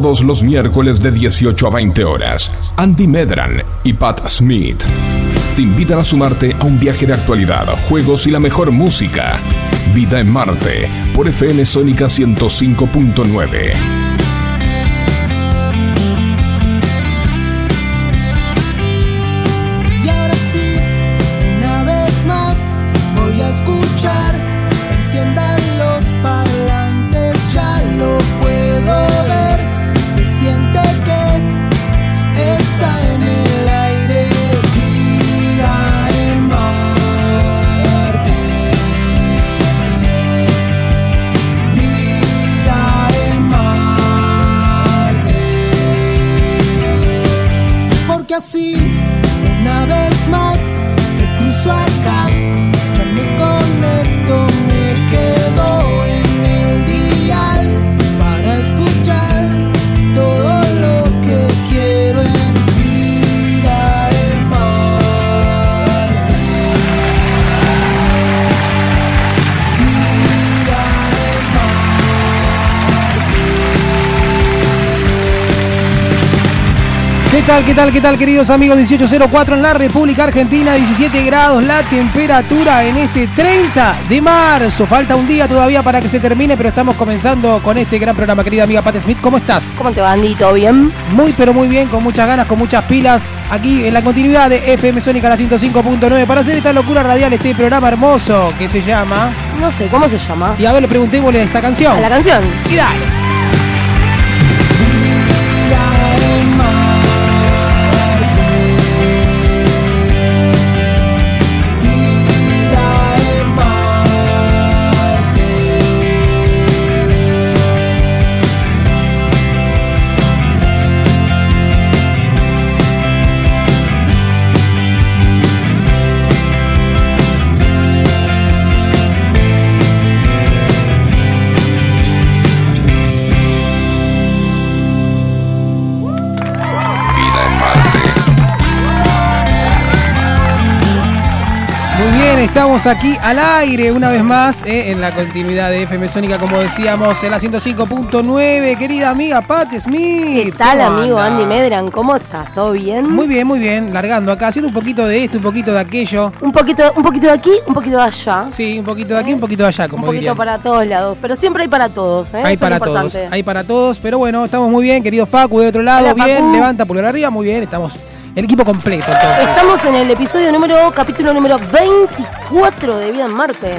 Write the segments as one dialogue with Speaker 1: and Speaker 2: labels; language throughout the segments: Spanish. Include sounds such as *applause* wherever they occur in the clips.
Speaker 1: Todos los miércoles de 18 a 20 horas, Andy Medran y Pat Smith te invitan a sumarte a un viaje de actualidad, juegos y la mejor música. Vida en Marte por FM Sónica 105.9.
Speaker 2: tal, qué tal, qué tal, queridos amigos? 1804 en la República Argentina, 17 grados la temperatura en este 30 de marzo. Falta un día todavía para que se termine, pero estamos comenzando con este gran programa, querida amiga Pat Smith. ¿Cómo estás?
Speaker 3: ¿Cómo te va, Andy? ¿Todo bien?
Speaker 2: Muy, pero muy bien, con muchas ganas, con muchas pilas, aquí en la continuidad de FM Sónica la 105.9 para hacer esta locura radial, este programa hermoso que se llama.
Speaker 3: No sé, ¿cómo se llama?
Speaker 2: Y a ver, le preguntémosle esta canción.
Speaker 3: A la canción.
Speaker 2: Y dale. Estamos aquí al aire una vez más eh, en la continuidad de FM Sónica, como decíamos, en la 105.9. Querida amiga Pat Smith.
Speaker 3: ¿Qué tal,
Speaker 2: ¿cómo
Speaker 3: amigo
Speaker 2: anda?
Speaker 3: Andy Medran? ¿Cómo estás? ¿Todo bien?
Speaker 2: Muy bien, muy bien, largando acá, haciendo un poquito de esto, un poquito de aquello.
Speaker 3: Un poquito, un poquito de aquí, un poquito de allá.
Speaker 2: Sí, un poquito de aquí, un poquito de allá,
Speaker 3: un
Speaker 2: como
Speaker 3: poquito
Speaker 2: dirían.
Speaker 3: para todos lados. Pero siempre hay para todos, ¿eh?
Speaker 2: Hay
Speaker 3: Eso
Speaker 2: para todos, hay para todos, pero bueno, estamos muy bien, querido Facu, de otro lado,
Speaker 3: Hola,
Speaker 2: bien,
Speaker 3: Facu.
Speaker 2: levanta pulgar arriba, muy bien, estamos el equipo completo entonces.
Speaker 3: Estamos en el episodio número, capítulo número 24 de Vida en Marte.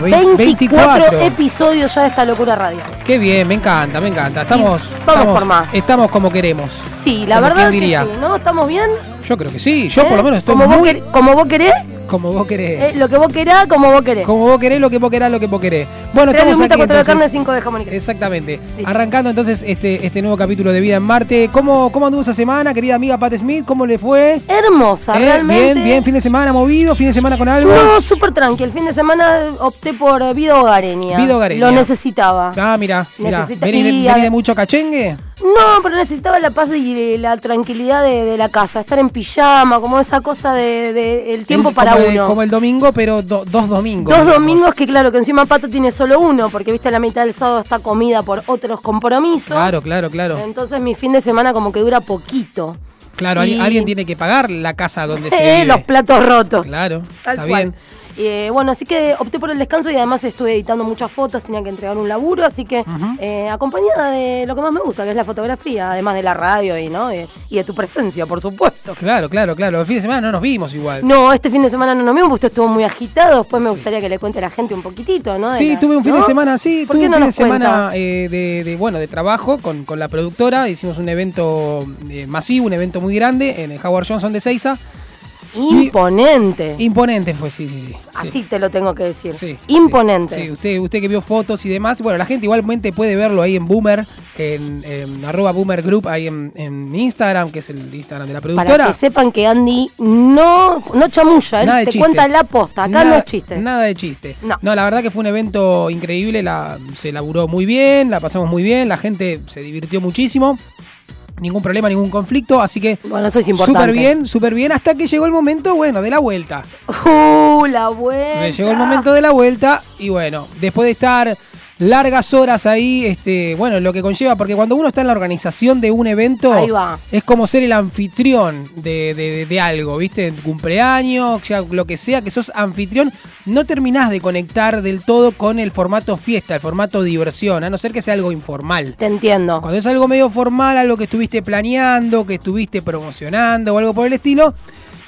Speaker 2: Vein-
Speaker 3: 24,
Speaker 2: 24.
Speaker 3: episodios ya de esta locura radial.
Speaker 2: Qué bien, me encanta, me encanta. Estamos,
Speaker 3: Y vamos
Speaker 2: estamos,
Speaker 3: por más.
Speaker 2: estamos como queremos.
Speaker 3: Sí, la
Speaker 2: Como
Speaker 3: verdad
Speaker 2: quien
Speaker 3: que
Speaker 2: diría.
Speaker 3: sí, ¿no? ¿Estamos bien?
Speaker 2: Yo creo que sí, yo
Speaker 3: ¿Eh?
Speaker 2: por lo menos estoy
Speaker 3: como vos
Speaker 2: muy
Speaker 3: quer- como vos querés,
Speaker 2: como vos querés.
Speaker 3: eh, lo que vos querás, como vos querés.
Speaker 2: Como vos querés, lo que vos querás, lo que vos querés. Bueno,
Speaker 3: Tres
Speaker 2: estamos aquí entonces.
Speaker 3: carne, cinco de jamón y queso.
Speaker 2: Exactamente. Arrancando entonces este, este nuevo capítulo de Vida en Marte. ¿Cómo, ¿Cómo anduvo esa semana, querida amiga Pat Smith? ¿Cómo le fue?
Speaker 3: Hermosa,
Speaker 2: ¿Eh?
Speaker 3: realmente.
Speaker 2: Bien, bien, fin de semana movido, fin de semana con algo.
Speaker 3: No, súper tranqui. El fin de semana opté por vida hogareña.
Speaker 2: Vida hogareña.
Speaker 3: Lo necesitaba.
Speaker 2: Ah, mira, mira.
Speaker 3: Necesita-
Speaker 2: ¿Venís de,
Speaker 3: y
Speaker 2: de mucho cachengue?
Speaker 3: No, pero necesitaba la paz y la tranquilidad de, de la casa. Estar en pijama, como esa cosa de, de el tiempo
Speaker 2: El-
Speaker 3: para
Speaker 2: como el-
Speaker 3: uno.
Speaker 2: como el domingo, pero do- dos domingos.
Speaker 3: Dos
Speaker 2: digamos.
Speaker 3: domingos que claro, que encima Pato tiene solo uno, porque viste la mitad del sábado está comida por otros compromisos.
Speaker 2: Claro, claro, claro.
Speaker 3: Entonces mi fin de semana como que dura poquito.
Speaker 2: Claro, alguien-
Speaker 3: y-
Speaker 2: alguien tiene que pagar la casa donde *laughs* se vive.
Speaker 3: los platos rotos.
Speaker 2: Claro,
Speaker 3: Tal
Speaker 2: está
Speaker 3: cual.
Speaker 2: bien.
Speaker 3: Eh, bueno, así que opté por el descanso y además estuve editando muchas fotos, tenía que entregar un laburo, así que eh, acompañada de lo que más me gusta, que es la fotografía, además de la radio y, ¿no? Y de tu presencia, por supuesto.
Speaker 2: Claro, claro, claro. El fin de semana no nos vimos igual.
Speaker 3: No, este fin de semana no nos vimos, porque usted estuvo muy agitado. Después me gustaría que le cuente a la gente un poquitito, ¿no? De
Speaker 2: Sí,
Speaker 3: la-
Speaker 2: tuve un fin
Speaker 3: ¿no?
Speaker 2: de semana, sí,
Speaker 3: ¿Por
Speaker 2: tuve un
Speaker 3: no
Speaker 2: fin de semana eh, de, de, bueno, de trabajo con, con la productora. Hicimos un evento eh, masivo, un evento muy grande en el Howard Johnson de Seiza.
Speaker 3: Imponente.
Speaker 2: Imponente fue, sí, sí, sí. sí.
Speaker 3: Así te lo tengo que decir.
Speaker 2: Sí,
Speaker 3: Imponente.
Speaker 2: Sí, usted, usted que vio fotos y demás. Bueno, la gente igualmente puede verlo ahí en Boomer, en, en arroba Boomer Group, ahí en, en Instagram, que es el Instagram de la
Speaker 3: Para
Speaker 2: productora.
Speaker 3: que sepan que Andy no, no chamulla, él
Speaker 2: de
Speaker 3: te
Speaker 2: chiste.
Speaker 3: cuenta la posta. Acá
Speaker 2: nada,
Speaker 3: no es chiste.
Speaker 2: Nada de chiste.
Speaker 3: No.
Speaker 2: la verdad que fue un evento increíble, la, se laburó muy bien, la pasamos muy bien, la gente se divirtió muchísimo. Ningún problema, ningún conflicto, así que
Speaker 3: Bueno, eso es importante.
Speaker 2: súper bien, súper bien, hasta que llegó el momento, bueno, de la vuelta.
Speaker 3: Uh, la vuelta.
Speaker 2: Me llegó el momento de la vuelta y bueno, después de estar largas horas ahí, este, bueno, lo que conlleva, porque cuando uno está en la organización de un evento, es como ser el anfitrión de, de- de algo, ¿viste? Cumpleaños, ya lo que sea, que sos anfitrión, no terminás de conectar del todo con el formato fiesta, el formato diversión, a no ser que sea algo informal.
Speaker 3: Te entiendo.
Speaker 2: Cuando es algo medio formal, algo que estuviste planeando, que estuviste promocionando o algo por el estilo,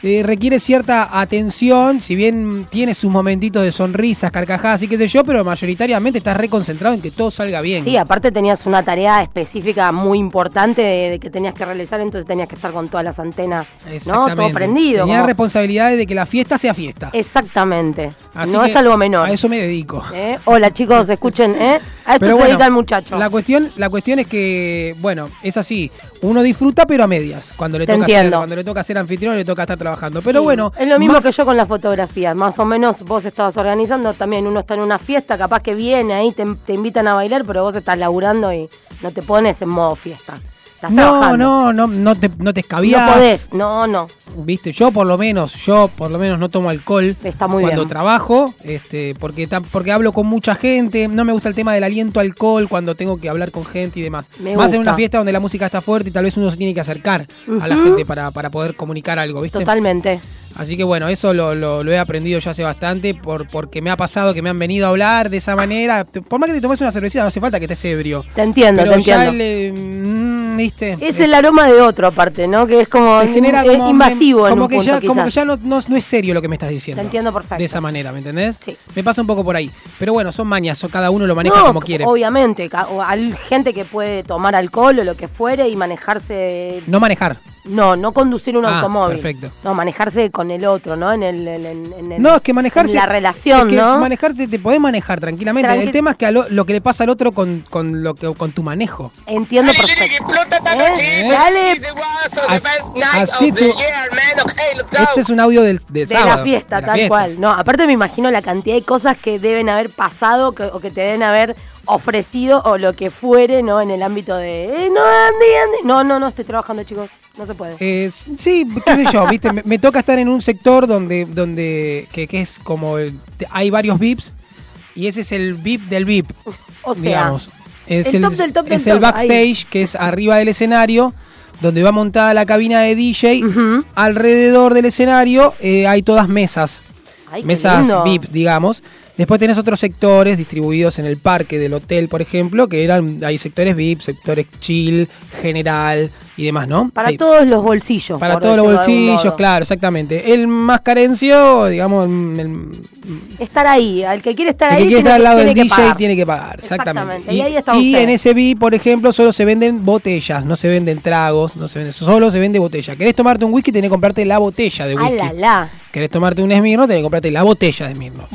Speaker 2: eh, requiere cierta atención, si bien tiene sus momentitos de sonrisas, carcajadas y qué sé yo, pero mayoritariamente estás reconcentrado en que todo salga bien.
Speaker 3: Sí, aparte tenías una tarea específica muy importante de, de que tenías que realizar, entonces tenías que estar con todas las antenas, ¿no? Todo prendido.
Speaker 2: Tenía
Speaker 3: como-
Speaker 2: responsabilidades de que la fiesta sea fiesta.
Speaker 3: Exactamente.
Speaker 2: Así
Speaker 3: no es algo menor.
Speaker 2: A eso me dedico.
Speaker 3: ¿Eh? Hola chicos, escuchen, ¿eh? A esto
Speaker 2: Pero
Speaker 3: se
Speaker 2: bueno,
Speaker 3: dedica el muchacho.
Speaker 2: La cuestión, la cuestión es que, bueno, es así. Uno disfruta, pero a medias. Cuando le
Speaker 3: Te
Speaker 2: toca cuando le toca ser anfitrión, le toca estar trabajando. Pero
Speaker 3: Sí,
Speaker 2: bueno,
Speaker 3: Es lo mismo
Speaker 2: más-
Speaker 3: que yo con la fotografía. Más o menos vos estabas organizando también. Uno está en una fiesta, capaz que viene ahí, te, te invitan a bailar, pero vos estás laburando y no te pones en modo fiesta. Estás
Speaker 2: No,
Speaker 3: trabajando.
Speaker 2: no, no, no te, no te escabiás.
Speaker 3: No podés. No, no.
Speaker 2: Viste, yo por lo menos, yo por lo menos no tomo alcohol
Speaker 3: Está muy
Speaker 2: cuando
Speaker 3: bien.
Speaker 2: trabajo, este, porque porque hablo con mucha gente, no me gusta el tema del aliento alcohol cuando tengo que hablar con gente y demás.
Speaker 3: Me
Speaker 2: Más en
Speaker 3: gusta.
Speaker 2: una fiesta donde la música está fuerte y tal vez uno se tiene que acercar a la gente para, para poder comunicar algo, ¿viste?
Speaker 3: Totalmente.
Speaker 2: Así que bueno, eso lo, lo- lo he aprendido ya hace bastante por, porque me ha pasado que me han venido a hablar de esa manera. Por más que te tomes una cervecita, no hace falta que estés ebrio.
Speaker 3: Te entiendo,
Speaker 2: Pero
Speaker 3: te
Speaker 2: ya
Speaker 3: entiendo.
Speaker 2: el, mm, ¿viste?
Speaker 3: Es el aroma de otro aparte, ¿no? Que es como,
Speaker 2: te genera como
Speaker 3: invasivo
Speaker 2: me-
Speaker 3: en
Speaker 2: como
Speaker 3: un
Speaker 2: que
Speaker 3: punto,
Speaker 2: ya como que ya no, no- no es serio lo que me estás diciendo.
Speaker 3: Te entiendo perfecto.
Speaker 2: De esa manera, ¿me entendés?
Speaker 3: Sí.
Speaker 2: Me pasa un poco por ahí. Pero bueno, son mañas, o cada uno lo maneja
Speaker 3: No,
Speaker 2: como quiere.
Speaker 3: Obviamente, hay gente que puede tomar alcohol o lo que fuere y manejarse.
Speaker 2: No manejar.
Speaker 3: No, no conducir un
Speaker 2: Ah,
Speaker 3: automóvil.
Speaker 2: perfecto.
Speaker 3: No, manejarse con el otro, ¿no? En el, en, en- en el-
Speaker 2: No, es que manejarse.
Speaker 3: en la relación,
Speaker 2: es que
Speaker 3: ¿no?
Speaker 2: Manejarse, te podés manejar tranquilamente.
Speaker 3: Tranqui-
Speaker 2: El tema es que a lo, lo que le pasa al otro con, con lo que con tu manejo.
Speaker 3: Entiendo perfecto. ¿Eh? Dale
Speaker 2: As- así tú- Este es un audio del, del
Speaker 3: de
Speaker 2: sábado.
Speaker 3: la fiesta,
Speaker 2: de la
Speaker 3: tal
Speaker 2: fiesta.
Speaker 3: cual. No, aparte me imagino la cantidad de cosas que deben haber pasado que- o que te deben haber ofrecido o lo que fuere, ¿no? En el ámbito de, eh, no, Andy, Andy. No, no, no, estoy trabajando, chicos. No se puede.
Speaker 2: Eh, sí, qué sé yo, viste, me, me toca estar en un sector donde, donde que, que es como el- hay varios VIPs y ese es el VIP del VIP,
Speaker 3: o sea,
Speaker 2: digamos. Es
Speaker 3: el top del top
Speaker 2: es
Speaker 3: del
Speaker 2: el
Speaker 3: top,
Speaker 2: backstage que es arriba del escenario donde va montada la cabina de DJ. Alrededor del escenario eh, hay todas mesas,
Speaker 3: ay,
Speaker 2: mesas. VIP, digamos. Después tenés otros sectores distribuidos en el parque del hotel, por ejemplo, que eran hay sectores VIP, sectores chill, general y demás, ¿no?
Speaker 3: Para
Speaker 2: Hay-
Speaker 3: todos los bolsillos.
Speaker 2: para todos los bolsillos, claro, exactamente. El más carencio, digamos, el, el-
Speaker 3: Estar ahí, al que quiere estar
Speaker 2: el
Speaker 3: ahí.
Speaker 2: que quiere estar al lado del DJ
Speaker 3: pagar.
Speaker 2: tiene que pagar, exactamente.
Speaker 3: Exactamente, y ahí está usted.
Speaker 2: en ese VIP, por ejemplo, solo se venden botellas, no se venden tragos, no se vende, solo se vende botella. ¿Querés tomarte un whisky? Tenés que comprarte la botella de
Speaker 3: Ah,
Speaker 2: whisky.
Speaker 3: la, la.
Speaker 2: ¿Querés tomarte un Smirnoff? Tenés que comprarte la botella de Smirnoff.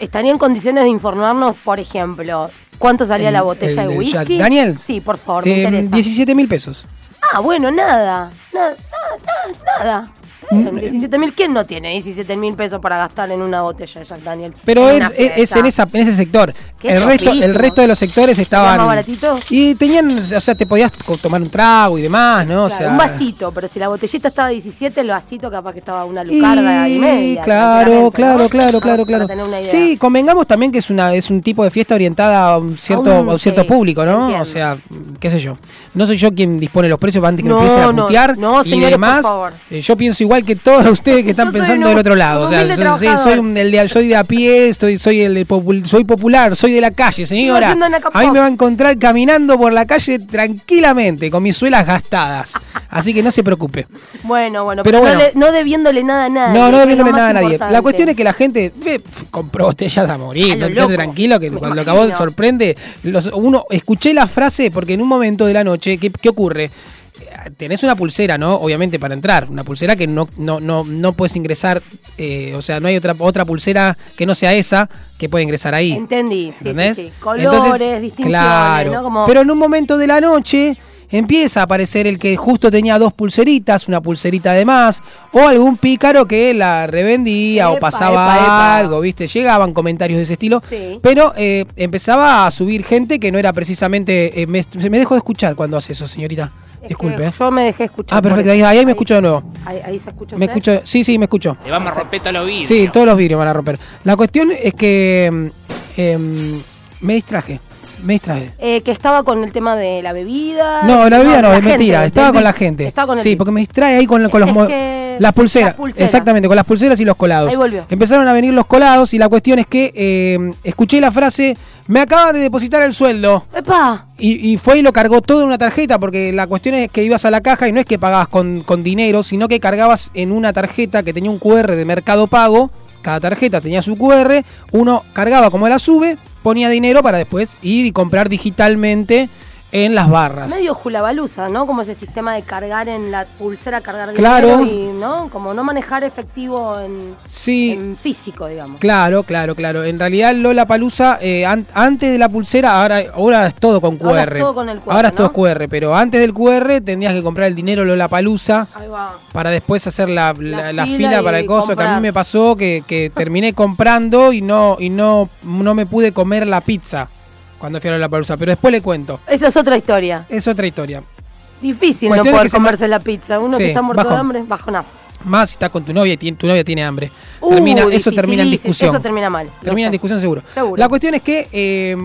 Speaker 3: ¿Estaría en condiciones de informarnos, por ejemplo, cuánto salía
Speaker 2: El-
Speaker 3: la botella
Speaker 2: el
Speaker 3: de whisky?
Speaker 2: Jack Daniels.
Speaker 3: Sí, por favor, me
Speaker 2: Eh,
Speaker 3: interesa.
Speaker 2: 17 mil pesos.
Speaker 3: Ah, bueno, nada. Nada, nada, nada.
Speaker 2: Mm,
Speaker 3: 17 mil, ¿quién no tiene 17 mil pesos para gastar en una botella de Jack Daniel?
Speaker 2: Pero
Speaker 3: En
Speaker 2: es, es- en, esa, en ese sector.
Speaker 3: Qué
Speaker 2: El resto, el resto de los sectores estaban.
Speaker 3: más baratito?
Speaker 2: Y tenían, o sea, te podías tomar un trago y demás, ¿no? O
Speaker 3: Claro,
Speaker 2: sea,
Speaker 3: un vasito, pero si la botellita estaba 17, el vasito capaz que estaba una lucarda y,
Speaker 2: Y
Speaker 3: media.
Speaker 2: claro, claro,
Speaker 3: ¿no?
Speaker 2: claro,
Speaker 3: Para-
Speaker 2: claro, claro.
Speaker 3: Para.
Speaker 2: Sí, convengamos también que es una es un tipo de fiesta orientada a un cierto
Speaker 3: A un-
Speaker 2: a un cierto
Speaker 3: sí,
Speaker 2: público, ¿no?
Speaker 3: entiendo.
Speaker 2: O sea, qué sé yo. No soy yo quien dispone los precios antes que
Speaker 3: No,
Speaker 2: me empiecen a
Speaker 3: no,
Speaker 2: putear
Speaker 3: no,
Speaker 2: y
Speaker 3: señores,
Speaker 2: demás.
Speaker 3: por favor.
Speaker 2: Eh, Yo pienso igual que todos ustedes que están
Speaker 3: soy
Speaker 2: pensando del otro lado. O sea, soy, soy- soy un- el de, soy de a pie, estoy, soy el de popul- soy popular, soy de la calle, señora. A mí me va a encontrar caminando por la calle tranquilamente con mis suelas gastadas. Así que no se preocupe.
Speaker 3: Bueno, bueno,
Speaker 2: Pero
Speaker 3: pero,
Speaker 2: bueno.
Speaker 3: No, le- no debiéndole nada a nadie.
Speaker 2: No, no debiéndole nada a nadie. La cuestión es que la gente ve, compró botellas a morir.
Speaker 3: A
Speaker 2: No tranquilo que
Speaker 3: Me
Speaker 2: cuando lo que a vos te
Speaker 3: imagino.
Speaker 2: sorprende. los- uno escuché la frase porque en un momento de la noche, ¿qué, qué ocurre? Eh, Tenés una pulsera, ¿no? Obviamente para entrar. Una pulsera que no, no, no, no puedes ingresar. eh, o sea, no hay otra, otra pulsera que no sea esa que puede ingresar ahí.
Speaker 3: Entendí, sí, sí, sí. Colores,
Speaker 2: Entonces,
Speaker 3: distinciones,
Speaker 2: claro.
Speaker 3: ¿no? Como-
Speaker 2: Pero en un momento de la noche empieza a aparecer el que justo tenía dos pulseritas, una pulserita de más, o algún pícaro que la revendía o pasaba
Speaker 3: epa, epa.
Speaker 2: algo, ¿viste? Llegaban comentarios de ese estilo,
Speaker 3: Sí.
Speaker 2: pero eh, empezaba a subir gente que no era precisamente... eh, me, se me dejó de escuchar cuando hace eso, señorita.
Speaker 3: Es
Speaker 2: Disculpe.
Speaker 3: Yo me dejé escuchar.
Speaker 2: Ah, perfecto, ahí me escucho de nuevo.
Speaker 3: Ahí, ahí se escucha
Speaker 2: Me
Speaker 3: usted?
Speaker 2: escucho, sí, sí, me escucho.
Speaker 4: Le vamos a romper todos los vidrios.
Speaker 2: Sí, todos los vidrios van a romper. La cuestión es que em, em, Me distraje. Me distraje.
Speaker 3: Eh, que estaba con el tema de la bebida.
Speaker 2: No, la bebida no, es mentira.
Speaker 3: gente,
Speaker 2: Estaba con la gente.
Speaker 3: Estaba con el
Speaker 2: sí, porque me distrae ahí con, con los pulseras.
Speaker 3: las pulseras.
Speaker 2: Exactamente, con las pulseras y los colados.
Speaker 3: Ahí volvió.
Speaker 2: Empezaron a venir los colados y la cuestión es que eh, escuché la frase: Me acaba de depositar el sueldo.
Speaker 3: ¡Epa!
Speaker 2: Y, y fue y lo cargó todo en una tarjeta, porque la cuestión es que ibas a la caja y no es que pagabas con, con dinero, sino que cargabas en una tarjeta que tenía un QR de Mercado Pago. Cada tarjeta tenía su QR, uno cargaba como la sube, ponía dinero para después ir y comprar digitalmente en las barras.
Speaker 3: Medio julabaluza, ¿no? Como ese sistema de cargar en la pulsera, cargar
Speaker 2: Claro.
Speaker 3: dinero y, ¿no? Como no manejar efectivo en,
Speaker 2: Sí,
Speaker 3: en físico, digamos.
Speaker 2: claro, claro, claro. En realidad Lola Palusa, antes de la pulsera, ahora, ahora es todo con QR.
Speaker 3: Ahora es todo con el QR,
Speaker 2: Ahora es todo. QR, pero antes del QR tendrías que comprar el dinero Lola Palusa. Para después hacer la, la-
Speaker 3: La
Speaker 2: la
Speaker 3: fila
Speaker 2: para el coso, que a mí me pasó que, que terminé comprando y no y no, no me pude comer la pizza cuando fui a la palusa, pero después le cuento.
Speaker 3: Esa es otra historia.
Speaker 2: Es otra historia.
Speaker 3: Difícil
Speaker 2: Cuestión
Speaker 3: no poder comerse la pizza. Uno
Speaker 2: Sí,
Speaker 3: que está muerto de hambre, bajonazo.
Speaker 2: Más si estás con tu novia y tu novia tiene hambre.
Speaker 3: Uh,
Speaker 2: termina, eso termina en discusión.
Speaker 3: Eso termina mal.
Speaker 2: termina en discusión seguro.
Speaker 3: Seguro.
Speaker 2: La cuestión es que, eh,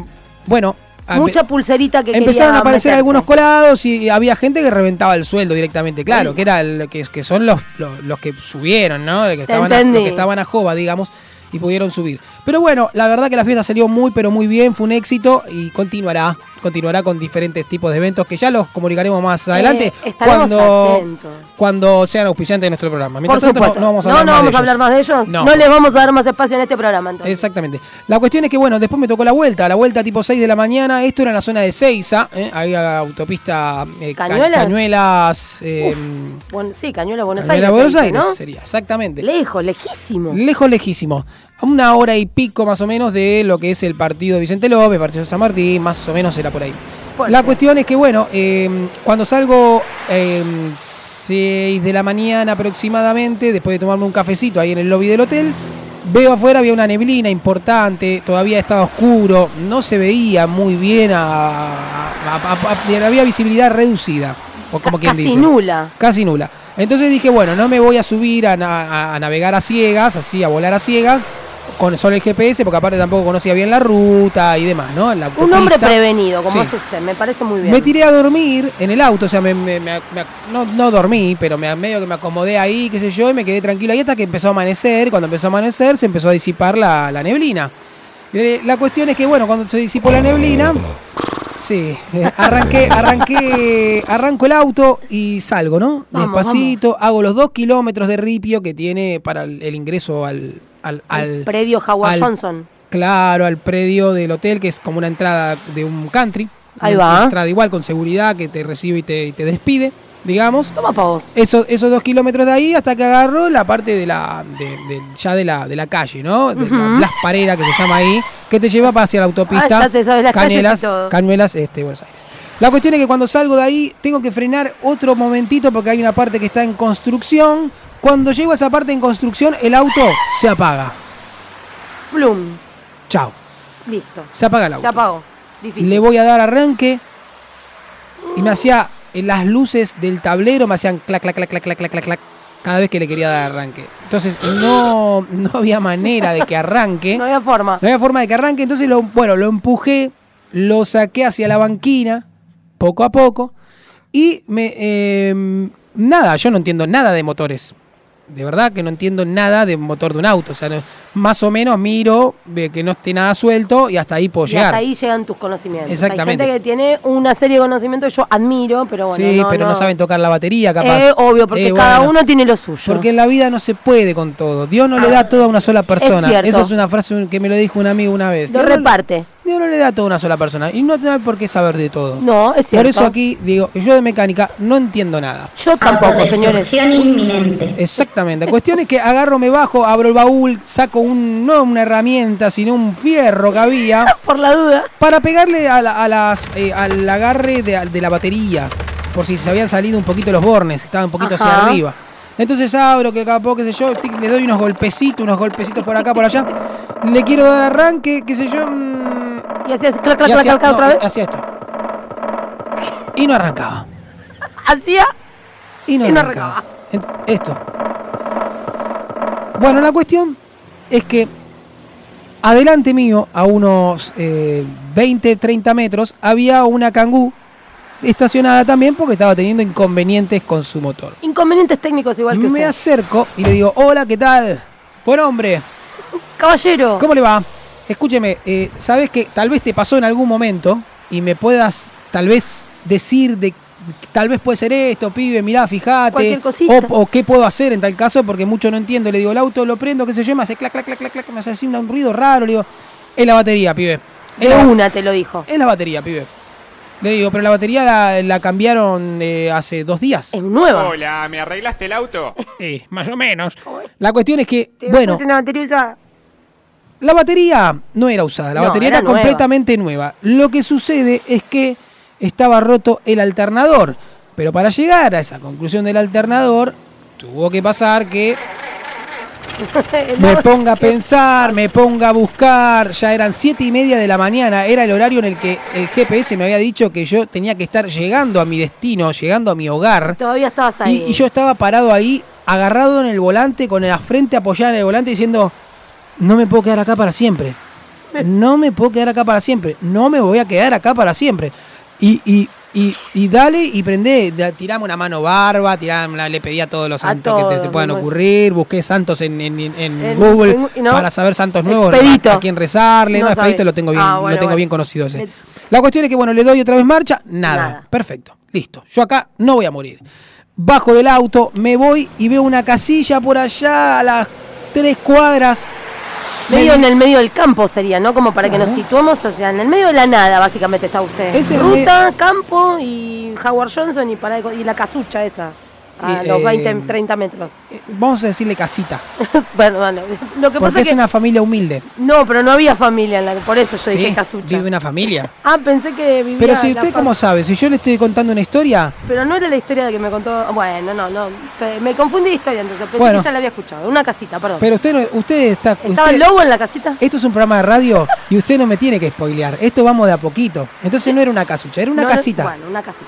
Speaker 2: bueno,
Speaker 3: Mucha pulserita que
Speaker 2: empezaron a aparecer
Speaker 3: meterse.
Speaker 2: algunos colados y había gente que reventaba el sueldo directamente, claro, que era el- que, que son los, los, los que subieron, ¿no? Que estaban, a, los que estaban a Jova, digamos, y pudieron subir. Pero bueno, la verdad que la fiesta salió muy, pero muy bien, fue un éxito y continuará, continuará con diferentes tipos de eventos que ya los comunicaremos más adelante
Speaker 3: Eh,
Speaker 2: cuando,
Speaker 3: atentos.
Speaker 2: cuando sean auspiciantes de nuestro programa.
Speaker 3: Por
Speaker 2: Mientras tanto,
Speaker 3: supuesto.
Speaker 2: no, no vamos a hablar,
Speaker 3: no
Speaker 2: más,
Speaker 3: vamos
Speaker 2: de
Speaker 3: a hablar
Speaker 2: ellos.
Speaker 3: más de ellos.
Speaker 2: No.
Speaker 3: No. les vamos a dar más espacio en este programa, entonces.
Speaker 2: Exactamente. La cuestión es que, bueno, después me tocó la vuelta, la vuelta tipo 6 de la mañana. Esto era en la zona de Seiza, ¿eh? había autopista eh, Ca-
Speaker 3: ¿Cañuelas?
Speaker 2: Cañuelas, eh,
Speaker 3: Bueno, sí, Cañuela, Buenos
Speaker 2: Cañuelas,
Speaker 3: Aires.
Speaker 2: Buenos Aires,
Speaker 3: ¿no?
Speaker 2: sería, exactamente.
Speaker 3: Lejos, lejísimo.
Speaker 2: Lejos, lejísimo. A una hora y pico más o menos de lo que es el partido de Vicente López, partido de San Martín, más o menos era por ahí.
Speaker 3: Fuerte.
Speaker 2: La cuestión es que, bueno, eh, cuando salgo eh, 6 de la mañana aproximadamente, después de tomarme un cafecito ahí en el lobby del hotel, veo afuera había una neblina importante, todavía estaba oscuro, no se veía muy bien, a- a- a- a- había visibilidad reducida, o como quien
Speaker 3: casi
Speaker 2: dice.
Speaker 3: nula.
Speaker 2: Casi nula. Entonces dije, bueno, no me voy a subir a navegar a ciegas, así, a volar a ciegas, con solo el GPS, porque aparte tampoco conocía bien la ruta y demás, ¿no? La
Speaker 3: Un hombre prevenido, como
Speaker 2: Sí.
Speaker 3: es usted. Me parece muy bien.
Speaker 2: Me tiré a dormir en el auto, o sea, me, me- me- me- no, no dormí, pero me, medio que me acomodé ahí, qué sé yo, y me quedé tranquilo ahí hasta que empezó a amanecer. Cuando empezó a amanecer, se empezó a disipar la, la neblina. Eh, la cuestión es que, bueno, cuando se disipó la neblina, sí, eh, arranqué, *laughs* arranqué, arranco el auto y salgo, ¿no?
Speaker 3: Vamos,
Speaker 2: Despacito, hago los dos kilómetros de ripio que tiene para el, el ingreso al, al,
Speaker 3: Al predio Howard
Speaker 2: al-
Speaker 3: Johnson.
Speaker 2: Claro, al predio del hotel, que es como una entrada de un country.
Speaker 3: Ahí
Speaker 2: Una
Speaker 3: va.
Speaker 2: entrada igual con seguridad que te recibe y te, y te despide, digamos.
Speaker 3: Toma pa' vos.
Speaker 2: Eso, esos dos kilómetros de ahí hasta que agarro la parte de la de, de- ya de la, de la calle, ¿no? De la Blas Parera que se llama ahí, que te lleva para hacia la autopista.
Speaker 3: Ah, ya te sabes las calles y todo.
Speaker 2: Cañuelas, este, Buenos Aires. La cuestión es que cuando salgo de ahí tengo que frenar otro momentito porque hay una parte que está en construcción. Cuando llego a esa parte en construcción, el auto se apaga.
Speaker 3: Plum.
Speaker 2: Chao.
Speaker 3: Listo.
Speaker 2: Se apaga el auto.
Speaker 3: Se apagó. Difícil.
Speaker 2: Le voy a dar arranque y me hacía las luces del tablero me hacían clac clac clac clac clac clac clac clac cada vez que le quería dar arranque. Entonces no no había manera de que arranque.
Speaker 3: No había forma.
Speaker 2: No había forma de que arranque, entonces lo bueno, lo empujé, lo saqué hacia la banquina poco a poco y me eh, nada, yo no entiendo nada de motores. De verdad que no entiendo nada de motor de un auto, o sea, no- más o menos miro ve que no esté nada suelto y hasta ahí puedo
Speaker 3: Y
Speaker 2: llegar.
Speaker 3: hasta ahí llegan tus conocimientos.
Speaker 2: Exactamente.
Speaker 3: Hay gente que tiene una serie de conocimientos que yo admiro, pero bueno.
Speaker 2: sí, pero no. saben tocar la batería, capaz.
Speaker 3: Eh, obvio, porque
Speaker 2: Eh,
Speaker 3: cada
Speaker 2: bueno,
Speaker 3: uno tiene lo suyo.
Speaker 2: Porque en la vida no se puede con todo. Dios no le da todo a una sola persona.
Speaker 3: cierto.
Speaker 2: Eso es una frase que me lo dijo un amigo una vez.
Speaker 3: lo reparte.
Speaker 2: No le da todo a una sola persona. Y no tiene por qué saber de todo.
Speaker 3: No, es cierto.
Speaker 2: Por eso aquí digo, yo de mecánica no entiendo nada.
Speaker 3: Yo tampoco, señores.
Speaker 4: Inminente.
Speaker 2: Exactamente. La cuestión es que agarro, me bajo, abro el baúl, saco un, no una herramienta, sino un fierro que había *laughs*
Speaker 3: Por la duda.
Speaker 2: para pegarle a la- a las, eh, al agarre de, de la batería. Por si se habían salido un poquito los bornes, estaban un poquito hacia arriba. Entonces abro, que capó, qué sé yo, tic, le doy unos golpecitos, unos golpecitos por acá, por allá. Le quiero dar arranque, qué sé yo. mm,
Speaker 3: Y hacías clac, clac, clac, clac, otra vez.
Speaker 2: hacía esto. Y no arrancaba.
Speaker 3: Hacía.
Speaker 2: Y no,
Speaker 3: Y no
Speaker 2: arrancaba. Esto. Bueno, la cuestión es que Adelante mío, a unos eh, 20, 30 metros, había una Kangoo estacionada también porque estaba teniendo inconvenientes con su motor.
Speaker 3: Inconvenientes técnicos igual que
Speaker 2: Me
Speaker 3: usted.
Speaker 2: acerco y le digo, hola, ¿qué tal? Buen hombre,
Speaker 3: Caballero.
Speaker 2: ¿cómo le va? Escúcheme, eh, sabes que tal vez te pasó en algún momento y me puedas tal vez decir de tal vez puede ser esto, pibe, mirá,
Speaker 3: cosita.
Speaker 2: o, o qué puedo hacer en tal caso porque mucho no entiendo. Le digo, el auto lo prendo, qué sé yo, me hace clac, clac, clac, clac, clac, me hace así un ruido raro, le digo, es la batería, pibe. Es
Speaker 3: De
Speaker 2: la,
Speaker 3: una te lo dijo.
Speaker 2: es la batería, pibe. Le digo, pero la batería la, la cambiaron eh, hace dos días.
Speaker 3: Es nueva.
Speaker 4: Hola, ¿me arreglaste el auto? *laughs*
Speaker 2: Eh, más o menos. La cuestión es que,
Speaker 3: Te
Speaker 2: bueno,
Speaker 3: puse una batería usada.
Speaker 2: La batería no era usada, la
Speaker 3: No,
Speaker 2: batería
Speaker 3: era
Speaker 2: era,
Speaker 3: nueva.
Speaker 2: completamente nueva. Lo que sucede es que estaba roto el alternador. Pero para llegar a esa conclusión del alternador, tuvo que pasar que *laughs* me ponga a pensar, me ponga a buscar. Ya eran siete y media de la mañana, era el horario en el que el GPS me había dicho que yo tenía que estar llegando a mi destino, llegando a mi hogar.
Speaker 3: Todavía estabas ahí.
Speaker 2: Y, y yo estaba parado ahí, agarrado en el volante, con la frente apoyada en el volante, diciendo, no me puedo quedar acá para siempre. No me puedo quedar acá para siempre. No me voy a quedar acá para siempre. Y, y, y, y dale y prendé. Da- Tirame una mano barba, tirame, le pedí a todos los santos que te, puedan ocurrir. Busqué santos en, en- en- en
Speaker 3: En-
Speaker 2: Google para saber santos nuevos,
Speaker 3: Expedito.
Speaker 2: a, quién rezarle.
Speaker 3: No
Speaker 2: No, expedito lo tengo bien,
Speaker 3: Ah, bueno,
Speaker 2: lo tengo
Speaker 3: bueno.
Speaker 2: bien conocido ese.
Speaker 3: Eh,
Speaker 2: La cuestión es que, bueno, le doy otra vez marcha, nada.
Speaker 3: Nada.
Speaker 2: Perfecto, listo. Yo acá no voy a morir. Bajo del auto, me voy y veo una casilla por allá a las tres cuadras.
Speaker 3: Medio
Speaker 2: Me-
Speaker 3: en el medio del campo sería, ¿no? Como para que nos situemos, o sea, en el medio de la nada, básicamente está usted.
Speaker 2: Es
Speaker 3: Ruta, campo y Howard Johnson y, para, y la casucha esa. A los
Speaker 2: eh,
Speaker 3: 20, 30 metros.
Speaker 2: eh, Vamos a decirle casita, *laughs*
Speaker 3: bueno, bueno. Lo que pasa
Speaker 2: porque
Speaker 3: es
Speaker 2: es
Speaker 3: que.
Speaker 2: una familia humilde.
Speaker 3: No, pero no había familia en la por eso yo
Speaker 2: ¿sí?
Speaker 3: dije casucha.
Speaker 2: Vive una familia. *laughs*
Speaker 3: Ah, pensé que vivía.
Speaker 2: Pero si usted, ¿cómo sabe? Si yo le estoy contando una historia,
Speaker 3: Pero no era la historia de que me contó. Bueno, no, no. Me confundí de historia entonces. Pensé
Speaker 2: Bueno.
Speaker 3: que ya la había escuchado. Una casita, perdón.
Speaker 2: pero usted, usted está.
Speaker 3: ¿Estaba el
Speaker 2: usted-
Speaker 3: lobo en la casita?
Speaker 2: Esto es un programa de radio y usted no me tiene que spoilear. Esto vamos de a poquito. Entonces *laughs* no era una casucha, era una
Speaker 3: No,
Speaker 2: casita.
Speaker 3: Bueno, una casita.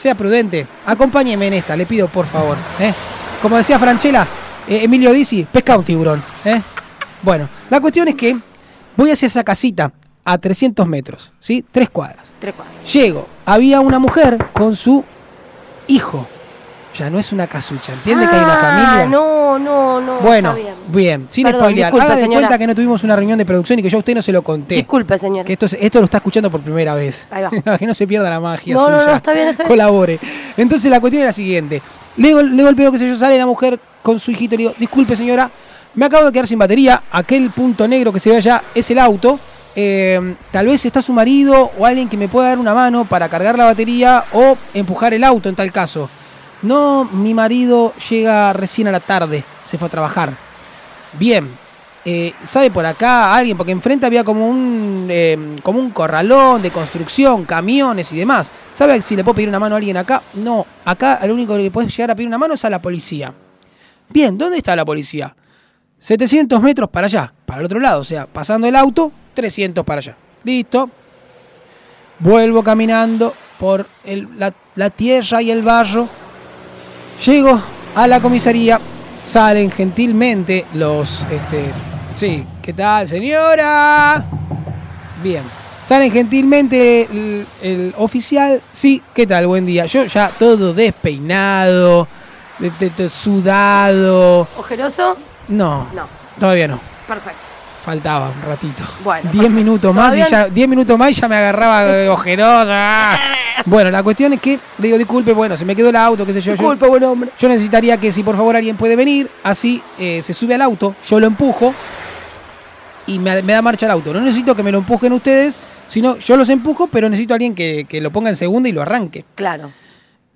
Speaker 2: Sea prudente. Acompáñeme en esta, le pido por favor. ¿eh? Como decía Franchella, eh, Emilio Dizzi, pesca un tiburón. ¿eh? Bueno, la cuestión es que voy hacia esa casita a 300 metros, ¿sí? Tres cuadras.
Speaker 3: Tres cuadras.
Speaker 2: Llego, había una mujer con su hijo. Ya no es una casucha, ¿entiende que hay una
Speaker 3: Ah,
Speaker 2: familia?
Speaker 3: No, no, no.
Speaker 2: Bueno,
Speaker 3: está bien.
Speaker 2: bien. sin
Speaker 3: Perdón,
Speaker 2: spoilear.
Speaker 3: disculpe,
Speaker 2: Haga de
Speaker 3: señora.
Speaker 2: cuenta que no tuvimos una reunión de producción y que yo a usted no se lo conté.
Speaker 3: Disculpe, señor.
Speaker 2: Que esto, esto lo está escuchando por primera vez.
Speaker 3: Ahí va. *laughs*
Speaker 2: que no se pierda la magia
Speaker 3: No,
Speaker 2: suya.
Speaker 3: no, está bien, está bien.
Speaker 2: Colabore. Entonces la cuestión es la siguiente. Le, le golpeo, qué sé yo, sale la mujer con su hijito y le digo, disculpe señora, me acabo de quedar sin batería. Aquel punto negro que se ve allá es el auto. Eh, tal vez está su marido o alguien que me pueda dar una mano para cargar la batería o empujar el auto en tal caso. No, mi marido llega recién a la tarde, se fue a trabajar. Bien, eh, ¿sabe por acá alguien? Porque enfrente había como un, eh, como un corralón de construcción, camiones y demás. ¿Sabe si le puedo pedir una mano a alguien acá? No, acá al único que le puedes llegar a pedir una mano es a la policía. Bien, ¿dónde está la policía? 700 metros para allá, para el otro lado, o sea, pasando el auto, 300 para allá. Listo. Vuelvo caminando por la tierra y el barro. Llego a la comisaría, salen gentilmente los, este, sí, ¿qué tal señora? Bien, salen gentilmente el, el oficial, sí, ¿qué tal? Buen día. Yo ya todo despeinado, de- de- de- sudado.
Speaker 3: ¿Ojeroso?
Speaker 2: No,
Speaker 3: No.
Speaker 2: todavía no.
Speaker 3: Perfecto.
Speaker 2: Faltaba un ratito.
Speaker 3: Bueno,
Speaker 2: 10
Speaker 3: perfecto.
Speaker 2: minutos más y ya 10 minutos más y ya me agarraba eh, *laughs* ojerosa. Bueno, la cuestión es que le digo, disculpe, bueno, se me quedó el auto, qué sé yo. yo-
Speaker 3: Disculpe, buen hombre.
Speaker 2: yo necesitaría que si por favor alguien puede venir, así eh, se sube al auto, yo lo empujo y me, me da marcha el auto. No necesito que me lo empujen ustedes, sino yo los empujo, pero necesito a alguien que, que lo ponga en segunda y lo arranque.
Speaker 3: Claro.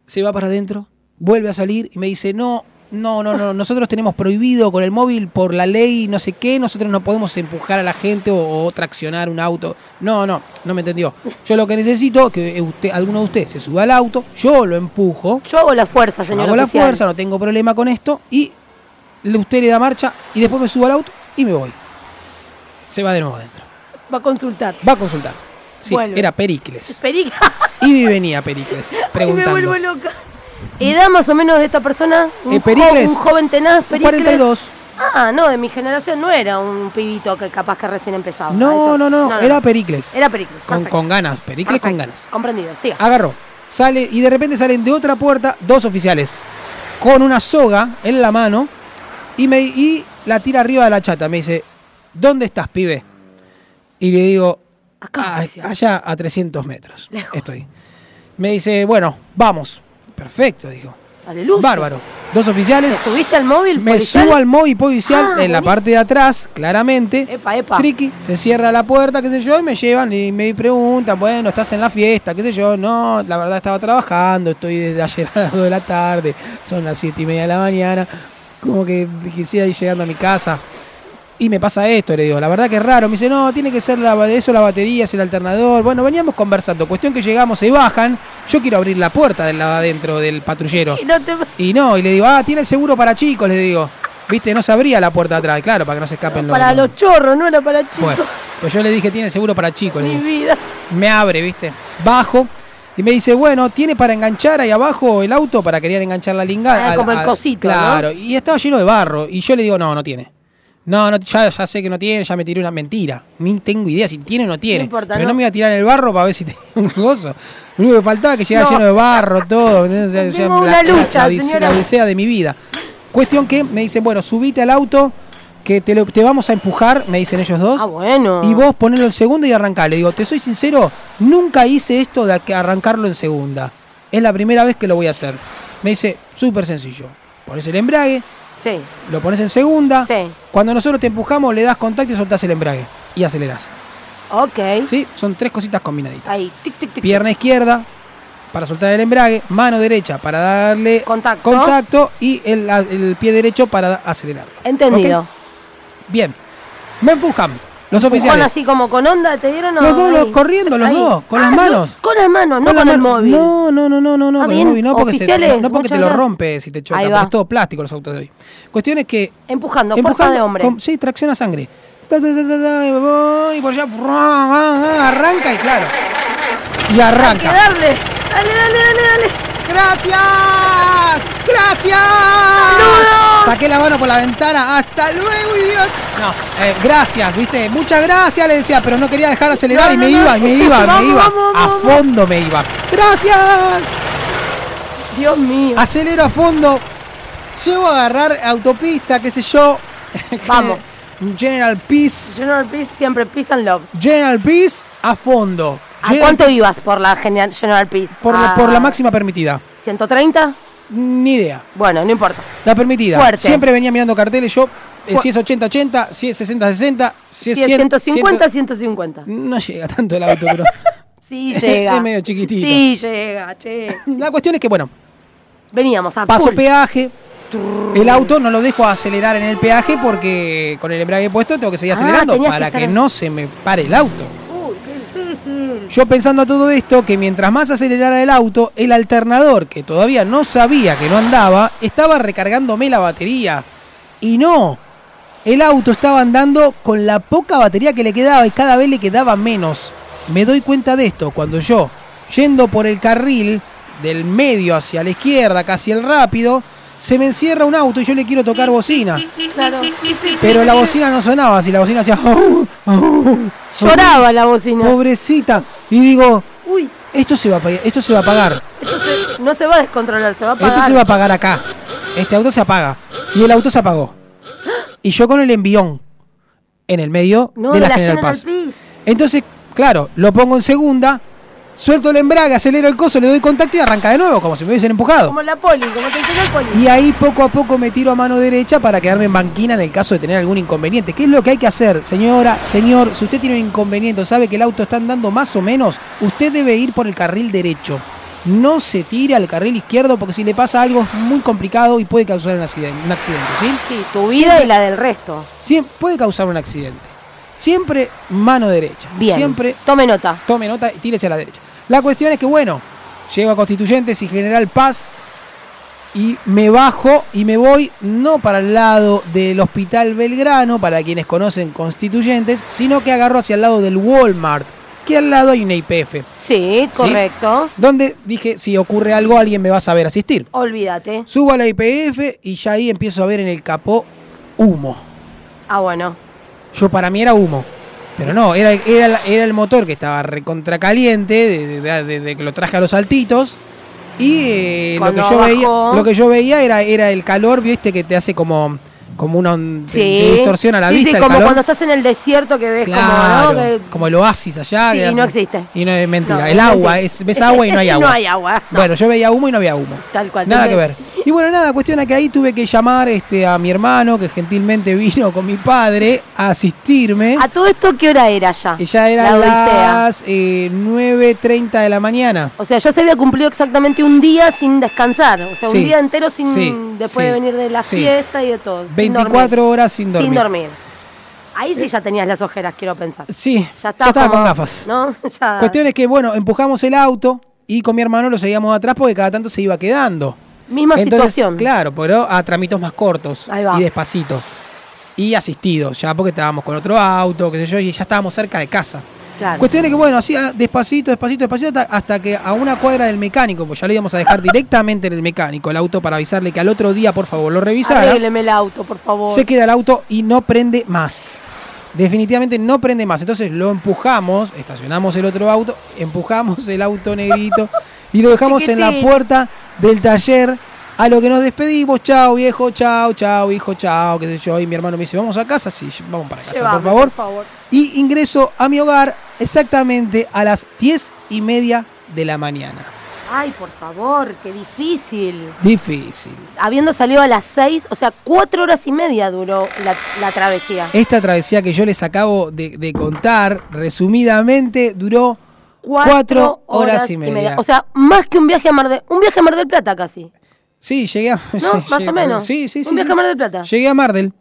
Speaker 2: Se va para adentro, vuelve a salir y me dice, no, no, no, no, nosotros tenemos prohibido con el móvil por la ley, no sé qué, nosotros no podemos empujar a la gente o, o traccionar un auto. No, no, no me entendió. Yo lo que necesito es que usted, alguno de ustedes se suba al auto, yo lo empujo.
Speaker 3: Yo hago la fuerza,
Speaker 2: Yo
Speaker 3: señor
Speaker 2: hago la fuerza, no tengo problema con esto. Y usted le da marcha y después me subo al auto y me voy. Se va de nuevo adentro.
Speaker 3: Va a consultar.
Speaker 2: Va a consultar. Sí,
Speaker 3: Vuelve.
Speaker 2: era Pericles.
Speaker 3: Perica.
Speaker 2: Y venía Pericles *laughs*
Speaker 3: Ay, me
Speaker 2: preguntando.
Speaker 3: vuelvo loca. ¿Edad más o menos de esta persona? Un,
Speaker 2: Eh, Pericles.
Speaker 3: jo- un joven tenaz, Pericles.
Speaker 2: 42.
Speaker 3: Ah, no, de mi generación no era un pibito que capaz que recién empezaba.
Speaker 2: No,
Speaker 3: Eso-
Speaker 2: no, no, era Pericles.
Speaker 3: Era Pericles.
Speaker 2: Con, con ganas, Pericles con ganas.
Speaker 3: Comprendido, siga.
Speaker 2: Agarró, sale y de repente salen de otra puerta dos oficiales con una soga en la mano y, me, y la tira arriba de la chata. Me dice, ¿dónde estás, pibe? Y le digo,
Speaker 3: Acá,
Speaker 2: "Ah, allá a 300 metros.
Speaker 3: Lejos.
Speaker 2: Estoy. Me dice, bueno, vamos. Perfecto, dijo.
Speaker 3: Aleluya.
Speaker 2: Bárbaro. Dos oficiales.
Speaker 3: ¿Te subiste al móvil?
Speaker 2: Me
Speaker 3: policial?
Speaker 2: subo al móvil policial
Speaker 3: Ah,
Speaker 2: en la parte de atrás, claramente.
Speaker 3: Epa, epa.
Speaker 2: Triqui, se cierra la puerta, qué sé yo, y me llevan y me preguntan, bueno, estás en la fiesta, qué sé yo. No, la verdad estaba trabajando, estoy desde ayer a las 2 de la tarde, son las 7 y media de la mañana, como que quisiera ir llegando a mi casa. Y me pasa esto, le digo, la verdad que es raro. Me dice, no, tiene que ser la, eso la batería, es el alternador. Bueno, veníamos conversando. Cuestión que llegamos, se bajan. Yo quiero abrir la puerta del lado adentro del patrullero. *laughs*
Speaker 3: Y no te...
Speaker 2: Y no, y le digo, ah, tiene el seguro para chicos, le digo. Viste, no se abría la puerta de atrás, claro, para que no se escapen
Speaker 3: Para
Speaker 2: los.
Speaker 3: los chorros, no era para chicos.
Speaker 2: Bueno, pues yo le dije, tiene seguro para chicos,
Speaker 3: Mi vida.
Speaker 2: Me abre, viste. Bajo. Y me dice, bueno, ¿tiene para enganchar ahí abajo el auto? Para querer enganchar la lingada.
Speaker 3: Ah, como el cosito,
Speaker 2: Claro, y estaba lleno de barro. Y yo le digo, no, no tiene. No, no ya, ya sé que no tiene, ya me tiré una mentira. Ni tengo idea si tiene o no tiene.
Speaker 3: importa,
Speaker 2: Pero
Speaker 3: no.
Speaker 2: no. me iba a tirar en el barro para ver si *laughs* tenía un gozo. Lo único que faltaba es que llegara
Speaker 3: No.
Speaker 2: lleno de barro, todo. O sea,
Speaker 3: Tengo
Speaker 2: la-
Speaker 3: una lucha,
Speaker 2: la,
Speaker 3: señora.
Speaker 2: la odisea de mi vida. Cuestión que me dicen, bueno, subite al auto, que te, lo- te vamos a empujar, me dicen ellos dos.
Speaker 3: Ah, bueno.
Speaker 2: Y vos ponelo en segunda y arrancá. Le digo, te soy sincero, nunca hice esto de arrancarlo en segunda. Es la primera vez que lo voy a hacer. Me dice, súper sencillo. Pones el embrague,
Speaker 3: Sí.
Speaker 2: lo pones en segunda.
Speaker 3: Sí.
Speaker 2: Cuando nosotros te empujamos, le das contacto y soltás el embrague. Y acelerás.
Speaker 3: Ok.
Speaker 2: ¿Sí? Son tres cositas combinaditas.
Speaker 3: Ahí. Tic, tic, tic.
Speaker 2: Pierna izquierda para soltar el embrague, mano derecha para darle
Speaker 3: Contacto.
Speaker 2: contacto y el, el pie derecho para acelerarlo.
Speaker 3: Entendido.
Speaker 2: Bien. Me empujan. Los oficiales.
Speaker 3: así como con onda, ¿te dieron o
Speaker 2: Los dos, los- corriendo, los
Speaker 3: Ahí.
Speaker 2: dos, con las
Speaker 3: Ah,
Speaker 2: manos.
Speaker 3: no, con las manos, no
Speaker 2: Con
Speaker 3: con, el
Speaker 2: mano-
Speaker 3: móvil.
Speaker 2: No, no, no, no, no, no,
Speaker 3: Ah,
Speaker 2: con el móvil no porque,
Speaker 3: Oficiales,
Speaker 2: no, no porque te lo rompe si te choca, porque es todo plástico los autos de hoy. Cuestión es que
Speaker 3: Empujando, fuerza
Speaker 2: empujando
Speaker 3: de hombre.
Speaker 2: con- sí, tracción a sangre. Y por allá arranca y claro. Y arranca.
Speaker 3: Dale, dale, dale, dale.
Speaker 2: ¡Gracias! ¡Gracias!
Speaker 3: ¡Saludos!
Speaker 2: Saqué la mano por la ventana. ¡Hasta luego, idiota! No, eh, gracias, ¿viste? Muchas gracias, le decía, pero no quería dejar de acelerar
Speaker 3: No,
Speaker 2: y me
Speaker 3: no.
Speaker 2: iba, y me iba, *laughs*
Speaker 3: Vamos,
Speaker 2: me iba.
Speaker 3: vamos,
Speaker 2: a fondo me iba. ¡Gracias!
Speaker 3: Dios mío.
Speaker 2: Acelero a fondo. Llego a agarrar autopista, qué sé yo. *laughs*
Speaker 3: Vamos.
Speaker 2: General Peace.
Speaker 3: General Peace siempre Peace and Love.
Speaker 2: General Peace a fondo.
Speaker 3: ¿A
Speaker 2: General
Speaker 3: cuánto
Speaker 2: Peace
Speaker 3: ibas por la General, Peace?
Speaker 2: por, la-
Speaker 3: ¿A
Speaker 2: por la máxima permitida.
Speaker 3: ¿130?
Speaker 2: Ni idea.
Speaker 3: Bueno, no importa.
Speaker 2: La permitida.
Speaker 3: Fuerte.
Speaker 2: Siempre venía mirando carteles yo. eh, si es 80-80, si es 60-60, si es
Speaker 3: Si es
Speaker 2: 100,
Speaker 3: 150,
Speaker 2: 100.
Speaker 3: 150.
Speaker 2: No llega tanto el auto, pero. *laughs*
Speaker 3: Sí llega.
Speaker 2: Es medio chiquitito.
Speaker 3: Sí llega, che. *laughs*
Speaker 2: La cuestión es que, bueno,
Speaker 3: Veníamos a
Speaker 2: paso
Speaker 3: full.
Speaker 2: peaje. El auto no lo dejo acelerar en el peaje porque con el embrague puesto tengo que seguir
Speaker 3: Ah,
Speaker 2: acelerando
Speaker 3: que
Speaker 2: para
Speaker 3: estar
Speaker 2: que no se me pare el auto.
Speaker 3: Difícil.
Speaker 2: Yo pensando a todo esto, que mientras más acelerara el auto, el alternador, que todavía no sabía que no andaba, estaba recargándome la batería. Y no, el auto estaba andando con la poca batería que le quedaba y cada vez le quedaba menos. Me doy cuenta de esto cuando yo, yendo por el carril del medio hacia la izquierda, casi el rápido, se me encierra un auto y yo le quiero tocar bocina.
Speaker 3: Claro.
Speaker 2: Pero la bocina no sonaba así, la bocina hacía...
Speaker 3: Lloraba la bocina.
Speaker 2: Pobrecita. Y digo,
Speaker 3: Uy,
Speaker 2: esto se va a, pa- esto se va a
Speaker 3: esto se- no se va a descontrolar, se va a
Speaker 2: Esto
Speaker 3: apagar.
Speaker 2: se va a apagar acá. Este auto se apaga. Y el auto se apagó. Y yo con el envión en el medio
Speaker 3: no,
Speaker 2: de la,
Speaker 3: la
Speaker 2: General, Paz. Entonces, claro, lo pongo en segunda, suelto el embrague, acelero el coso, le doy contacto y arranca de nuevo, como si me hubiesen empujado.
Speaker 3: Como la poli, como te enseñó el poli.
Speaker 2: Y ahí poco a poco me tiro a mano derecha para quedarme en banquina en el caso de tener algún inconveniente. ¿Qué es lo que hay que hacer? Señora, señor, si usted tiene un inconveniente o sabe que el auto está andando más o menos, usted debe ir por el carril derecho. No se tire al carril izquierdo porque si le pasa algo es muy complicado y puede causar un accidente, un accidente ¿sí?
Speaker 3: Sí, tu vida
Speaker 2: Siempre-
Speaker 3: y la del resto.
Speaker 2: Siem- puede causar un accidente. Siempre mano derecha.
Speaker 3: Bien.
Speaker 2: Siempre
Speaker 3: Tome nota.
Speaker 2: tome nota y tírese a la derecha. La cuestión es que, bueno, llego a Constituyentes y General Paz y me bajo y me voy no para el lado del Hospital Belgrano, para quienes conocen Constituyentes, sino que agarro hacia el lado del Walmart, que al lado hay una IPF,
Speaker 3: Sí, correcto.
Speaker 2: donde dije, si ocurre algo, alguien me va a saber asistir.
Speaker 3: Olvídate.
Speaker 2: Subo a la IPF y ya ahí empiezo a ver en el capó humo.
Speaker 3: Ah, bueno.
Speaker 2: Yo para mí era humo. Pero no, era, era, era el motor que estaba recontracaliente de, de- de- de que lo traje a los saltitos. Y eh, lo, que yo veía, lo que yo veía era, era el calor, viste, que te hace como, como una
Speaker 3: Sí.
Speaker 2: te distorsiona la
Speaker 3: sí,
Speaker 2: vista.
Speaker 3: Sí, como
Speaker 2: calor.
Speaker 3: cuando estás en el desierto que ves
Speaker 2: Claro,
Speaker 3: como, ¿no? Que-
Speaker 2: como el oasis allá.
Speaker 3: Sí, y no existe.
Speaker 2: Y no es mentira.
Speaker 3: No,
Speaker 2: el agua, es, ves agua y no hay *laughs* agua.
Speaker 3: no hay agua. no.
Speaker 2: Bueno, yo veía humo y no había humo.
Speaker 3: Tal cual.
Speaker 2: Nada que ver. Y bueno, nada, cuestión es que ahí tuve que llamar este, a mi hermano, que gentilmente vino con mi padre a asistirme.
Speaker 3: ¿A todo esto qué hora era ya?
Speaker 2: Y ya eran las eh, 9.30 de la mañana.
Speaker 3: O sea, ya se había cumplido exactamente un día sin descansar. O sea, un día entero sin después de venir de la fiesta y de todo. Sin
Speaker 2: 24
Speaker 3: dormir.
Speaker 2: horas sin dormir.
Speaker 3: Sin dormir. Ahí sí ya tenías las ojeras, quiero pensar.
Speaker 2: Sí,
Speaker 3: Ya
Speaker 2: ya
Speaker 3: estaba,
Speaker 2: estaba
Speaker 3: como-
Speaker 2: con gafas.
Speaker 3: ¿No? *laughs* Ya.
Speaker 2: Cuestión es que, bueno, empujamos el auto y con mi hermano lo seguíamos atrás porque cada tanto se iba quedando.
Speaker 3: Misma
Speaker 2: Entonces,
Speaker 3: situación.
Speaker 2: Claro, pero a tramitos más cortos
Speaker 3: Ahí va.
Speaker 2: y despacito. Y asistido, ya porque estábamos con otro auto, qué sé yo, y ya estábamos cerca de casa.
Speaker 3: Claro.
Speaker 2: Cuestión es que, bueno, así ah, despacito, despacito, despacito, hasta, que a una cuadra del mecánico, pues ya lo íbamos a dejar *laughs* directamente en el mecánico, el auto, para avisarle que al otro día, por favor, lo revisara.
Speaker 3: Arrégleme el auto, por favor.
Speaker 2: Se queda el auto y no prende más. Definitivamente no prende más. Entonces lo empujamos, estacionamos el otro auto, empujamos el auto negrito *laughs* y lo dejamos en la puerta del taller. A lo que nos despedimos, chao viejo, chao, chao hijo, chao, qué sé yo. Y mi hermano me dice, vamos a casa, sí, vamos para casa, por favor.
Speaker 3: por favor.
Speaker 2: Y ingreso a mi hogar exactamente a las diez y media de la mañana.
Speaker 3: Ay, por favor, qué difícil.
Speaker 2: Difícil.
Speaker 3: Habiendo salido a las seis, o sea, cuatro horas y media duró la, la travesía.
Speaker 2: Esta travesía que yo les acabo de, de contar, resumidamente, duró cuatro horas y media.
Speaker 3: O sea, más que un viaje a Mar del, un viaje a Mar del Plata casi.
Speaker 2: Sí, llegué a.
Speaker 3: No, *laughs* más o menos.
Speaker 2: Sí, sí, sí.
Speaker 3: Un viaje
Speaker 2: sí.
Speaker 3: a Mar del Plata.
Speaker 2: Llegué a Mardel.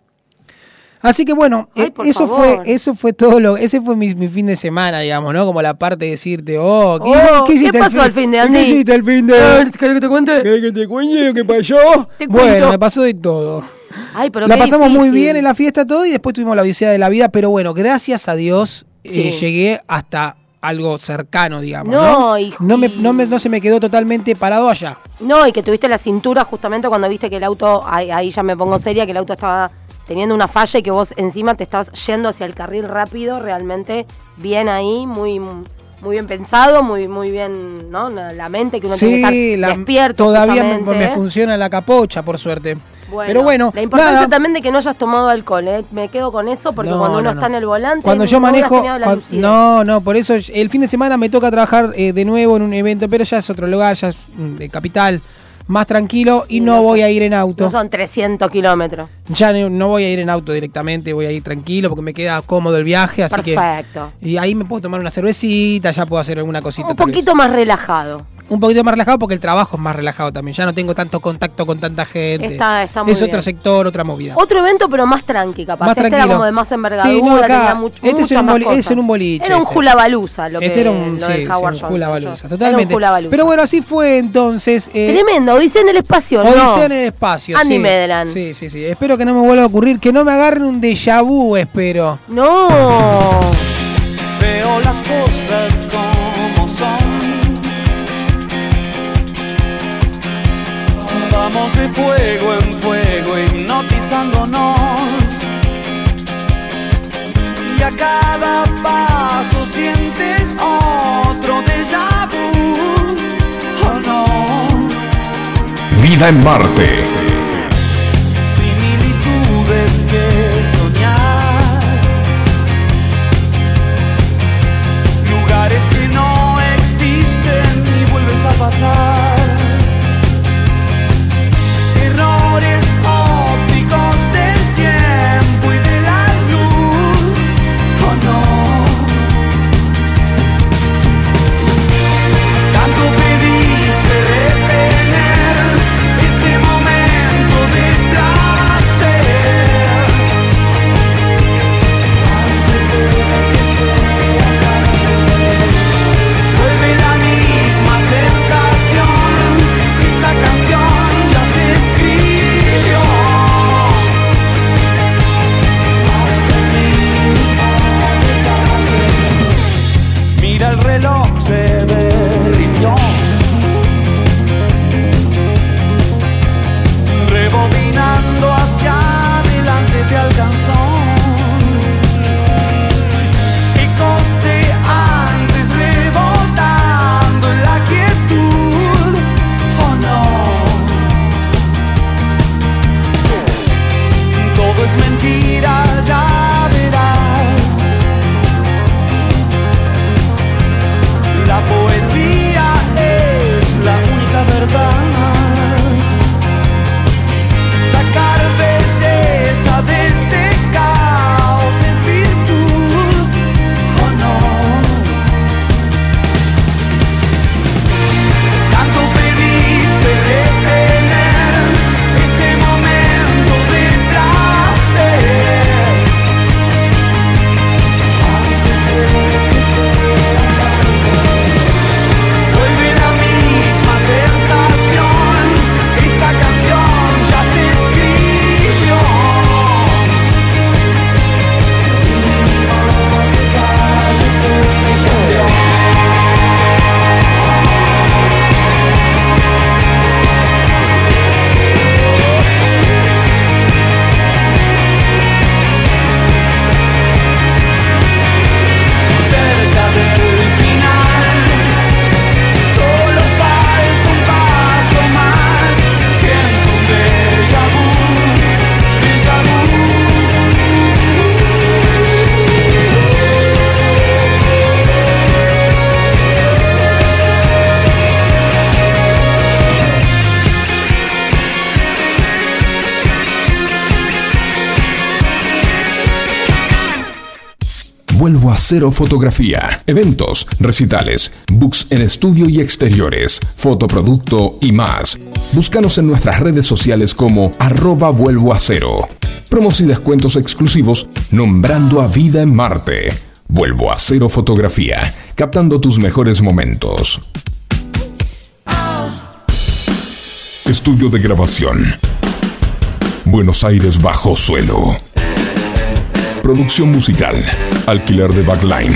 Speaker 2: Así que bueno,
Speaker 3: Ay,
Speaker 2: eh, eso
Speaker 3: favor.
Speaker 2: fue, eso fue todo lo, ese fue mi, mi fin de semana, digamos, ¿no? Como la parte de decirte, oh, ¿qué,
Speaker 3: Oh, ¿qué
Speaker 2: hiciste
Speaker 3: pasó al fin de
Speaker 2: ¿Qué
Speaker 3: Andy?
Speaker 2: hiciste el fin de?
Speaker 3: ¿Querés que te cuente?
Speaker 2: ¿Querés que te cuente qué pasó?
Speaker 3: Te
Speaker 2: bueno, me pasó de todo.
Speaker 3: Ay, pero
Speaker 2: la
Speaker 3: qué
Speaker 2: pasamos muy bien en la fiesta todo y después tuvimos la odisea de la vida, pero bueno, gracias a Dios eh,
Speaker 3: Sí.
Speaker 2: llegué hasta algo cercano, digamos.
Speaker 3: No,
Speaker 2: No,
Speaker 3: hijo,
Speaker 2: no, me, no, me- no se me quedó totalmente parado allá.
Speaker 3: No, y que tuviste la cintura justamente cuando viste que el auto, ahí, ahí ya me pongo seria, que el auto estaba teniendo una falla y que vos encima te estás yendo hacia el carril rápido, realmente bien ahí, muy muy bien pensado, muy muy bien, ¿no? La, mente que uno tiene que estar
Speaker 2: la-
Speaker 3: despierto.
Speaker 2: todavía me, me funciona la capocha, por suerte.
Speaker 3: Bueno,
Speaker 2: Pero bueno,
Speaker 3: la importancia
Speaker 2: nada.
Speaker 3: también de que no hayas tomado alcohol, ¿eh? me quedo con eso porque
Speaker 2: No,
Speaker 3: cuando uno
Speaker 2: no,
Speaker 3: está en el volante,
Speaker 2: Cuando yo manejo, no, no, por eso el fin de semana me toca trabajar eh, de nuevo en un evento, pero ya es otro lugar, ya es mm, de capital, más tranquilo y no
Speaker 3: no
Speaker 2: voy
Speaker 3: son-
Speaker 2: a ir en auto.
Speaker 3: No son 300 kilómetros.
Speaker 2: Ya no, no voy a ir en auto directamente, voy a ir tranquilo porque me queda cómodo el viaje, así
Speaker 3: Perfecto.
Speaker 2: que y ahí me puedo tomar una cervecita, ya puedo hacer alguna cosita.
Speaker 3: Un
Speaker 2: vez.
Speaker 3: poquito más relajado.
Speaker 2: Un poquito más relajado porque el trabajo es más relajado también. Ya no tengo tanto contacto con tanta gente.
Speaker 3: Está- está muy
Speaker 2: es otro sector, otra movida.
Speaker 3: Otro evento, pero más tranqui, capaz.
Speaker 2: Más
Speaker 3: este era
Speaker 2: tranquilo.
Speaker 3: como de más envergadura,
Speaker 2: Sí, no, acá,
Speaker 3: tenía
Speaker 2: este es
Speaker 3: muchas
Speaker 2: un
Speaker 3: más cosas.
Speaker 2: es en un boliche,
Speaker 3: Era un
Speaker 2: este.
Speaker 3: hula baluza lo que
Speaker 2: este era un,
Speaker 3: lo
Speaker 2: sí, un
Speaker 3: Johnson, Era
Speaker 2: totalmente.
Speaker 3: un.
Speaker 2: Pero bueno, así fue entonces. eh,
Speaker 3: Tremendo, dice en el espacio, ¿no?
Speaker 2: Odisea en el espacio.
Speaker 3: Andy
Speaker 2: sí.
Speaker 3: Medran.
Speaker 2: Sí, sí, sí. Espero que no me vuelva a ocurrir, que no me agarren un déjà vu, espero.
Speaker 3: No.
Speaker 5: Veo las cosas como Vamos de fuego en fuego, hipnotizándonos. Y a cada paso sientes otro déjà vu. Oh no.
Speaker 1: Vida en Marte.
Speaker 5: similitudes que soñás, lugares que no existen y vuelves a pasar,
Speaker 1: cero fotografía. Eventos, recitales, books en estudio y exteriores, fotoproducto y más. Búscanos en nuestras redes sociales como arroba vuelvo a cero. Promos y descuentos exclusivos nombrando a Vida en Marte. Vuelvo a cero fotografía, captando tus mejores momentos. Estudio de grabación. Buenos Aires bajo suelo. Producción musical. Alquiler de backline.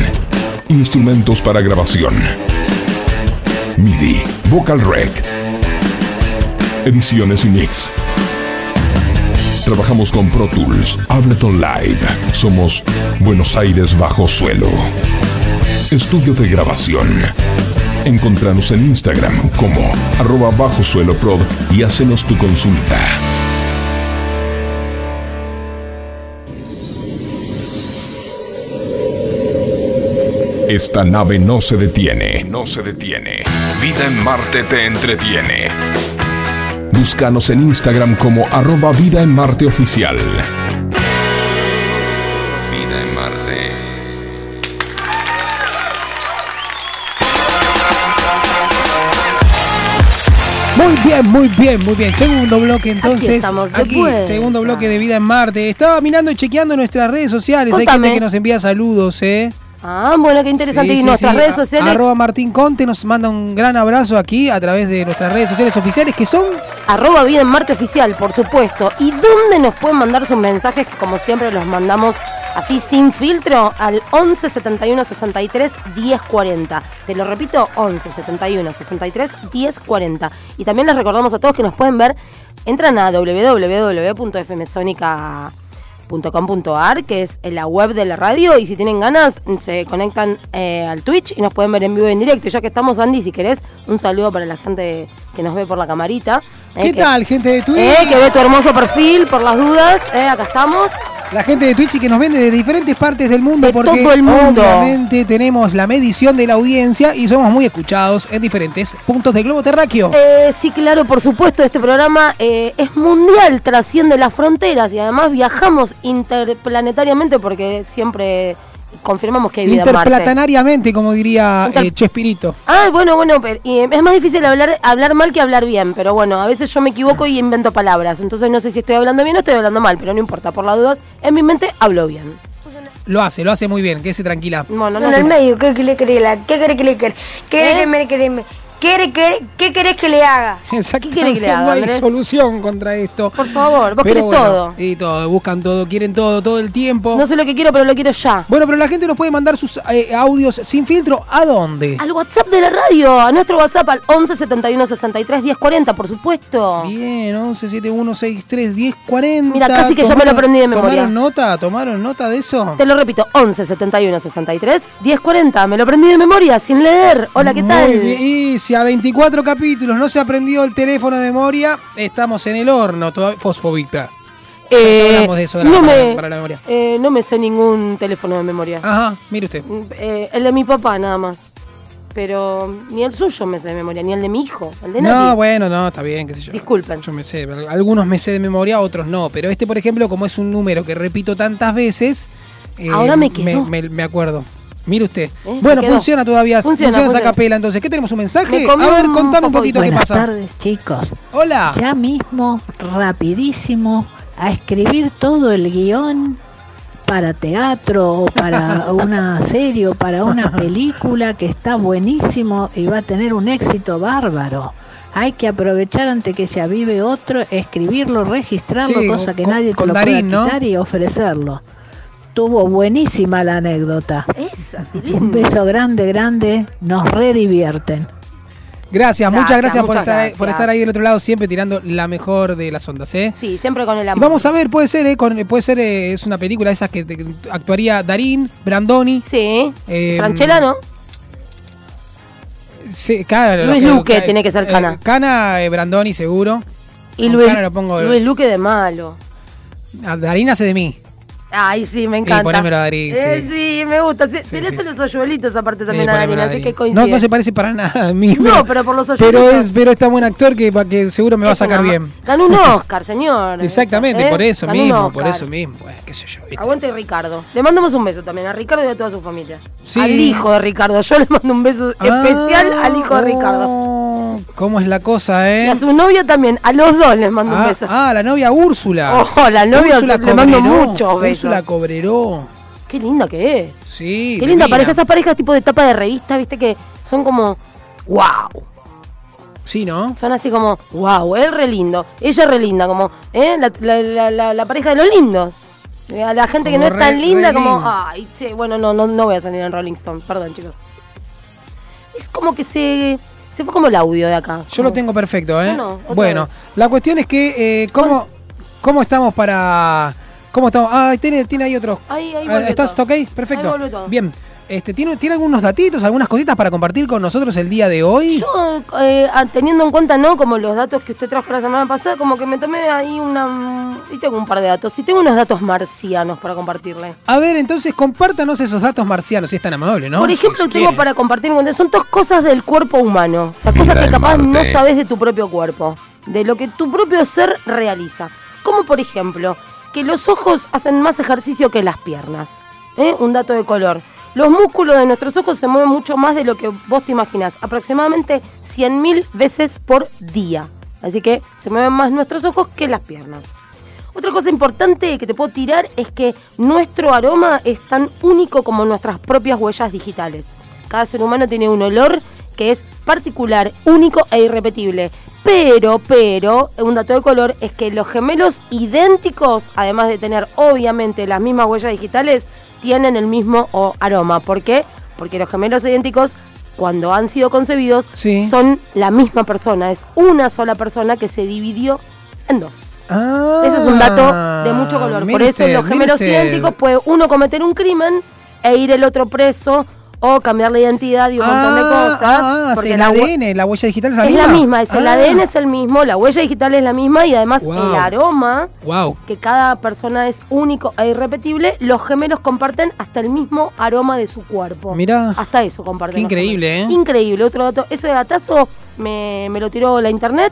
Speaker 1: Instrumentos para grabación. MIDI. Vocal Rec. Ediciones y mix. Trabajamos con Pro Tools, Ableton Live. Somos Buenos Aires bajo suelo. Estudio de grabación. Encontranos en Instagram como arroba bajo suelo y hacenos tu consulta. Esta nave no se detiene, no se detiene. Vida en Marte te entretiene. Búscanos en Instagram como arroba Vida en Marte Oficial. Vida en Marte.
Speaker 2: Muy bien, muy bien, muy bien. Segundo bloque entonces.
Speaker 3: estamos de
Speaker 2: Aquí,
Speaker 3: vuelta.
Speaker 2: segundo bloque de Vida en Marte. Estaba mirando y chequeando nuestras redes sociales. Hay gente que nos envía saludos, ¿eh?
Speaker 3: Ah, bueno, qué interesante.
Speaker 2: Sí,
Speaker 3: y
Speaker 2: sí,
Speaker 3: nuestras
Speaker 2: sí.
Speaker 3: redes sociales.
Speaker 2: Arroba Martín Conte nos manda un gran abrazo aquí a través de nuestras redes sociales oficiales que son
Speaker 3: Arroba Vida en Marte Oficial, por supuesto. ¿Y dónde nos pueden mandar sus mensajes? Que como siempre los mandamos así sin filtro al 11 71 63 10 40. Te lo repito, 11 71 63 10 40. Y también les recordamos a todos que nos pueden ver, entran a www.fmsonica.com.ar, que es la web de la radio, y si tienen ganas, se conectan eh, al Twitch y nos pueden ver en vivo y en directo. Ya que estamos, Andy, si querés, un saludo para la gente que nos ve por la camarita. Eh,
Speaker 2: ¿Qué
Speaker 3: que-
Speaker 2: tal, gente de Twitch?
Speaker 3: eh, que ve tu hermoso perfil, por las dudas, eh, acá estamos.
Speaker 2: La gente de Twitch y que nos ven de diferentes partes del mundo
Speaker 3: De
Speaker 2: porque
Speaker 3: todo el mundo.
Speaker 2: obviamente tenemos la medición de la audiencia y somos muy escuchados en diferentes puntos del globo terráqueo.
Speaker 3: Eh, sí, claro, por supuesto, este programa eh, es mundial, trasciende las fronteras y además viajamos interplanetariamente porque siempre confirmamos que hay vida en Marte.
Speaker 2: Interplatanariamente, como diría
Speaker 3: Inter-
Speaker 2: eh, Chespirito.
Speaker 3: Ah, bueno, bueno, pero, y es más difícil hablar, hablar mal que hablar bien, pero bueno, a veces yo me equivoco y invento palabras, entonces no sé si estoy hablando bien o estoy hablando mal, pero no importa, por las dudas, en mi mente hablo bien.
Speaker 2: Lo hace, lo hace muy bien, quédese tranquila.
Speaker 3: Bueno, no
Speaker 4: en el medio, ¿qué querés que le que le
Speaker 3: ¿Eh?
Speaker 4: querés que me- que ¿Qué querés- ¿Qué querés que le haga? *laughs*
Speaker 2: Exactamente,
Speaker 3: que le haga,
Speaker 2: no hay
Speaker 3: Andrés?
Speaker 2: solución contra esto.
Speaker 3: Por favor, vos
Speaker 2: Pero
Speaker 3: querés
Speaker 2: bueno,
Speaker 3: todo.
Speaker 2: Y todo, buscan todo, quieren todo, todo el tiempo.
Speaker 3: No sé lo que quiero, pero lo quiero ya.
Speaker 2: Bueno, pero la gente nos puede mandar sus eh, audios sin filtro. ¿A dónde?
Speaker 3: Al WhatsApp de la radio, a nuestro WhatsApp al 11 71 63 10 40, por supuesto.
Speaker 2: Bien, 11 71 63 10 40.
Speaker 3: Mira, casi que ya me lo aprendí de memoria.
Speaker 2: ¿Tomaron nota? ¿Tomaron nota de eso?
Speaker 3: Te lo repito, 11 71 63 10 40. Me lo aprendí de memoria, sin leer. Hola, ¿qué tal?
Speaker 2: Muy bien. Si a 24 capítulos no se aprendió el teléfono de memoria, estamos en el horno. Todavía, fosfobita.
Speaker 3: Eh,
Speaker 2: hablamos de eso de la-
Speaker 3: no,
Speaker 2: para-
Speaker 3: me,
Speaker 2: para la memoria.
Speaker 3: eh, no me sé ningún teléfono de memoria.
Speaker 2: Ajá, mire usted.
Speaker 3: Eh, el de mi papá, nada más. Pero ni el suyo me sé de memoria, ni el de mi hijo. El de
Speaker 2: No,
Speaker 3: nadie.
Speaker 2: bueno, no, está bien, qué sé yo.
Speaker 3: Disculpen.
Speaker 2: Yo me sé, algunos me sé de memoria, otros no. Pero este, por ejemplo, como es un número que repito tantas veces, eh,
Speaker 3: Ahora me
Speaker 2: me- me acuerdo. Mire usted.
Speaker 3: Eh,
Speaker 2: bueno, funciona todavía.
Speaker 3: Funciona,
Speaker 2: Funciona, esa capela. Entonces, ¿qué tenemos? ¿Un mensaje? A ver,
Speaker 3: un
Speaker 2: contame un poquito qué
Speaker 6: Buenas
Speaker 2: pasa.
Speaker 6: tardes, chicos.
Speaker 2: Hola.
Speaker 6: Ya mismo, rapidísimo, a escribir todo el guion para teatro o para *laughs* una serie o para una película que está buenísimo y va a tener un éxito bárbaro. Hay que aprovechar antes que se avive otro, escribirlo, registrarlo,
Speaker 2: Sí,
Speaker 6: cosa que
Speaker 2: con-
Speaker 6: nadie te lo
Speaker 2: Darín,
Speaker 6: pueda
Speaker 2: ¿no?
Speaker 6: quitar y ofrecerlo. Tuvo buenísima la anécdota.
Speaker 3: Esa,
Speaker 6: Un beso grande, grande, nos redivierten.
Speaker 2: Gracias, muchas
Speaker 3: Gracias,
Speaker 2: por estar,
Speaker 3: gracias.
Speaker 2: por estar ahí del otro lado, siempre tirando la mejor de las ondas, ¿eh?
Speaker 3: Sí, siempre con el amor.
Speaker 2: Y vamos a ver, puede ser, ¿eh? Con- puede ser, eh, es una película de esas que, que actuaría Darín, Brandoni.
Speaker 3: Sí.
Speaker 2: Eh,
Speaker 3: Franchella, ¿no?
Speaker 2: Sí, claro,
Speaker 3: Luis
Speaker 2: lo
Speaker 3: Luque tiene que ser
Speaker 2: eh,
Speaker 3: Cana.
Speaker 2: Cana, eh, Brandoni seguro.
Speaker 3: Y
Speaker 2: Con
Speaker 3: Luis,
Speaker 2: Cana lo pongo-
Speaker 3: Luis Luque de malo.
Speaker 2: Darín hace de mí.
Speaker 3: Ay, sí, me encanta.
Speaker 2: ponémelo a Darín,
Speaker 3: Eh,
Speaker 2: sí.
Speaker 3: sí. me gusta. Se,
Speaker 2: Sí,
Speaker 3: se le
Speaker 2: sí,
Speaker 3: hacen
Speaker 2: sí.
Speaker 3: los hoyuelitos aparte también a Darín, así que coincide.
Speaker 2: No, no se parece para nada a mí.
Speaker 3: No, pero por los
Speaker 2: Pero
Speaker 3: hoyuelitos.
Speaker 2: es, pero es tan buen actor que, seguro me va a sacar
Speaker 3: una
Speaker 2: bien.
Speaker 3: Ganó un *laughs* Oscar, señor.
Speaker 2: Exactamente,
Speaker 3: ¿Eh?
Speaker 2: por eso
Speaker 3: Ganó
Speaker 2: mismo, por eso mismo. Bueno, qué sé yo. ¿viste?
Speaker 3: Aguante Ricardo. Le mandamos un beso también a Ricardo y a toda su familia.
Speaker 2: Sí.
Speaker 3: Al hijo de Ricardo. Yo le mando un beso especial
Speaker 2: Ah,
Speaker 3: al hijo de Ricardo.
Speaker 2: oh, ¿Cómo es la cosa,
Speaker 3: Y
Speaker 2: eh?
Speaker 3: a su novia también. A los dos les mando un
Speaker 2: Ah,
Speaker 3: beso.
Speaker 2: ah, la novia Úrsula.
Speaker 3: Oh, la novia,
Speaker 2: Úrsula
Speaker 3: le mando muchos besos.
Speaker 2: Úrsula Cobreró.
Speaker 3: Qué linda que es.
Speaker 2: Sí.
Speaker 3: Qué linda pareja. Esas parejas tipo de tapa de revista, viste, que son como. ¡Wow!
Speaker 2: Sí, ¿no?
Speaker 3: Son así como, wow, él re lindo, ella re linda, como, ¿eh? La, la- la- la- la pareja de los lindos. Eh, A la gente que no es tan linda, como, ay, che, bueno, no, no, no voy a salir en Rolling Stone, perdón, chicos. Es como que se, se fue como el audio de acá.
Speaker 2: Yo lo tengo perfecto, ¿eh?
Speaker 3: No,
Speaker 2: bueno,
Speaker 3: vez.
Speaker 2: la cuestión es que, eh, ¿cómo, ¿cómo estamos para...? ¿Cómo estamos? Ah, tiene, tiene ahí otros...
Speaker 3: Ahí, ahí
Speaker 2: Ah,
Speaker 3: volvió
Speaker 2: ¿Estás ok? Perfecto.
Speaker 3: Ahí.
Speaker 2: Bien. Este, ¿tiene, ¿Tiene algunos datitos, algunas cositas para compartir con nosotros el día de hoy?
Speaker 3: Yo, eh, teniendo en cuenta, ¿no? Como los datos que usted trajo la semana pasada, como que me tomé ahí una... Y tengo un par de datos. Y tengo unos datos marcianos para compartirle.
Speaker 2: A ver, entonces compártanos esos datos marcianos, si es tan amable, ¿no?
Speaker 3: Por ejemplo,
Speaker 2: Si
Speaker 3: tengo
Speaker 2: quiere.
Speaker 3: para compartir con ustedes, son dos cosas del cuerpo humano. O sea, cosas que capaz no sabes de tu propio cuerpo. De lo que tu propio ser realiza. Como por ejemplo, que los ojos hacen más ejercicio que las piernas. ¿Eh? Un dato de color. Los músculos de nuestros ojos se mueven mucho más de lo que vos te imaginas. Aproximadamente 100.000 veces por día. Así que se mueven más nuestros ojos que las piernas. Otra cosa importante que te puedo tirar es que nuestro aroma es tan único como nuestras propias huellas digitales. Cada ser humano tiene un olor que es particular, único e irrepetible. Pero, pero, un dato de color es que los gemelos idénticos, además de tener obviamente las mismas huellas digitales, tienen el mismo o, aroma. ¿Por qué? Porque los gemelos idénticos, cuando han sido concebidos,
Speaker 2: Sí.
Speaker 3: son la misma persona. Es una sola persona que se dividió en dos.
Speaker 2: Ah,
Speaker 3: Eso es un dato de mucho color. Por eso
Speaker 2: usted,
Speaker 3: los gemelos idénticos puede uno cometer un crimen e ir el otro preso o cambiar la identidad y un montón de
Speaker 2: Ah,
Speaker 3: cosas.
Speaker 2: Ah,
Speaker 3: porque
Speaker 2: sí, el
Speaker 3: la
Speaker 2: ADN, la huella digital es la
Speaker 3: es
Speaker 2: misma.
Speaker 3: la misma, es el
Speaker 2: Ah,
Speaker 3: ADN es el mismo, la huella digital es la misma y además
Speaker 2: Wow.
Speaker 3: el aroma,
Speaker 2: Wow.
Speaker 3: que cada persona es único e irrepetible, los gemelos comparten hasta el mismo aroma de su cuerpo.
Speaker 2: Mirá.
Speaker 3: Hasta eso comparten.
Speaker 2: Qué increíble. ¿eh?
Speaker 3: Increíble. Otro dato, ese datazo me, me lo tiró la internet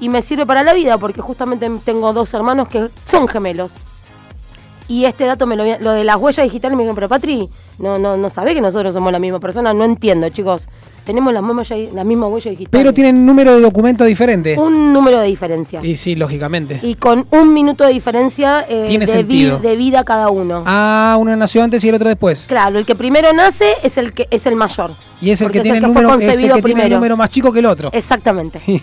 Speaker 3: y me sirve para la vida porque justamente tengo dos hermanos que son gemelos. Y este dato me lo lo de las huellas digitales me dijeron, pero Patri, no, no, no sabe que nosotros somos la misma persona, no entiendo, chicos. Tenemos las mismas la misma huella digital.
Speaker 2: Pero tienen número de documento diferente.
Speaker 3: un número de diferencia.
Speaker 2: Y sí, lógicamente.
Speaker 3: Y con un minuto de diferencia eh,
Speaker 2: Tiene
Speaker 3: de, vi-
Speaker 2: sentido.
Speaker 3: de vida cada uno.
Speaker 2: Ah, uno nació antes y el otro después.
Speaker 3: Claro, el que primero nace es el que es el mayor.
Speaker 2: Y es el que tiene el número, es el que tiene el número más chico que el otro.
Speaker 3: Exactamente. *laughs*
Speaker 2: Sí,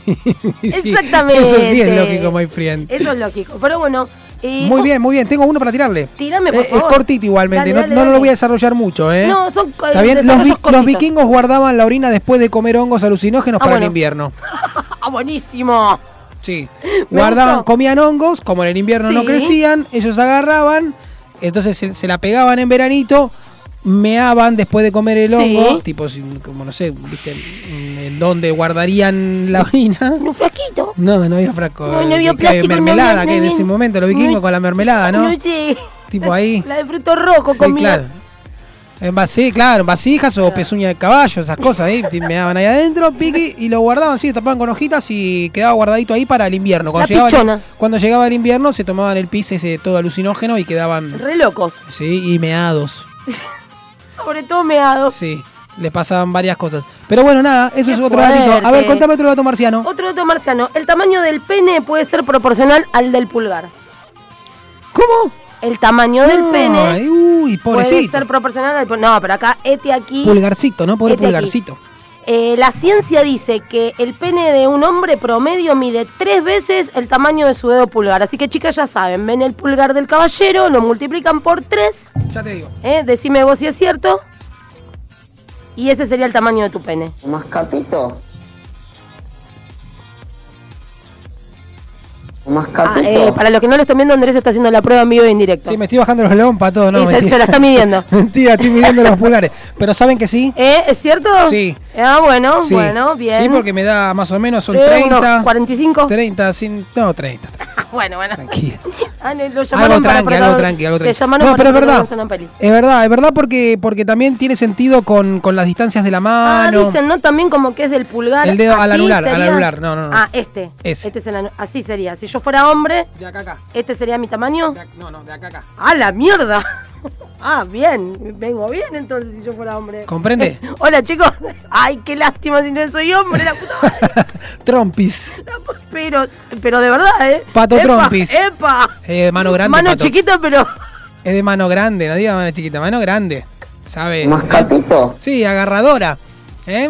Speaker 3: Exactamente.
Speaker 2: Eso sí es lógico, my friend.
Speaker 3: Eso es lógico. Pero bueno. Eh,
Speaker 2: Muy
Speaker 3: oh,
Speaker 2: bien, muy bien. Tengo uno para tirarle.
Speaker 3: Tírame, por
Speaker 2: Eh, es
Speaker 3: favor.
Speaker 2: cortito igualmente.
Speaker 3: Dale,
Speaker 2: no
Speaker 3: dale,
Speaker 2: no
Speaker 3: dale.
Speaker 2: lo voy a desarrollar mucho, ¿eh?
Speaker 3: No, son
Speaker 2: Está bien. Los, vikingos guardaban la orina después de comer hongos alucinógenos
Speaker 3: Ah,
Speaker 2: para
Speaker 3: bueno.
Speaker 2: el invierno. *laughs*
Speaker 3: ¡Ah, buenísimo!
Speaker 2: Sí.
Speaker 3: Me
Speaker 2: Guardaban,
Speaker 3: gustó.
Speaker 2: comían hongos, como en el invierno no crecían, ellos agarraban, entonces se, se la pegaban en veranito, meaban después de comer el
Speaker 3: Sí.
Speaker 2: hongo, tipo, si- como no sé, ¿viste? dónde guardarían la *laughs* orina.
Speaker 3: Un frasquito.
Speaker 2: No, no había frasco.
Speaker 3: No, no había
Speaker 2: que había
Speaker 3: plástico, no
Speaker 2: mermelada, que en ese momento los vikingos con la mermelada, ¿no?
Speaker 3: Sé.
Speaker 2: Tipo ahí. *laughs*
Speaker 3: La de fruto rojo
Speaker 2: Sí,
Speaker 3: comida.
Speaker 2: claro. En vasi- claro, en vasijas o pezuña de caballo, esas cosas ahí, me daban ahí adentro, piqui, y lo guardaban así, tapaban con hojitas y quedaba guardadito ahí para el invierno. Cuando,
Speaker 3: La
Speaker 2: llegaba, el, cuando llegaba el invierno se tomaban el pis ese todo alucinógeno y quedaban,
Speaker 3: Re locos.
Speaker 2: sí, y meados, *laughs*
Speaker 3: Sobre todo meados.
Speaker 2: sí, les pasaban varias cosas. Pero bueno, nada, eso
Speaker 3: Qué
Speaker 2: es otro datito. A ver,
Speaker 3: fuerte.
Speaker 2: contame otro dato marciano.
Speaker 3: Otro dato marciano. El tamaño del pene puede ser proporcional al del pulgar.
Speaker 2: ¿Cómo?
Speaker 3: El tamaño del
Speaker 2: Ay,
Speaker 3: pene
Speaker 2: uy,
Speaker 3: puede
Speaker 2: pobrecito.
Speaker 3: ser proporcional al pulgar. No, pero acá, este aquí.
Speaker 2: Pulgarcito, ¿no? Pobre
Speaker 3: Este aquí. Eh, la ciencia dice que el pene de un hombre promedio mide tres veces el tamaño de su dedo pulgar. Así que chicas ya saben, ven el pulgar del caballero, lo multiplican por tres.
Speaker 2: Ya te digo.
Speaker 3: ¿eh? Decime vos si es cierto. Y ese sería el tamaño de tu pene.
Speaker 7: ¿Más capito? ¿Más
Speaker 3: Ah, eh, para los que no lo están viendo, Andrés está haciendo la prueba en vivo e indirecto.
Speaker 2: Sí, me estoy bajando los león para todo, ¿no?
Speaker 3: Y se, la está midiendo. *laughs*
Speaker 2: Mentira, estoy midiendo los pulgares. Pero ¿saben que sí?
Speaker 3: ¿Eh? ¿Es cierto?
Speaker 2: Sí.
Speaker 3: Ah, bueno,
Speaker 2: Sí.
Speaker 3: bueno, bien.
Speaker 2: Sí, porque me da más o menos son
Speaker 3: Eh,
Speaker 2: 30.
Speaker 3: unos 45.
Speaker 2: 30, sin, no, 30. *laughs*
Speaker 3: Bueno, bueno.
Speaker 2: Tranquilo. *laughs*
Speaker 3: Ah, lo llamaron
Speaker 2: Algo tranqui, algo tranqui, algo No, pero es verdad. Es verdad, es verdad porque, porque también tiene sentido con, con las distancias de la
Speaker 3: Ah,
Speaker 2: mano.
Speaker 3: dicen, ¿no? También como que es del pulgar.
Speaker 2: El dedo al anular, al anular, no, no, no.
Speaker 3: Ah, este.
Speaker 2: Ese.
Speaker 3: Este es el anu- Así sería. Si yo fuera hombre,
Speaker 2: De acá acá.
Speaker 3: este sería mi tamaño.
Speaker 2: No, no, de acá acá.
Speaker 3: ¡Ah, la mierda! *laughs* Ah, bien. Vengo bien entonces si yo fuera hombre.
Speaker 2: ¿Comprende?
Speaker 3: Hola, chicos. Ay, qué lástima si no soy hombre, la puta madre. *laughs*
Speaker 2: Trompis.
Speaker 3: Pero, pero de verdad, ¿eh?
Speaker 2: Pato
Speaker 3: Epa,
Speaker 2: Trompis.
Speaker 3: ¡Epa!
Speaker 2: Eh, mano grande.
Speaker 3: Mano
Speaker 2: pato.
Speaker 3: chiquita, pero.
Speaker 2: Es de mano grande, no diga mano chiquita, mano grande. ¿Sabe?
Speaker 7: Mascapito.
Speaker 2: Sí, agarradora. ¿Eh?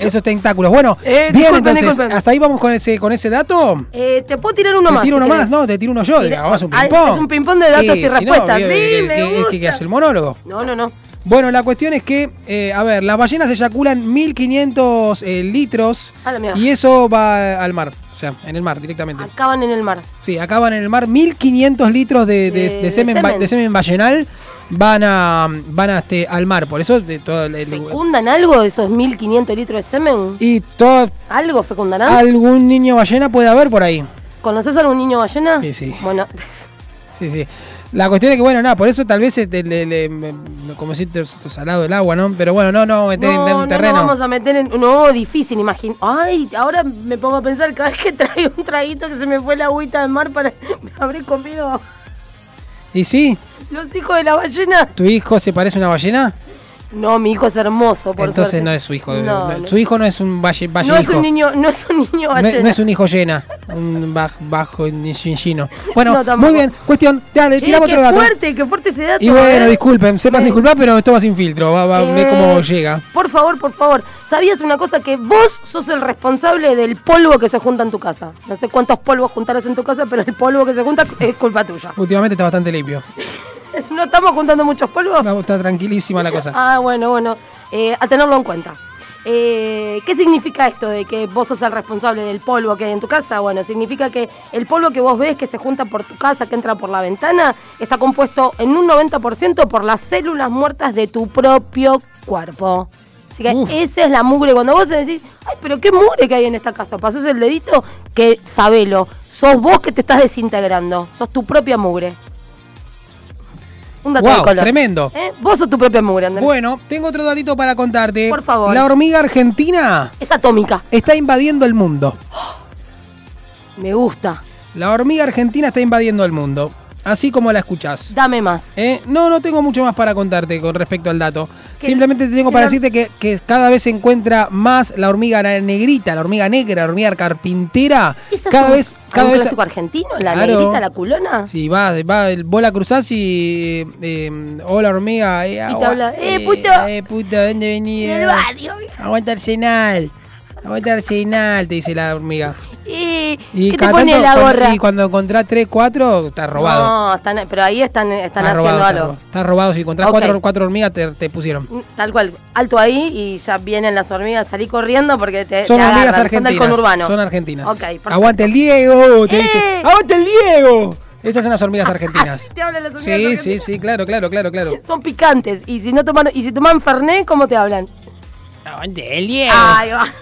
Speaker 2: Esos tentáculos. Bueno,
Speaker 3: Eh,
Speaker 2: bien, entonces,
Speaker 3: disculpen.
Speaker 2: hasta ahí vamos con ese, con ese dato.
Speaker 3: Eh, ¿Te puedo tirar uno
Speaker 2: te
Speaker 3: más?
Speaker 2: tiro
Speaker 3: si
Speaker 2: uno más, no, te tiro uno yo.
Speaker 3: Tira-
Speaker 2: Vamos a un
Speaker 3: Ay,
Speaker 2: ping-pong.
Speaker 3: es un ping-pong de datos y
Speaker 2: si no,
Speaker 3: respuestas.
Speaker 2: ¿qué-
Speaker 3: Sí,
Speaker 2: qué-
Speaker 3: me gusta.
Speaker 2: que hace el monólogo?
Speaker 3: No, no, no.
Speaker 2: Bueno, la cuestión es que, eh, a ver, las ballenas eyaculan 1500 eh, litros
Speaker 3: A la mierda.
Speaker 2: y eso va al mar, o sea, en el mar directamente.
Speaker 3: Acaban en el mar.
Speaker 2: Sí, acaban en el mar 1500 litros de, de-
Speaker 3: De-
Speaker 2: semen, ballenal van a van a este, al mar, por eso de todo el,
Speaker 3: ¿Fecundan algo esos 1500 litros de semen?
Speaker 2: y todo
Speaker 3: ¿Algo fecundarán?
Speaker 2: algún niño ballena puede haber por ahí.
Speaker 3: ¿Conoces algún niño ballena?
Speaker 2: Sí, sí.
Speaker 3: Bueno,
Speaker 2: Sí, sí. La cuestión es que, bueno, nada, por eso tal vez, este, le, le- me- como decirte, salado el agua, ¿no? Pero bueno, no, no, vamos a meter en-
Speaker 3: no,
Speaker 2: en,
Speaker 3: no
Speaker 2: terreno.
Speaker 3: nos vamos a meter en... No, difícil, imagino. Ay, ahora me pongo a pensar, cada vez que *laughs* traigo un traguito que se me fue la agüita del mar para... *laughs* Me habré comido
Speaker 2: Y sí,
Speaker 3: los hijos de la ballena.
Speaker 2: ¿tu hijo se parece a una ballena?
Speaker 3: No, mi hijo es hermoso, por
Speaker 2: Entonces
Speaker 3: suerte.
Speaker 2: no es su hijo.
Speaker 3: No,
Speaker 2: no-
Speaker 3: no.
Speaker 2: Su hijo no es un valle, valle
Speaker 3: No es un niño, no es un niño ballena.
Speaker 2: no es un hijo llena, un baj- bajo chino. Bueno, muy bien. Cuestión, dale, tiramos
Speaker 3: qué
Speaker 2: otro gato.
Speaker 3: fuerte, qué fuerte ese dato.
Speaker 2: Y bueno,
Speaker 3: ¿eh?
Speaker 2: disculpen, sepan
Speaker 3: Me-
Speaker 2: disculpar, pero esto va sin filtro. Va, va, ve
Speaker 3: Eh,
Speaker 2: cómo llega.
Speaker 3: Por favor, por favor. ¿Sabías una cosa? Que vos sos el responsable del polvo que se junta en tu casa. No sé cuántos polvos juntarás en tu casa, pero el polvo que se junta es culpa tuya.
Speaker 2: Últimamente está bastante limpio. *laughs* *laughs*
Speaker 3: ¿No estamos juntando muchos polvos?
Speaker 2: Está, está tranquilísima la cosa.
Speaker 3: Ah, bueno, bueno. Eh, a tenerlo en cuenta. Eh, ¿Qué significa esto de que vos sos el responsable del polvo que hay en tu casa? Bueno, significa que el polvo que vos ves que se junta por tu casa, que entra por la ventana, está compuesto en un 90% por las células muertas de tu propio cuerpo. Así que
Speaker 2: Uf.
Speaker 3: esa es la mugre. Cuando vos decís, ay, pero qué mugre que hay en esta casa, pasás el dedito, que sabelo, sos vos que te estás desintegrando, sos tu propia mugre. Un dato
Speaker 2: Wow,
Speaker 3: de color.
Speaker 2: tremendo.
Speaker 3: ¿Eh? Vos sos tu propia mugre, Andrés.
Speaker 2: Bueno, tengo otro datito para contarte.
Speaker 3: Por favor.
Speaker 2: La hormiga argentina
Speaker 3: Es atómica.
Speaker 2: está invadiendo el mundo. *gasps*
Speaker 3: Me gusta.
Speaker 2: La hormiga argentina está invadiendo el mundo. Así como la escuchás.
Speaker 3: Dame más.
Speaker 2: ¿Eh? No, no tengo mucho más para contarte con respecto al dato.
Speaker 3: ¿Qué-
Speaker 2: Simplemente te tengo para decirte que, que cada vez se encuentra más la hormiga negrita, la hormiga negra, la hormiga carpintera.
Speaker 3: ¿Esa
Speaker 2: Cada vez, cada vez.
Speaker 3: clásico argentino? ¿La
Speaker 2: Claro.
Speaker 3: negrita, la culona?
Speaker 2: Sí, va, va, vos la cruzás y. Eh, hola hormiga. Eh, agua-
Speaker 3: habla, "Eh, puto".
Speaker 2: Eh, puto, ¿dónde venís?
Speaker 3: Del barrio.
Speaker 2: Aguanta Arsenal. Aguanta Arsenal, te dice la hormiga.
Speaker 3: Eh,
Speaker 2: Y
Speaker 3: ¿Qué te pone
Speaker 2: tanto,
Speaker 3: la
Speaker 2: cuando-
Speaker 3: gorra?
Speaker 2: y cuando encontrás 3, 4, estás robado.
Speaker 3: No, están, pero ahí están, están
Speaker 2: Estás
Speaker 3: haciendo
Speaker 2: robado,
Speaker 3: algo.
Speaker 2: Estás robado. Si encontrás cuatro, cuatro hormigas, te, te pusieron.
Speaker 3: Mm, Tal cual, alto ahí y ya vienen las hormigas, salí corriendo porque te,
Speaker 2: Son
Speaker 3: te
Speaker 2: hormigas
Speaker 3: agarran,
Speaker 2: argentinas.
Speaker 3: Son del conurbano.
Speaker 2: Son argentinas.
Speaker 3: Ok, perfecto.
Speaker 2: Aguante el Diego, te
Speaker 3: ¡Eh!
Speaker 2: dice. ¡Aguante el Diego! Esas son las hormigas argentinas. *laughs*
Speaker 3: Así te hablan las hormigas
Speaker 2: Sí, sí,
Speaker 3: argentinas.
Speaker 2: sí, claro, claro, claro, claro.
Speaker 3: Son picantes y si no toman y si toman fernet, ¿cómo te hablan?
Speaker 2: Aguante el Diego.
Speaker 3: Ahí va. *laughs*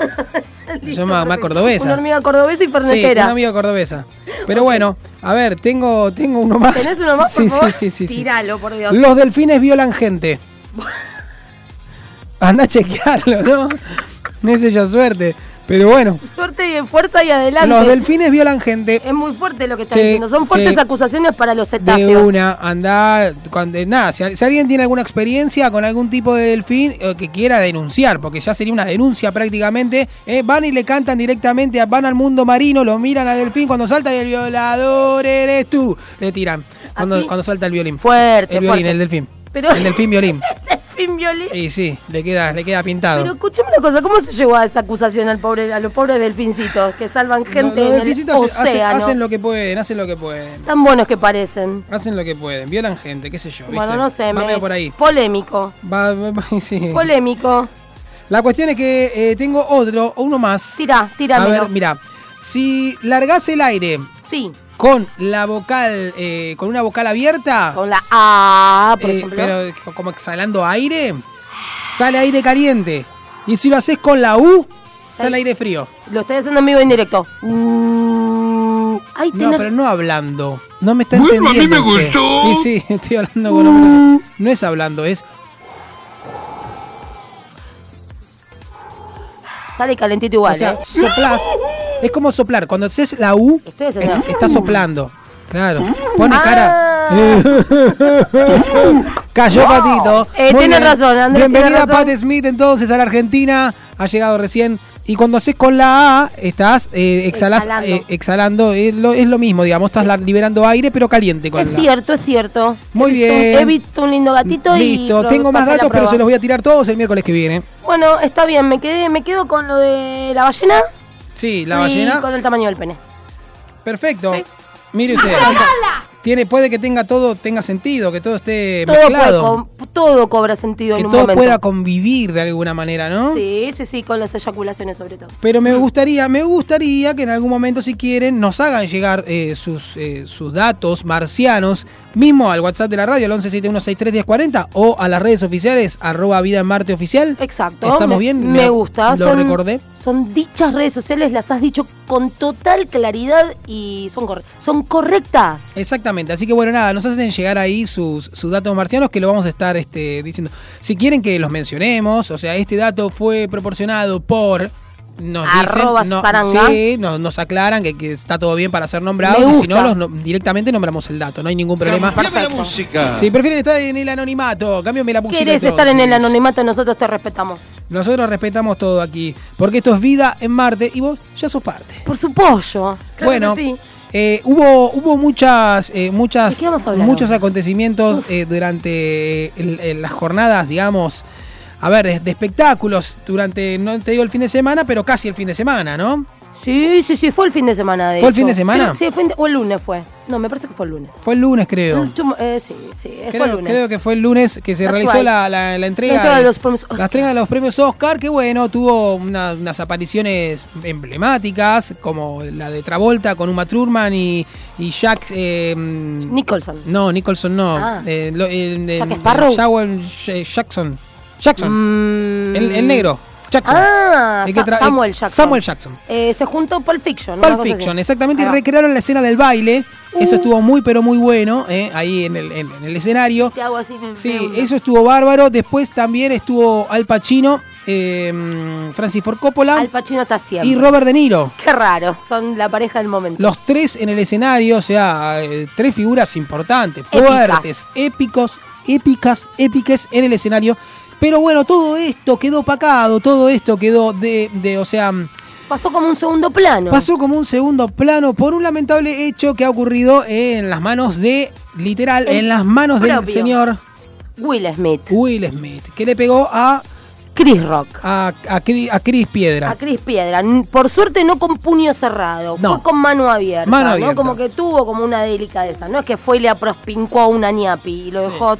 Speaker 3: *laughs* Listo,
Speaker 2: más- más cordobesa.
Speaker 3: Una hormiga cordobesa y
Speaker 2: Sí,
Speaker 3: fernetera.
Speaker 2: una amiga cordobesa. Pero *laughs* bueno, a ver, tengo, tengo uno más.
Speaker 3: ¿Tenés uno más, por
Speaker 2: sí,
Speaker 3: favor?
Speaker 2: Sí, sí, sí, sí.
Speaker 3: Tíralo, por Dios.
Speaker 2: Los delfines violan gente. Anda a chequearlo, ¿no? No es yo suerte. Pero bueno,
Speaker 3: Suerte y fuerza y adelante.
Speaker 2: los delfines violan gente.
Speaker 3: Es muy fuerte lo que estás
Speaker 2: Sí,
Speaker 3: diciendo. Son fuertes
Speaker 2: sí.
Speaker 3: acusaciones para los
Speaker 2: De
Speaker 3: cetáceos.
Speaker 2: una, anda, cuando, nada, si, si alguien tiene alguna experiencia con algún tipo de delfín eh, que quiera denunciar, porque ya sería una denuncia prácticamente, eh, van y le cantan directamente, van al mundo marino, lo miran al delfín cuando salta y el violador eres tú, le tiran, cuando, cuando salta el violín.
Speaker 3: Fuerte,
Speaker 2: El violín,
Speaker 3: fuerte.
Speaker 2: el delfín.
Speaker 3: Pero-
Speaker 2: El delfín violín. *laughs*
Speaker 3: Violín.
Speaker 2: Y sí, le queda, le queda pintado.
Speaker 3: Pero escúchame una cosa, ¿cómo se llegó a esa acusación al pobre, a los pobres delfincitos que salvan gente
Speaker 2: los
Speaker 3: en el
Speaker 2: delfincitos hacen- hacen,
Speaker 3: océano?
Speaker 2: hacen lo que pueden, hacen lo que pueden.
Speaker 3: Tan buenos que parecen.
Speaker 2: Hacen lo que pueden, violan gente, qué sé yo. ¿viste?
Speaker 3: Bueno, no sé,
Speaker 2: Va
Speaker 3: me...
Speaker 2: por ahí.
Speaker 3: Polémico.
Speaker 2: Va- va- va- *laughs* sí.
Speaker 3: Polémico.
Speaker 2: La cuestión es que eh, tengo otro, uno más.
Speaker 3: Tira,
Speaker 2: A
Speaker 3: tíramelo.
Speaker 2: ver, mira. Si largás el aire
Speaker 3: Sí,
Speaker 2: con la vocal, eh, con una vocal abierta,
Speaker 3: con la A, por
Speaker 2: eh,
Speaker 3: ejemplo.
Speaker 2: pero co- como exhalando aire, sale aire caliente. Y si lo haces con la U, sale aire frío.
Speaker 3: Lo estoy haciendo en vivo en directo. Uh, ay,
Speaker 2: No,
Speaker 3: tenés-
Speaker 2: pero no hablando. No me está
Speaker 7: Bueno, a mí
Speaker 2: entendiendo.
Speaker 7: me
Speaker 2: usted.
Speaker 7: gustó.
Speaker 2: Sí, sí, *laughs* estoy hablando con hombres. No es hablando, es.
Speaker 3: Sale calentito igual,
Speaker 2: o sea,
Speaker 3: ¿eh?
Speaker 2: soplás. Es como soplar. Cuando haces la U,
Speaker 3: haciendo-
Speaker 2: eh, está soplando. Claro. Pone
Speaker 3: Ah.
Speaker 2: cara. *laughs* Cayó Patito.
Speaker 3: Eh, tiene razón, Andrés,
Speaker 2: Bienvenida
Speaker 3: razón.
Speaker 2: Pat Smith entonces a la Argentina. Ha llegado recién. Y cuando haces con la A, estás eh, exhalas-
Speaker 3: Exhalando.
Speaker 2: eh, exhalando. Es lo, es lo mismo, digamos. Estás liberando aire, pero caliente con
Speaker 3: Es
Speaker 2: la
Speaker 3: cierto, es cierto.
Speaker 2: Muy
Speaker 3: He visto un-
Speaker 2: bien.
Speaker 3: he visto un lindo gatito y.
Speaker 2: Listo, tengo más datos, pero se los voy a tirar todos el miércoles que viene.
Speaker 3: Bueno, está bien, me quedé, me quedo con lo de la ballena
Speaker 2: Sí, la
Speaker 3: y
Speaker 2: ballena.
Speaker 3: con el tamaño del pene.
Speaker 2: Perfecto. Mire usted. Tiene, puede que tenga todo, tenga sentido, que todo esté
Speaker 3: Todo,
Speaker 2: mezclado.
Speaker 3: todo cobra sentido
Speaker 2: que
Speaker 3: en un
Speaker 2: todo
Speaker 3: momento.
Speaker 2: pueda convivir de alguna manera, ¿no?
Speaker 3: Sí, sí, sí, con las eyaculaciones sobre todo.
Speaker 2: Pero me gustaría, me gustaría que en algún momento, si quieren, nos hagan llegar eh, sus, eh, sus datos marcianos, mismo al WhatsApp de la radio, al 1171631040, o a las redes oficiales, arroba vida en Marte oficial.
Speaker 3: Exacto.
Speaker 2: ¿Estamos
Speaker 3: me,
Speaker 2: bien?
Speaker 3: Me gusta.
Speaker 2: Lo
Speaker 3: son,
Speaker 2: recordé.
Speaker 3: Son dichas redes sociales, las has dicho con total claridad y son, son correctas.
Speaker 2: Exactamente, así que bueno, nada, nos hacen llegar ahí sus, sus datos marcianos que lo vamos a estar este, diciendo. Si quieren que los mencionemos, o sea, este dato fue proporcionado por... Nos
Speaker 3: Arroba
Speaker 2: dicen, no, sí, nos, nos aclaran que, que está todo bien para ser nombrados, y si no, los no- directamente nombramos el dato, no hay ningún problema.
Speaker 7: Cambiame la música.
Speaker 2: Si prefieren estar en el anonimato, cámbiame la música.
Speaker 3: Querés estar en el anonimato, nosotros te respetamos.
Speaker 2: Nosotros respetamos todo aquí, porque esto es vida en Marte y vos ya sos parte.
Speaker 3: Por su pollo. Claro
Speaker 2: bueno,
Speaker 3: que sí.
Speaker 2: Eh, hubo, hubo muchas, eh, muchas,
Speaker 3: ¿De qué vamos a hablar
Speaker 2: muchos acontecimientos eh, durante el- el- las jornadas, digamos, a ver, de, de espectáculos durante, no te digo el fin de semana, pero casi el fin de semana, ¿no?
Speaker 3: Sí, sí, sí, fue el fin de semana. De
Speaker 2: ¿Fue el
Speaker 3: hecho.
Speaker 2: fin de semana?
Speaker 3: Creo- sí, el fin de- o el lunes fue. No, me parece que fue el lunes.
Speaker 2: Fue el lunes, creo.
Speaker 3: El eh, sí, sí, fue el
Speaker 2: Creo,
Speaker 3: lunes.
Speaker 2: creo que fue el lunes que se
Speaker 3: That's
Speaker 2: realizó
Speaker 3: right.
Speaker 2: la, la- la entrega,
Speaker 3: La entrega de los premios Oscar.
Speaker 2: la entrega de los premios Oscar, que bueno, tuvo una- unas apariciones emblemáticas, como la de Travolta con Uma Thurman y, y Jack... eh,
Speaker 3: Nicholson.
Speaker 2: no, Nicholson no.
Speaker 3: Ah.
Speaker 2: Eh, lo- el- el-
Speaker 3: Jack Sparrow.
Speaker 2: Jackson. Jackson.
Speaker 3: Mm.
Speaker 2: El, el negro. Jackson.
Speaker 3: Ah, Sa- Samuel
Speaker 2: el-
Speaker 3: Jackson.
Speaker 2: Samuel Jackson.
Speaker 3: Eh, se juntó Pulp Fiction. una
Speaker 2: Pulp Fiction, exactamente, y recrearon la escena del baile. Eso
Speaker 3: Uh.
Speaker 2: estuvo muy, pero muy bueno, eh, ahí en el, en- en el escenario.
Speaker 3: Te hago así, me-
Speaker 2: Sí,
Speaker 3: me-
Speaker 2: eso estuvo bárbaro. Después también estuvo Al Pacino, eh, Francis Ford Coppola
Speaker 3: Al Pacino está siempre.
Speaker 2: y Robert De Niro.
Speaker 3: Qué raro, son la pareja del momento.
Speaker 2: Los tres en el escenario, o sea, eh, tres figuras importantes,
Speaker 3: Épicas.
Speaker 2: fuertes, épicos, épicas, épicas en el escenario. Pero bueno, todo esto quedó opacado, todo esto quedó de, de o sea,
Speaker 3: Pasó como un segundo plano.
Speaker 2: pasó como un segundo plano por un lamentable hecho que ha ocurrido en las manos de, literal,
Speaker 3: El
Speaker 2: en las manos del señor
Speaker 3: Will Smith.
Speaker 2: Will Smith, que le pegó a,
Speaker 3: Chris Rock.
Speaker 2: a, a, Chris Piedra.
Speaker 3: A Chris Piedra. Por suerte no con puño cerrado.
Speaker 2: No.
Speaker 3: Fue con mano abierta.
Speaker 2: Mano
Speaker 3: ¿no?
Speaker 2: abierta.
Speaker 3: Como que tuvo como una delicadeza. No es que fue y le aprospincó a una ñapi y lo
Speaker 2: Sí.
Speaker 3: dejó.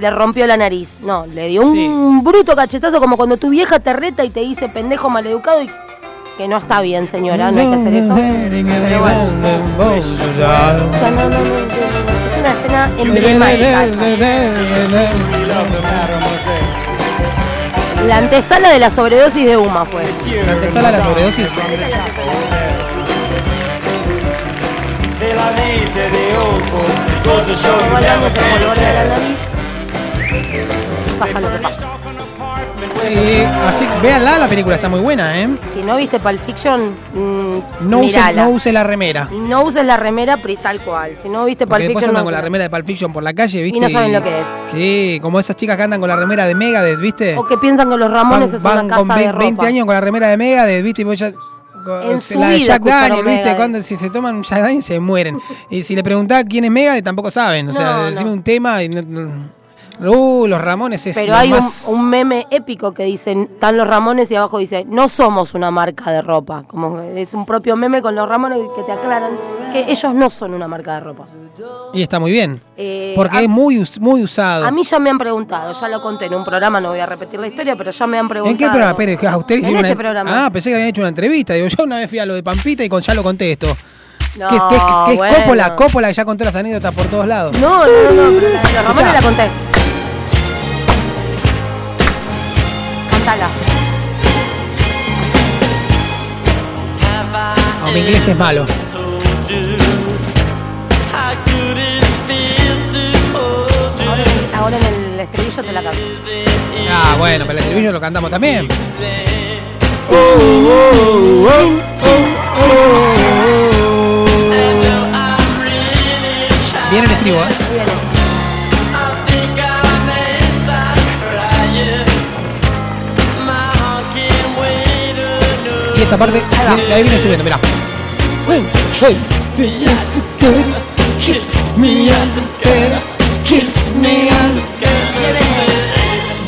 Speaker 3: Le rompió la nariz. No, le dio un
Speaker 2: Sí.
Speaker 3: bruto cachetazo como cuando tu vieja te reta y te dice pendejo maleducado y. Que no está bien, señora, no hay que hacer eso. Pero bueno. Es una escena emblemática. La antesala de la sobredosis de Uma fue.
Speaker 2: La antesala de la sobredosis.
Speaker 3: Como al año se polvorea la nariz. Pasa lo que pasa.
Speaker 2: Eh, así, véanla, la película está muy buena, ¿eh?
Speaker 3: Si no viste Pulp Fiction, mm,
Speaker 2: No use, no use la remera.
Speaker 3: No uses la remera pri- tal cual. Si no viste Pulp
Speaker 2: Porque después
Speaker 3: Fiction,
Speaker 2: andan
Speaker 3: no
Speaker 2: con la remera de Pulp Fiction por la calle, ¿viste?
Speaker 3: no saben lo que es.
Speaker 2: Sí, como esas chicas que andan con la remera de Megadeth, ¿viste?
Speaker 3: O que piensan que los Ramones
Speaker 2: van
Speaker 3: es una
Speaker 2: van
Speaker 3: casa
Speaker 2: con
Speaker 3: de
Speaker 2: 20,
Speaker 3: ropa.
Speaker 2: 20 años con la remera de Megadeth, ¿viste? Y vos ya- con-
Speaker 3: En su
Speaker 2: la de Jack Daniel, ¿viste?
Speaker 3: Megadeth.
Speaker 2: Cuando si se toman un Jack Daniel se mueren. Y si le preguntás quién es Megadeth, tampoco saben. O sea,
Speaker 3: No,
Speaker 2: decime
Speaker 3: no.
Speaker 2: un tema y no- no- Uh, los Ramones es
Speaker 3: Pero hay un,
Speaker 2: más-
Speaker 3: un meme épico que dicen, están los Ramones y abajo dice, no somos una marca de ropa. Como es un propio meme con los Ramones que te aclaran que ellos no son una marca de ropa.
Speaker 2: Y está muy bien.
Speaker 3: Eh,
Speaker 2: Porque
Speaker 3: a-
Speaker 2: es muy, muy usado.
Speaker 3: A mí ya me han preguntado, ya lo conté en un programa, no voy a repetir la historia, pero ya me han preguntado.
Speaker 2: ¿En qué programa? Que a usted
Speaker 3: En este
Speaker 2: una...
Speaker 3: programa.
Speaker 2: Ah, pensé que habían hecho una entrevista. Digo, yo una vez fui a lo de Pampita y con ya lo conté esto.
Speaker 3: No,
Speaker 2: que es, que es- que es
Speaker 3: bueno.
Speaker 2: Coppola, Coppola que ya contó las anécdotas por todos lados.
Speaker 3: No, no, no, no, pero la de los Ramones la conté.
Speaker 2: No, mi inglés es malo.
Speaker 3: Ahora en el estribillo te la canto.
Speaker 2: Ah, bueno, pero el estribillo lo cantamos también. Viene el estribo, ¿eh? Esta parte, viene, ahí viene subiendo, mirá.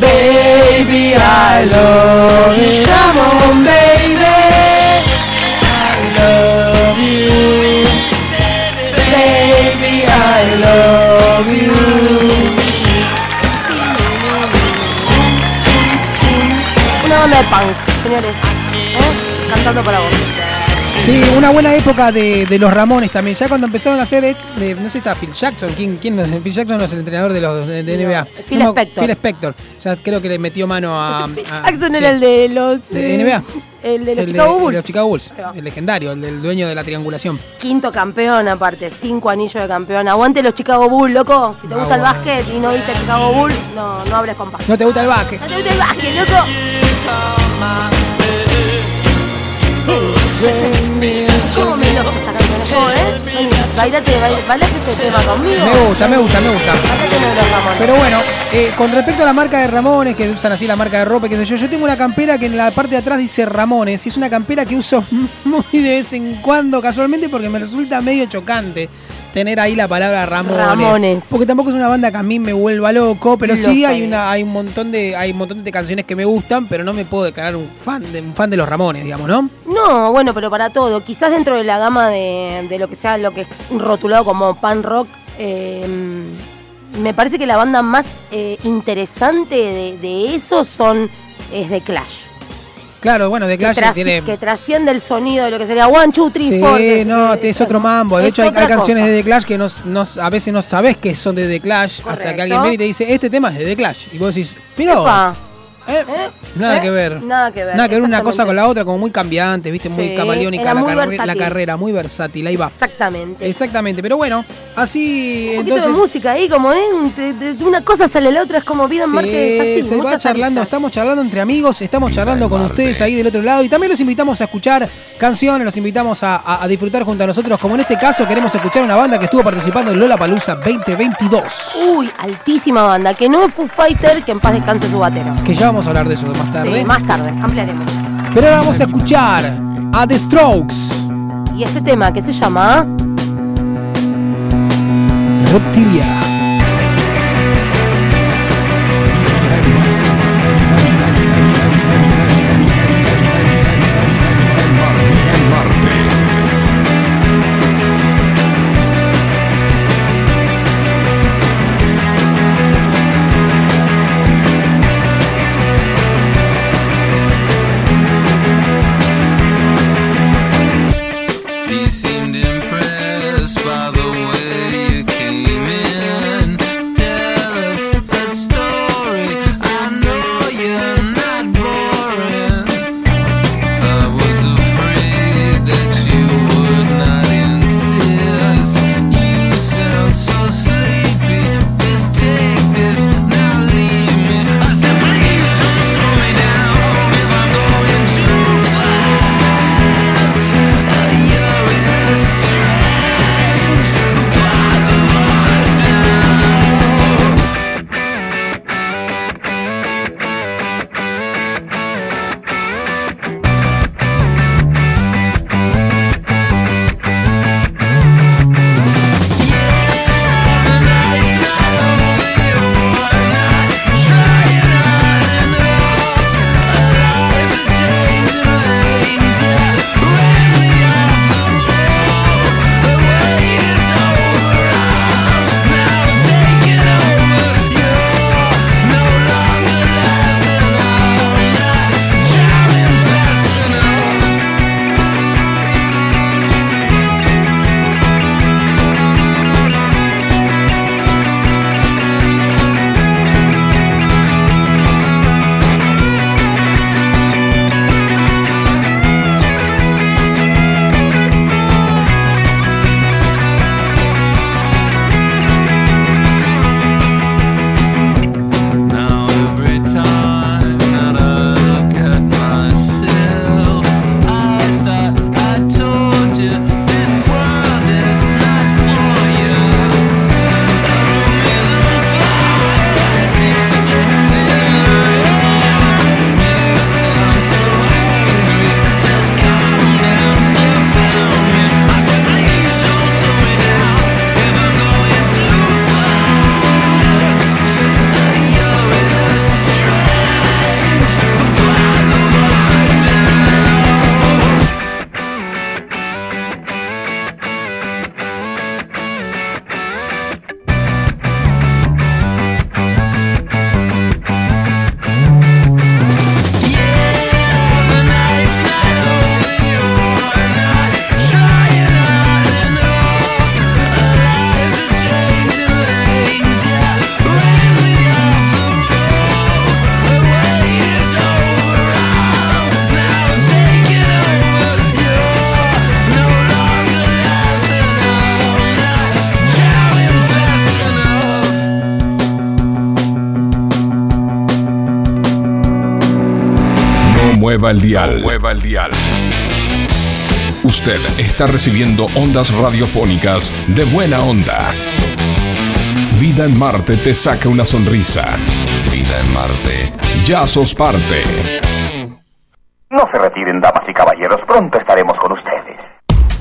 Speaker 2: Baby, I love you. Come on, baby. I love you. Baby, I love you.
Speaker 3: Una banda de punk, señores. Cantando para vos.
Speaker 2: Sí, una buena época de, de los Ramones también. Ya cuando empezaron a hacer, eh, de- no sé, está Phil Jackson. ¿Quién, quién no es? Phil Jackson no es el entrenador de los de, NBA.
Speaker 3: Phil
Speaker 2: No,
Speaker 3: Spector.
Speaker 2: Phil Spector. Ya creo que le metió mano a. *laughs*
Speaker 3: Phil
Speaker 2: a-
Speaker 3: Jackson
Speaker 2: sí.
Speaker 3: era el de los.
Speaker 2: ¿De
Speaker 3: eh,
Speaker 2: NBA?
Speaker 3: El de los
Speaker 2: El
Speaker 3: Chicago
Speaker 2: el de
Speaker 3: Bulls.
Speaker 2: los Chicago Bulls. El legendario, el del dueño de la triangulación.
Speaker 3: Quinto campeón, aparte. Cinco anillos de campeón. Aguante los Chicago Bulls, loco. Si te gusta el básquet y no viste Chicago Bulls, no, no hables con.
Speaker 2: ¿No te gusta el básquet?
Speaker 3: No te gusta el básquet, loco. ¿Cómo eh? Bailate, bailate, este tema conmigo.
Speaker 2: Me gusta, me gusta, me gusta. Pero bueno, eh, con respecto a la marca de Ramones, que usan así la marca de ropa, qué sé yo, yo tengo una campera que en la parte de atrás dice Ramones, y es una campera que uso *laughs* muy de vez en cuando, casualmente, porque me resulta medio chocante tener ahí la palabra Ramones.
Speaker 3: Ramones.
Speaker 2: Porque tampoco es una banda que a mí me vuelva loco, pero
Speaker 3: Lo
Speaker 2: sí hay una, hay un montón de, hay un montón de canciones que me gustan, pero no me puedo declarar un fan de, un fan de los Ramones, digamos, ¿no?
Speaker 3: No, bueno, pero para todo. Quizás dentro de la gama de, de lo que sea lo que es rotulado como pan rock, eh, me parece que la banda más eh, interesante de, de eso son es The Clash.
Speaker 2: Claro, bueno, The Clash
Speaker 3: que, trasci-
Speaker 2: tiene.
Speaker 3: que trasciende el sonido de lo que sería One, Two, Three,
Speaker 2: Sí,
Speaker 3: Four. que-
Speaker 2: no, es otro mambo. De
Speaker 3: es
Speaker 2: hecho, hay, hay canciones de The Clash que a veces no sabes que son de The Clash hasta
Speaker 3: Correcto.
Speaker 2: que alguien viene y te dice, este tema es de The Clash. Y vos decís, mira eh,
Speaker 3: ¿eh?
Speaker 2: nada
Speaker 3: ¿Eh?
Speaker 2: que ver.
Speaker 3: Nada que ver.
Speaker 2: Nada que ver una cosa con la otra, como muy cambiante, viste, muy camaleónica
Speaker 3: era
Speaker 2: la, carrera, muy versátil, ahí va.
Speaker 3: Exactamente.
Speaker 2: Exactamente, pero bueno, así
Speaker 3: Un poquito
Speaker 2: entonces...
Speaker 3: de música ahí, como ¿eh? de, de- de una cosa sale la otra, es como vida en
Speaker 2: Sí,
Speaker 3: Marte, es así.
Speaker 2: se va charlando,
Speaker 3: aristas.
Speaker 2: estamos charlando entre amigos, estamos charlando con ustedes ahí del otro lado y también los invitamos a escuchar canciones, los invitamos a, a- a disfrutar junto a nosotros, como en este caso queremos escuchar una banda que estuvo participando en Lola Palusa 2022.
Speaker 3: Uy, altísima banda, que no es Foo Fighter, que en paz descanse su batero.
Speaker 2: Que ya vamos a hablar de eso más tarde.
Speaker 3: Sí, más tarde, ampliaremos.
Speaker 2: Pero ahora vamos a escuchar a The Strokes.
Speaker 3: Y este tema que se llama
Speaker 2: Reptilia.
Speaker 1: Mueva el dial. mueva el dial. Usted está recibiendo ondas radiofónicas de buena onda. Vida en Marte te saca una sonrisa. Vida en Marte. Ya sos parte.
Speaker 7: No se retiren, damas y caballeros. Pronto estaremos con ustedes.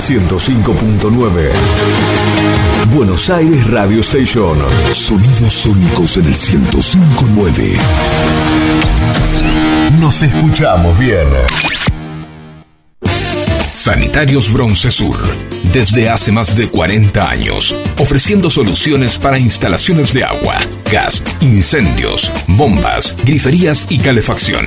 Speaker 8: 105.9. Buenos Aires Radio Station. Sonidos sónicos en el 105.9. Nos escuchamos bien.
Speaker 1: Sanitarios Bronce Sur, desde hace más de 40 años, ofreciendo soluciones para instalaciones de agua, gas, incendios, bombas, griferías y calefacción.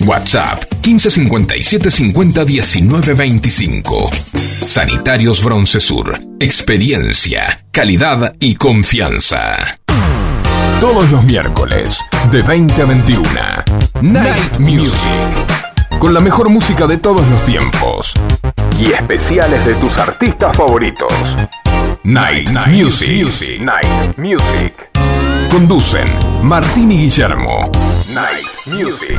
Speaker 1: WhatsApp 1557 50 19 25. Sanitarios Broncesur. Experiencia, calidad y confianza. Todos los miércoles, de 20 a 21. Night Music. Con la mejor música de todos los tiempos. Y especiales de tus artistas favoritos. Night, Music. Night Music. Conducen Martín y Guillermo. Night Music.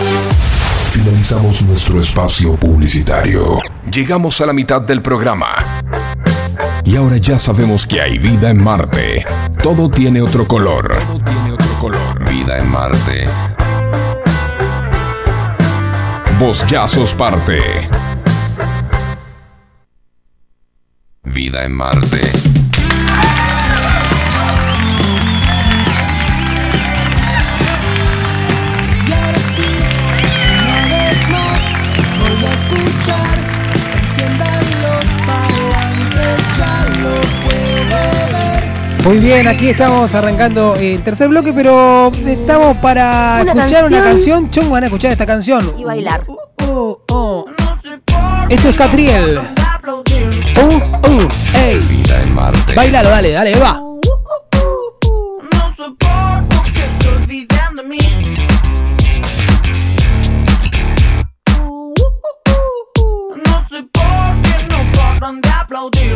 Speaker 1: Finalizamos nuestro espacio publicitario. Llegamos a la mitad del programa. Y ahora ya sabemos que hay vida en Marte. Todo tiene otro color. Todo tiene otro color. Vida en Marte. Vos ya sos parte. Vida en Marte.
Speaker 2: Muy bien, aquí estamos arrancando el tercer bloque, pero estamos para
Speaker 3: Una
Speaker 2: escuchar una
Speaker 3: canción.
Speaker 2: canción. Chon, van a escuchar esta canción.
Speaker 3: Y bailar.
Speaker 2: Oh, oh. Esto es Catriel. Uh, uh, ey. Bailalo, dale, dale, va.
Speaker 5: No soporto que se olviden de mí. No sé por qué no paran de aplaudir.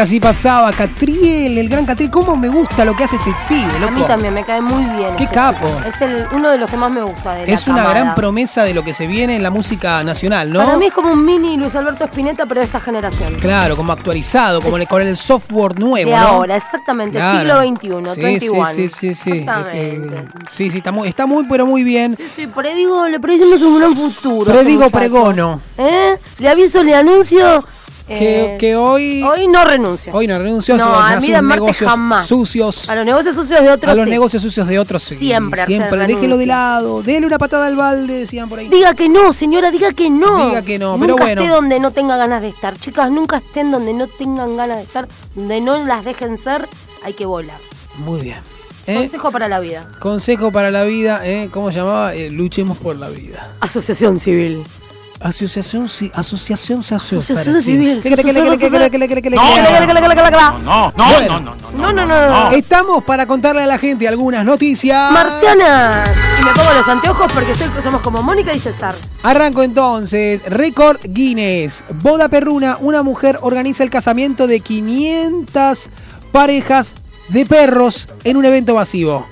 Speaker 2: Así pasaba Catriel, el gran Catriel. ¿Cómo me gusta lo que hace este pibe, loco?
Speaker 3: A mí también me cae muy bien.
Speaker 2: Qué
Speaker 3: este
Speaker 2: capo.
Speaker 3: chico. Es el, uno de los que más me gusta de la
Speaker 2: Es una gran promesa de lo que se viene en la música nacional, ¿no?
Speaker 3: Para mí es como un mini Luis Alberto Spinetta, pero de esta generación.
Speaker 2: Claro, como actualizado, como
Speaker 3: Es-
Speaker 2: con el software nuevo,
Speaker 3: de
Speaker 2: ¿no?
Speaker 3: ahora, exactamente,
Speaker 2: Claro.
Speaker 3: siglo XXI,
Speaker 2: Sí,
Speaker 3: 21.
Speaker 2: Sí, sí, sí, sí. Eh, sí, sí, está muy, está muy, pero muy bien.
Speaker 3: Sí, predigo, le predicimos un gran futuro. este
Speaker 2: Predigo
Speaker 3: muchacho.
Speaker 2: pregono.
Speaker 3: ¿Eh? Le aviso, le anuncio.
Speaker 2: Que,
Speaker 3: eh,
Speaker 2: que hoy.
Speaker 3: Hoy no renuncio.
Speaker 2: Hoy no renunció
Speaker 3: No,
Speaker 2: a,
Speaker 3: a mí
Speaker 2: negocios
Speaker 3: jamás.
Speaker 2: sucios.
Speaker 3: A los negocios sucios de otros.
Speaker 2: A los
Speaker 3: sí.
Speaker 2: negocios sucios de otros. sí.
Speaker 3: Siempre,
Speaker 2: Siempre. Déjelo de lado. Dele una patada al balde, decían por ahí.
Speaker 3: Diga que no, señora, diga que no.
Speaker 2: Diga que no,
Speaker 3: nunca
Speaker 2: pero bueno.
Speaker 3: esté donde no tenga ganas de estar. Chicas, nunca estén donde no tengan ganas de estar. Donde no las dejen ser, hay que volar.
Speaker 2: Muy bien. ¿Eh?
Speaker 3: Consejo para la vida.
Speaker 2: Consejo para la vida, ¿eh? ¿cómo se llamaba? Eh, luchemos por la vida.
Speaker 3: Asociación civil.
Speaker 2: Asociación, ci- asociación, asociación,
Speaker 3: Asociación civil. No, no, no,
Speaker 9: No, no, no, no, no.
Speaker 3: No, no, no, no.
Speaker 2: Estamos para contarle a la gente algunas noticias.
Speaker 3: Marcianas. Y me pongo los anteojos porque soy- somos como Mónica y César.
Speaker 2: Arranco entonces. Récord Guinness. Boda Perruna. Una mujer organiza el casamiento de 500 parejas de perros en un evento masivo.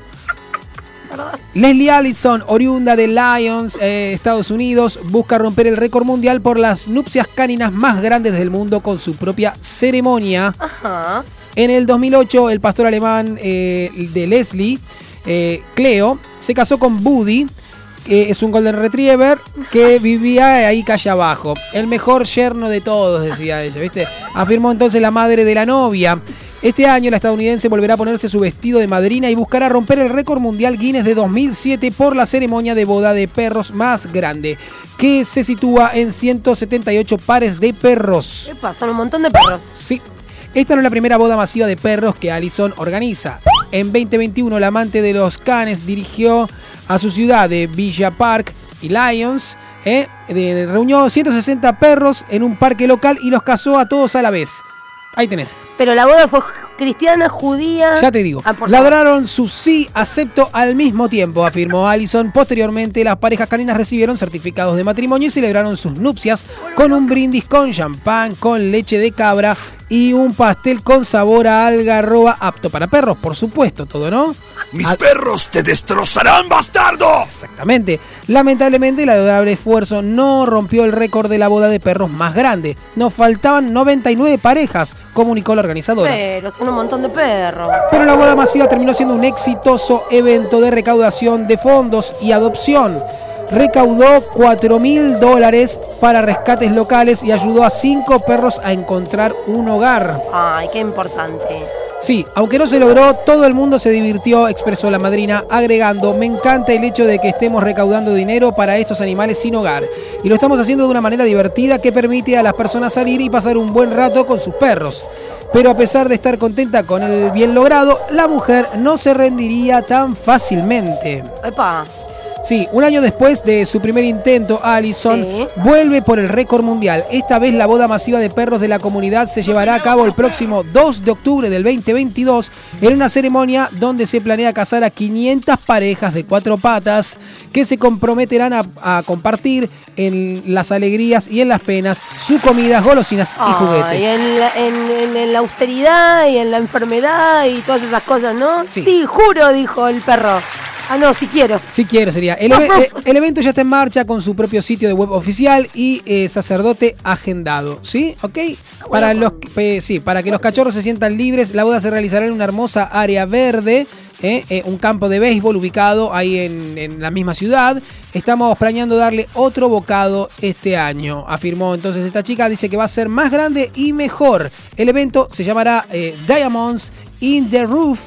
Speaker 2: Leslie Allison, oriunda de Lyons, eh, Estados Unidos, busca romper el récord mundial por las nupcias caninas más grandes del mundo con su propia ceremonia.
Speaker 3: Ajá.
Speaker 2: En el 2008, el pastor alemán eh, de Leslie, eh, Cleo, se casó con Buddy, que es un Golden Retriever que *laughs* vivía ahí calle abajo. El mejor yerno de todos, decía ella, ¿viste? Afirmó entonces la madre de la novia. Este año la estadounidense volverá a ponerse su vestido de madrina y buscará romper el récord mundial Guinness de 2007 por la ceremonia de boda de perros más grande, que se sitúa en 178 pares de perros.
Speaker 3: ¿Qué pasa? Son un montón de perros.
Speaker 2: Sí. Esta no es la primera boda masiva de perros que Allison organiza. En 2021, la amante de los canes dirigió a su ciudad de Villa Park y Lions. ¿eh? Reunió 160 perros en un parque local y los casó a todos a la vez. Ahí tenés.
Speaker 3: Pero la boda fue cristiana, judía.
Speaker 2: Ya te digo.
Speaker 3: Ah.
Speaker 2: Ladraron su sí acepto al mismo tiempo, afirmó Allison. Posteriormente, las parejas caninas recibieron certificados de matrimonio y celebraron sus nupcias con un brindis con champán, con leche de cabra y un pastel con sabor a algarroba apto para perros, por supuesto, todo, ¿no?
Speaker 9: Mis
Speaker 2: A-
Speaker 9: perros te destrozarán, bastardo.
Speaker 2: Exactamente. Lamentablemente, el adorable esfuerzo no rompió el récord de la boda de perros más grande. Nos faltaban 99 parejas, comunicó la organizadora.
Speaker 3: Pero son un montón de perros.
Speaker 2: Pero la boda masiva terminó siendo un exitoso evento de recaudación de fondos y adopción. Recaudó 4 mil dólares para rescates locales y ayudó a cinco perros a encontrar un hogar.
Speaker 3: Ay, qué importante.
Speaker 2: Sí, aunque no se logró, todo el mundo se divirtió, expresó la madrina, agregando, me encanta el hecho de que estemos recaudando dinero para estos animales sin hogar. Y lo estamos haciendo de una manera divertida que permite a las personas salir y pasar un buen rato con sus perros. Pero a pesar de estar contenta con el bien logrado, la mujer no se rendiría tan fácilmente.
Speaker 3: Epa.
Speaker 2: Sí, un año después de su primer intento, Allison vuelve por el récord mundial. Esta vez la boda masiva de perros de la comunidad se llevará a cabo el próximo 2 de octubre del 2022 en una ceremonia donde se planea casar a 500 parejas de cuatro patas que se comprometerán a, a compartir en las alegrías y en las penas su comidas, golosinas y juguetes.
Speaker 3: en la, en- en- en la austeridad y en la enfermedad y todas esas cosas, ¿no?
Speaker 2: Sí.
Speaker 3: juro, dijo el perro. Ah, no, si quiero.
Speaker 2: Si quiero sería. El, eh, el evento ya está en marcha con su propio sitio de web oficial y eh, sacerdote agendado. ¿Sí? ¿Ok? Para, los, pe- sí, para que los cachorros se sientan libres, la boda se realizará en una hermosa área verde. eh, eh, un campo de béisbol ubicado ahí en, en la misma ciudad. Estamos planeando darle otro bocado este año, afirmó entonces esta chica. Dice que va a ser más grande y mejor. El evento se llamará eh, Diamonds in the Roof.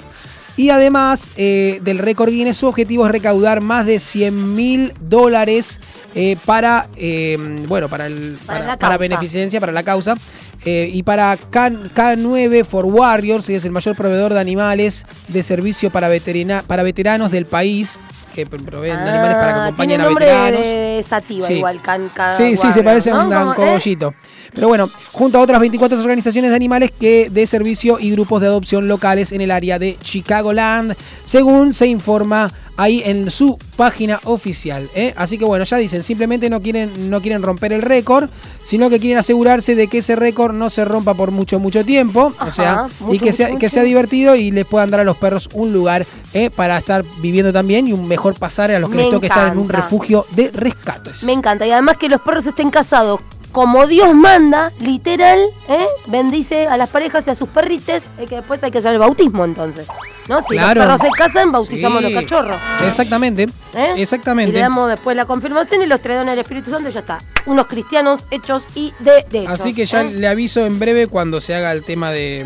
Speaker 2: Y además eh, del récord Guinness, su objetivo es recaudar más de 100 mil dólares eh, para, eh, bueno, para, el,
Speaker 3: Para
Speaker 2: beneficencia, para la causa. Y para K, 9 for Warriors, que es el mayor proveedor de animales de servicio para, veterina- para veteranos del país, que pro- proveen animales para que
Speaker 3: Ah,
Speaker 2: acompañen
Speaker 3: tiene
Speaker 2: a veteranos.
Speaker 3: de sativa,
Speaker 2: Sí.
Speaker 3: igual. Can, can-
Speaker 2: Sí, sí, se parece a
Speaker 3: ¿no?
Speaker 2: un
Speaker 3: ¿eh?
Speaker 2: Pero bueno, junto a otras 24 organizaciones de animales que de servicio y grupos de adopción locales en el área de Chicagoland, según se informa ahí en su página oficial. ¿eh? Así que bueno, ya dicen, simplemente no quieren, no quieren romper el récord, sino que quieren asegurarse de que ese récord no se rompa por mucho, mucho tiempo. o sea, y que sea,
Speaker 3: mucho,
Speaker 2: que sea divertido y les puedan dar a los perros un lugar ¿eh? para estar viviendo también y un mejor pasar a los que
Speaker 3: Me
Speaker 2: les toque estar en un refugio de rescates.
Speaker 3: Me encanta. Y además que los perros estén casados como Dios manda, literal, ¿eh? bendice a las parejas y a sus perrites, eh, que después hay que hacer el bautismo entonces. ¿No? Si
Speaker 2: Claro.
Speaker 3: los perros se casan, bautizamos
Speaker 2: Sí.
Speaker 3: los cachorros.
Speaker 2: Exactamente.
Speaker 3: ¿Eh?
Speaker 2: Exactamente.
Speaker 3: Y le damos después la confirmación y los tres dones del Espíritu Santo y ya está. Unos cristianos hechos y de derechos.
Speaker 2: Así que ya
Speaker 3: ¿eh?
Speaker 2: le aviso en breve cuando se haga el tema de,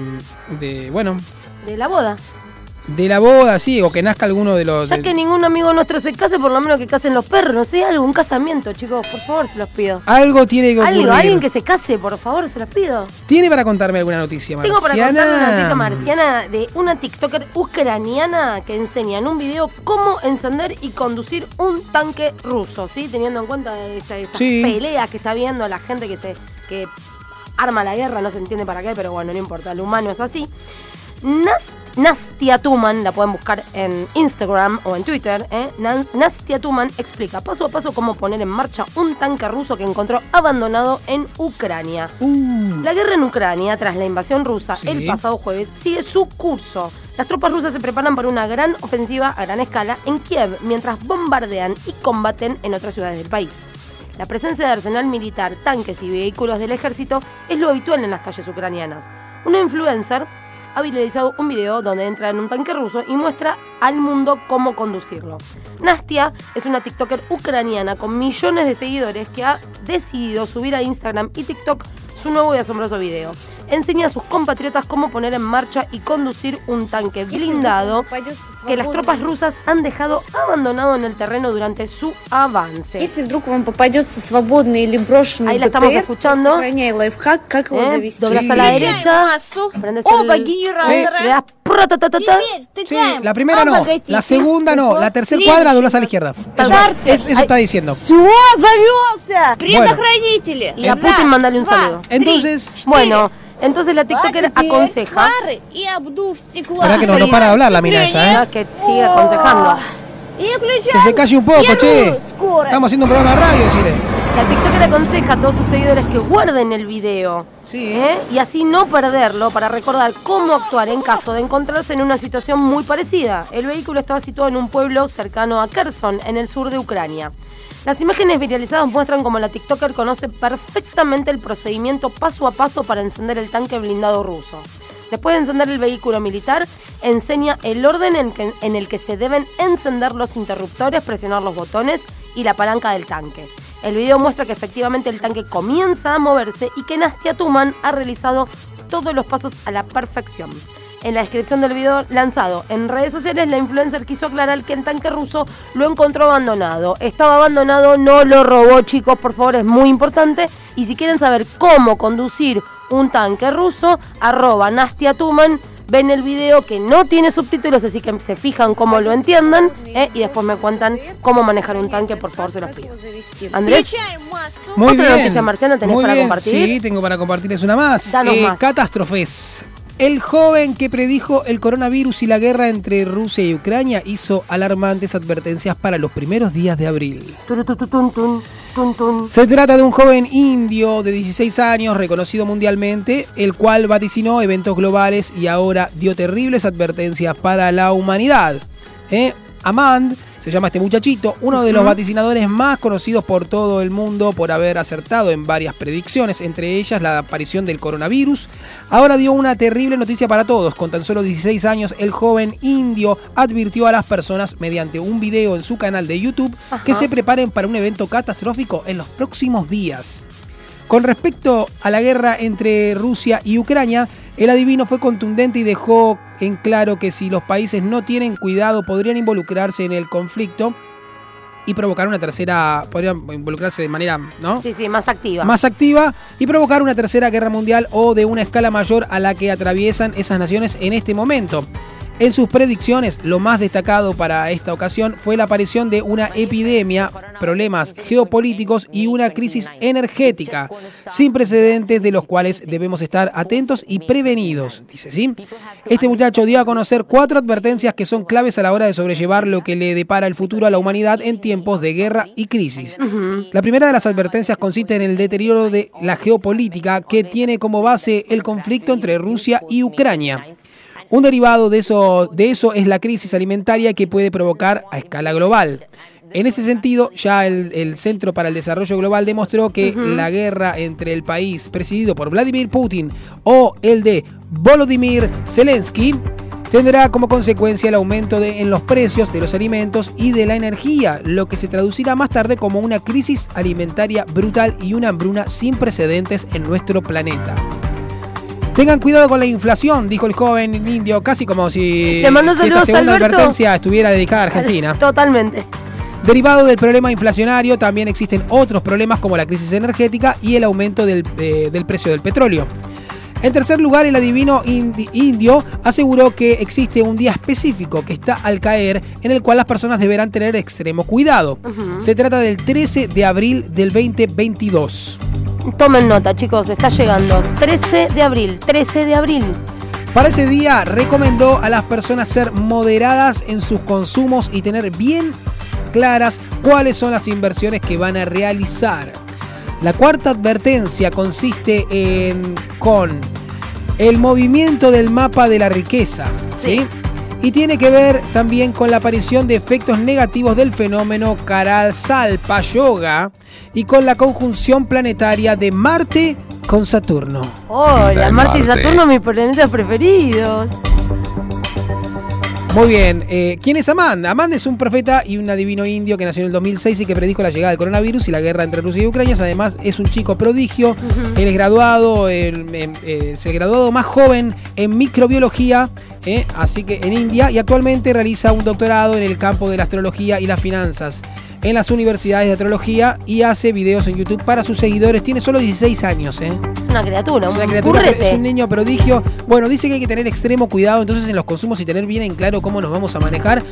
Speaker 2: de, bueno,
Speaker 3: De la boda.
Speaker 2: De la boda, sí, o que nazca alguno de los...
Speaker 3: Ya
Speaker 2: de-
Speaker 3: que ningún amigo nuestro se case, por lo menos que casen los perros. No sé, algún casamiento, chicos. Por favor, se los pido.
Speaker 2: algo tiene que ocurrir.
Speaker 3: Algo, alguien que se case, por favor, se los pido.
Speaker 2: ¿Tiene para contarme alguna noticia,
Speaker 3: Tengo para
Speaker 2: Marciana?
Speaker 3: contar una noticia marciana de una TikToker ucraniana que enseña en un video cómo encender y conducir un tanque ruso, ¿sí? Teniendo en cuenta esta, estas
Speaker 2: Sí.
Speaker 3: peleas que está viendo la gente que se que arma la guerra, no se entiende para qué, pero bueno, no importa, el humano es así. Nas- Nastia Tuman, la pueden buscar en Instagram o en Twitter, ¿eh? Nas- Nastia Tuman explica paso a paso cómo poner en marcha un tanque ruso que encontró abandonado en Ucrania. La guerra en Ucrania, tras la invasión rusa
Speaker 2: Sí.
Speaker 3: el pasado jueves, sigue su curso. Las tropas rusas se preparan para una gran ofensiva a gran escala en Kiev, mientras bombardean y combaten en otras ciudades del país. La presencia de arsenal militar, tanques y vehículos del ejército es lo habitual en las calles ucranianas. Una influencer ha viralizado un video donde entra en un tanque ruso y muestra al mundo cómo conducirlo. Nastia es una TikToker ucraniana con millones de seguidores que ha decidido subir a Instagram y TikTok su nuevo y asombroso video enseña a sus compatriotas cómo poner en marcha y conducir un tanque blindado que las tropas rusas han dejado abandonado en el terreno durante su avance. Ahí la estamos escuchando. ¿Eh? Doblas a la derecha,
Speaker 2: la primera no, la segunda no, la tercera cuadra doblas a la izquierda. Eso, eso está diciendo.
Speaker 3: Y a Putin mandale un saludo.
Speaker 2: Entonces,
Speaker 3: bueno. Entonces la TikToker aconseja.
Speaker 2: Para que no, no para de hablar la mina esa, ¿eh? ¿eh?
Speaker 3: Que sigue aconsejando.
Speaker 2: Que se calle un poco, che. Estamos haciendo un programa de radio, decirle.
Speaker 3: La TikToker aconseja a todos sus seguidores que guarden el video. Sí. ¿eh? Y así no perderlo para recordar cómo actuar en caso de encontrarse en una situación muy parecida. El vehículo estaba situado en un pueblo cercano a Kherson, en el sur de Ucrania. Las imágenes viralizadas muestran cómo la TikToker conoce perfectamente el procedimiento paso a paso para encender el tanque blindado ruso. Después de encender el vehículo militar, enseña el orden en, en el que se deben encender los interruptores, presionar los botones y la palanca del tanque. El video muestra que efectivamente el tanque comienza a moverse y que Nastia Tuman ha realizado todos los pasos a la perfección. En la descripción del video lanzado en redes sociales, la influencer quiso aclarar que el tanque ruso lo encontró abandonado. Estaba abandonado, no lo robó, chicos, por favor, es muy importante. Y si quieren saber cómo conducir un tanque ruso, arroba Nastia Tuman. Ven el video que no tiene subtítulos, así que se fijan cómo lo entiendan ¿eh? y después me cuentan cómo manejar un tanque, por favor, se los pido. Andrés,
Speaker 2: Muy
Speaker 3: ¿otra
Speaker 2: bien.
Speaker 3: noticia marciana tenés
Speaker 2: Muy
Speaker 3: para
Speaker 2: bien,
Speaker 3: compartir?
Speaker 2: Sí, tengo para compartirles una más. Eh,
Speaker 3: más.
Speaker 2: Catástrofes. El joven que predijo el coronavirus y la guerra entre Rusia y Ucrania hizo alarmantes advertencias para los primeros días de abril. Se trata de un joven indio de 16 años, reconocido mundialmente, el cual vaticinó eventos globales y ahora dio terribles advertencias para la humanidad. ¿Eh? Amand, se llama este muchachito, uno de los vaticinadores más conocidos por todo el mundo por haber acertado en varias predicciones, entre ellas la aparición del coronavirus. Ahora dio una terrible noticia para todos. Con tan solo 16 años, el joven indio advirtió a las personas mediante un video en su canal de YouTube que se preparen para un evento catastrófico en los próximos días. Con respecto a la guerra entre Rusia y Ucrania, el adivino fue contundente y dejó en claro que si los países no tienen cuidado podrían involucrarse en el conflicto y provocar una tercera, podrían involucrarse de manera, ¿no?
Speaker 3: Sí, sí, más activa.
Speaker 2: más activa y provocar una tercera guerra mundial o de una escala mayor a la que atraviesan esas naciones en este momento. En sus predicciones, lo más destacado para esta ocasión fue la aparición de una epidemia, problemas geopolíticos y una crisis energética, sin precedentes de los cuales debemos estar atentos y prevenidos, dice sí. Este muchacho dio a conocer cuatro advertencias que son claves a la hora de sobrellevar lo que le depara el futuro a la humanidad en tiempos de guerra y crisis. La primera de las advertencias consiste en el deterioro de la geopolítica que tiene como base el conflicto entre Rusia y Ucrania. Un derivado de eso, de eso es la crisis alimentaria que puede provocar a escala global. En ese sentido, ya el, el Centro para el Desarrollo Global demostró que la guerra entre el país presidido por Vladimir Putin o el de Volodymyr Zelensky tendrá como consecuencia el aumento de- en los precios de los alimentos y de la energía, lo que se traducirá más tarde como una crisis alimentaria brutal y una hambruna sin precedentes en nuestro planeta. Tengan cuidado con la inflación, dijo el joven indio, casi como si,
Speaker 3: Le mando
Speaker 2: si esta segunda
Speaker 3: Alberto.
Speaker 2: advertencia estuviera dedicada a Argentina. *laughs*
Speaker 3: Totalmente.
Speaker 2: Derivado del problema inflacionario, también existen otros problemas como la crisis energética y el aumento del, eh, del precio del petróleo. En tercer lugar, el adivino indi- indio aseguró que existe un día específico que está al caer en el cual las personas deberán tener extremo cuidado. Se trata del 13 de abril del 2022.
Speaker 3: Tomen nota, chicos, está llegando. 13 de abril, 13 de abril.
Speaker 2: Para ese día recomendó a las personas ser moderadas en sus consumos y tener bien claras cuáles son las inversiones que van a realizar. La cuarta advertencia consiste en con el movimiento del mapa de la riqueza, ¿sí? Y tiene que ver también con la aparición de efectos negativos del fenómeno Karal Salpa Yoga y con la conjunción planetaria de Marte con Saturno.
Speaker 3: Hola, Marte y. Saturno, mis planetas preferidos.
Speaker 2: Muy bien. eh, ¿Quién es Amand? Amand es un profeta y un adivino indio que nació en el 2006 y que predijo la llegada del coronavirus y la guerra entre Rusia y Ucrania. Además, es un chico prodigio. Él es graduado, el- em, eh, es el graduado más joven en microbiología, eh, así que en India, y actualmente realiza un doctorado en el campo de la astrología y las finanzas en las universidades de astrología y hace videos en YouTube para sus seguidores. Tiene solo 16 años, ¿eh?
Speaker 3: Es una criatura,
Speaker 2: Es
Speaker 3: un
Speaker 2: una criatura,
Speaker 3: currete.
Speaker 2: es un niño prodigio. Bueno, dice que hay que tener extremo cuidado entonces en los consumos y tener bien en claro cómo nos vamos a manejar.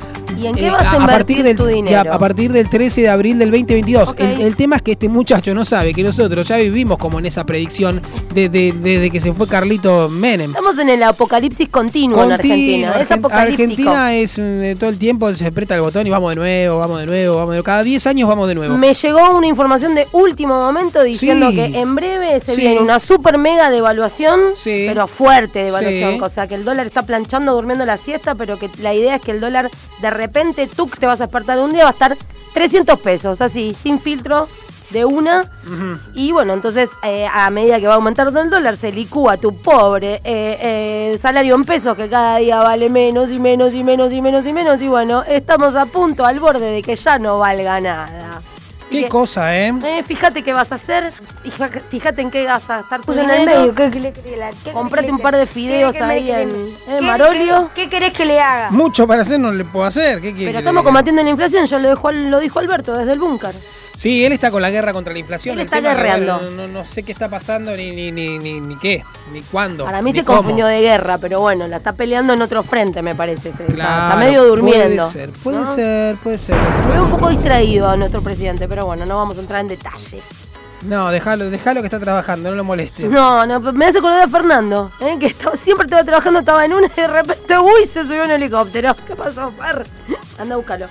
Speaker 3: ¿Y en qué
Speaker 2: Eh,
Speaker 3: vas a,
Speaker 2: a, partir del,
Speaker 3: tu
Speaker 2: ya,
Speaker 3: dinero?
Speaker 2: a partir del 13 de abril del 2022.
Speaker 3: Ok.
Speaker 2: El, el tema es que este muchacho no sabe que nosotros ya vivimos como en esa predicción de- de- desde que se fue Carlito Menem.
Speaker 3: Estamos en el apocalipsis continuo, en
Speaker 2: Continuo,
Speaker 3: Argentina. Es
Speaker 2: Argen-
Speaker 3: apocalíptico.
Speaker 2: Argentina es eh, todo el tiempo se aprieta el botón y vamos de nuevo, vamos de nuevo, vamos de nuevo. Cada 10 años vamos de nuevo.
Speaker 3: Me llegó una información de último momento diciendo
Speaker 2: Sí.
Speaker 3: que en breve se
Speaker 2: Sí.
Speaker 3: viene una super mega devaluación, pero fuerte devaluación,
Speaker 2: Sí.
Speaker 3: o sea que el dólar está planchando durmiendo la siesta, pero que la idea es que el dólar de repente tú te vas a despertar un día va a estar 300 pesos, así, sin filtro de una. Y bueno, entonces eh, a medida que va aumentando el dólar, se licúa tu pobre eh, eh, salario en pesos que cada día vale menos y menos y menos y menos y menos. Y bueno, estamos a punto, al borde de que ya no valga nada. Así
Speaker 2: Qué
Speaker 3: que,
Speaker 2: cosa, ¿eh?
Speaker 3: eh, fíjate qué vas a hacer, fíjate en qué vas a gastar tu
Speaker 4: Pues en el medio, ¿qué ¿Qué
Speaker 3: Comprate un par de
Speaker 4: qué
Speaker 3: fideos
Speaker 4: quiere
Speaker 3: ahí en,
Speaker 4: ¿Qué-
Speaker 3: Marolio.
Speaker 4: ¿Qué, qué querés que le haga?
Speaker 2: Mucho para hacer no le puedo hacer. ¿Qué quiere
Speaker 3: Pero estamos combatiendo la inflación, ya lo, dejó, lo dijo Alberto desde el búnker.
Speaker 2: Sí, él está con la guerra contra la inflación.
Speaker 3: Él
Speaker 2: El
Speaker 3: está
Speaker 2: tema
Speaker 3: guerreando.
Speaker 2: no, no sé qué está pasando ni, ni, ni, ni, ni qué, ni cuándo.
Speaker 3: Para mí se
Speaker 2: cómo.
Speaker 3: confundió de guerra, pero bueno, la está peleando en otro frente, me parece. está- medio durmiendo.
Speaker 2: Puede ser, puede
Speaker 3: ¿no?
Speaker 2: ser, puede ser.
Speaker 3: Veo un poco distraído a nuestro presidente, pero bueno, no vamos a entrar en detalles.
Speaker 2: No, déjalo, déjalo que está trabajando, no lo moleste.
Speaker 3: No, no, me hace acordar a Fernando, ¿eh? que estaba, siempre estaba trabajando, estaba en una y de repente, uy, se subió un helicóptero. ¿Qué pasó, Fer? Anda, búscalo.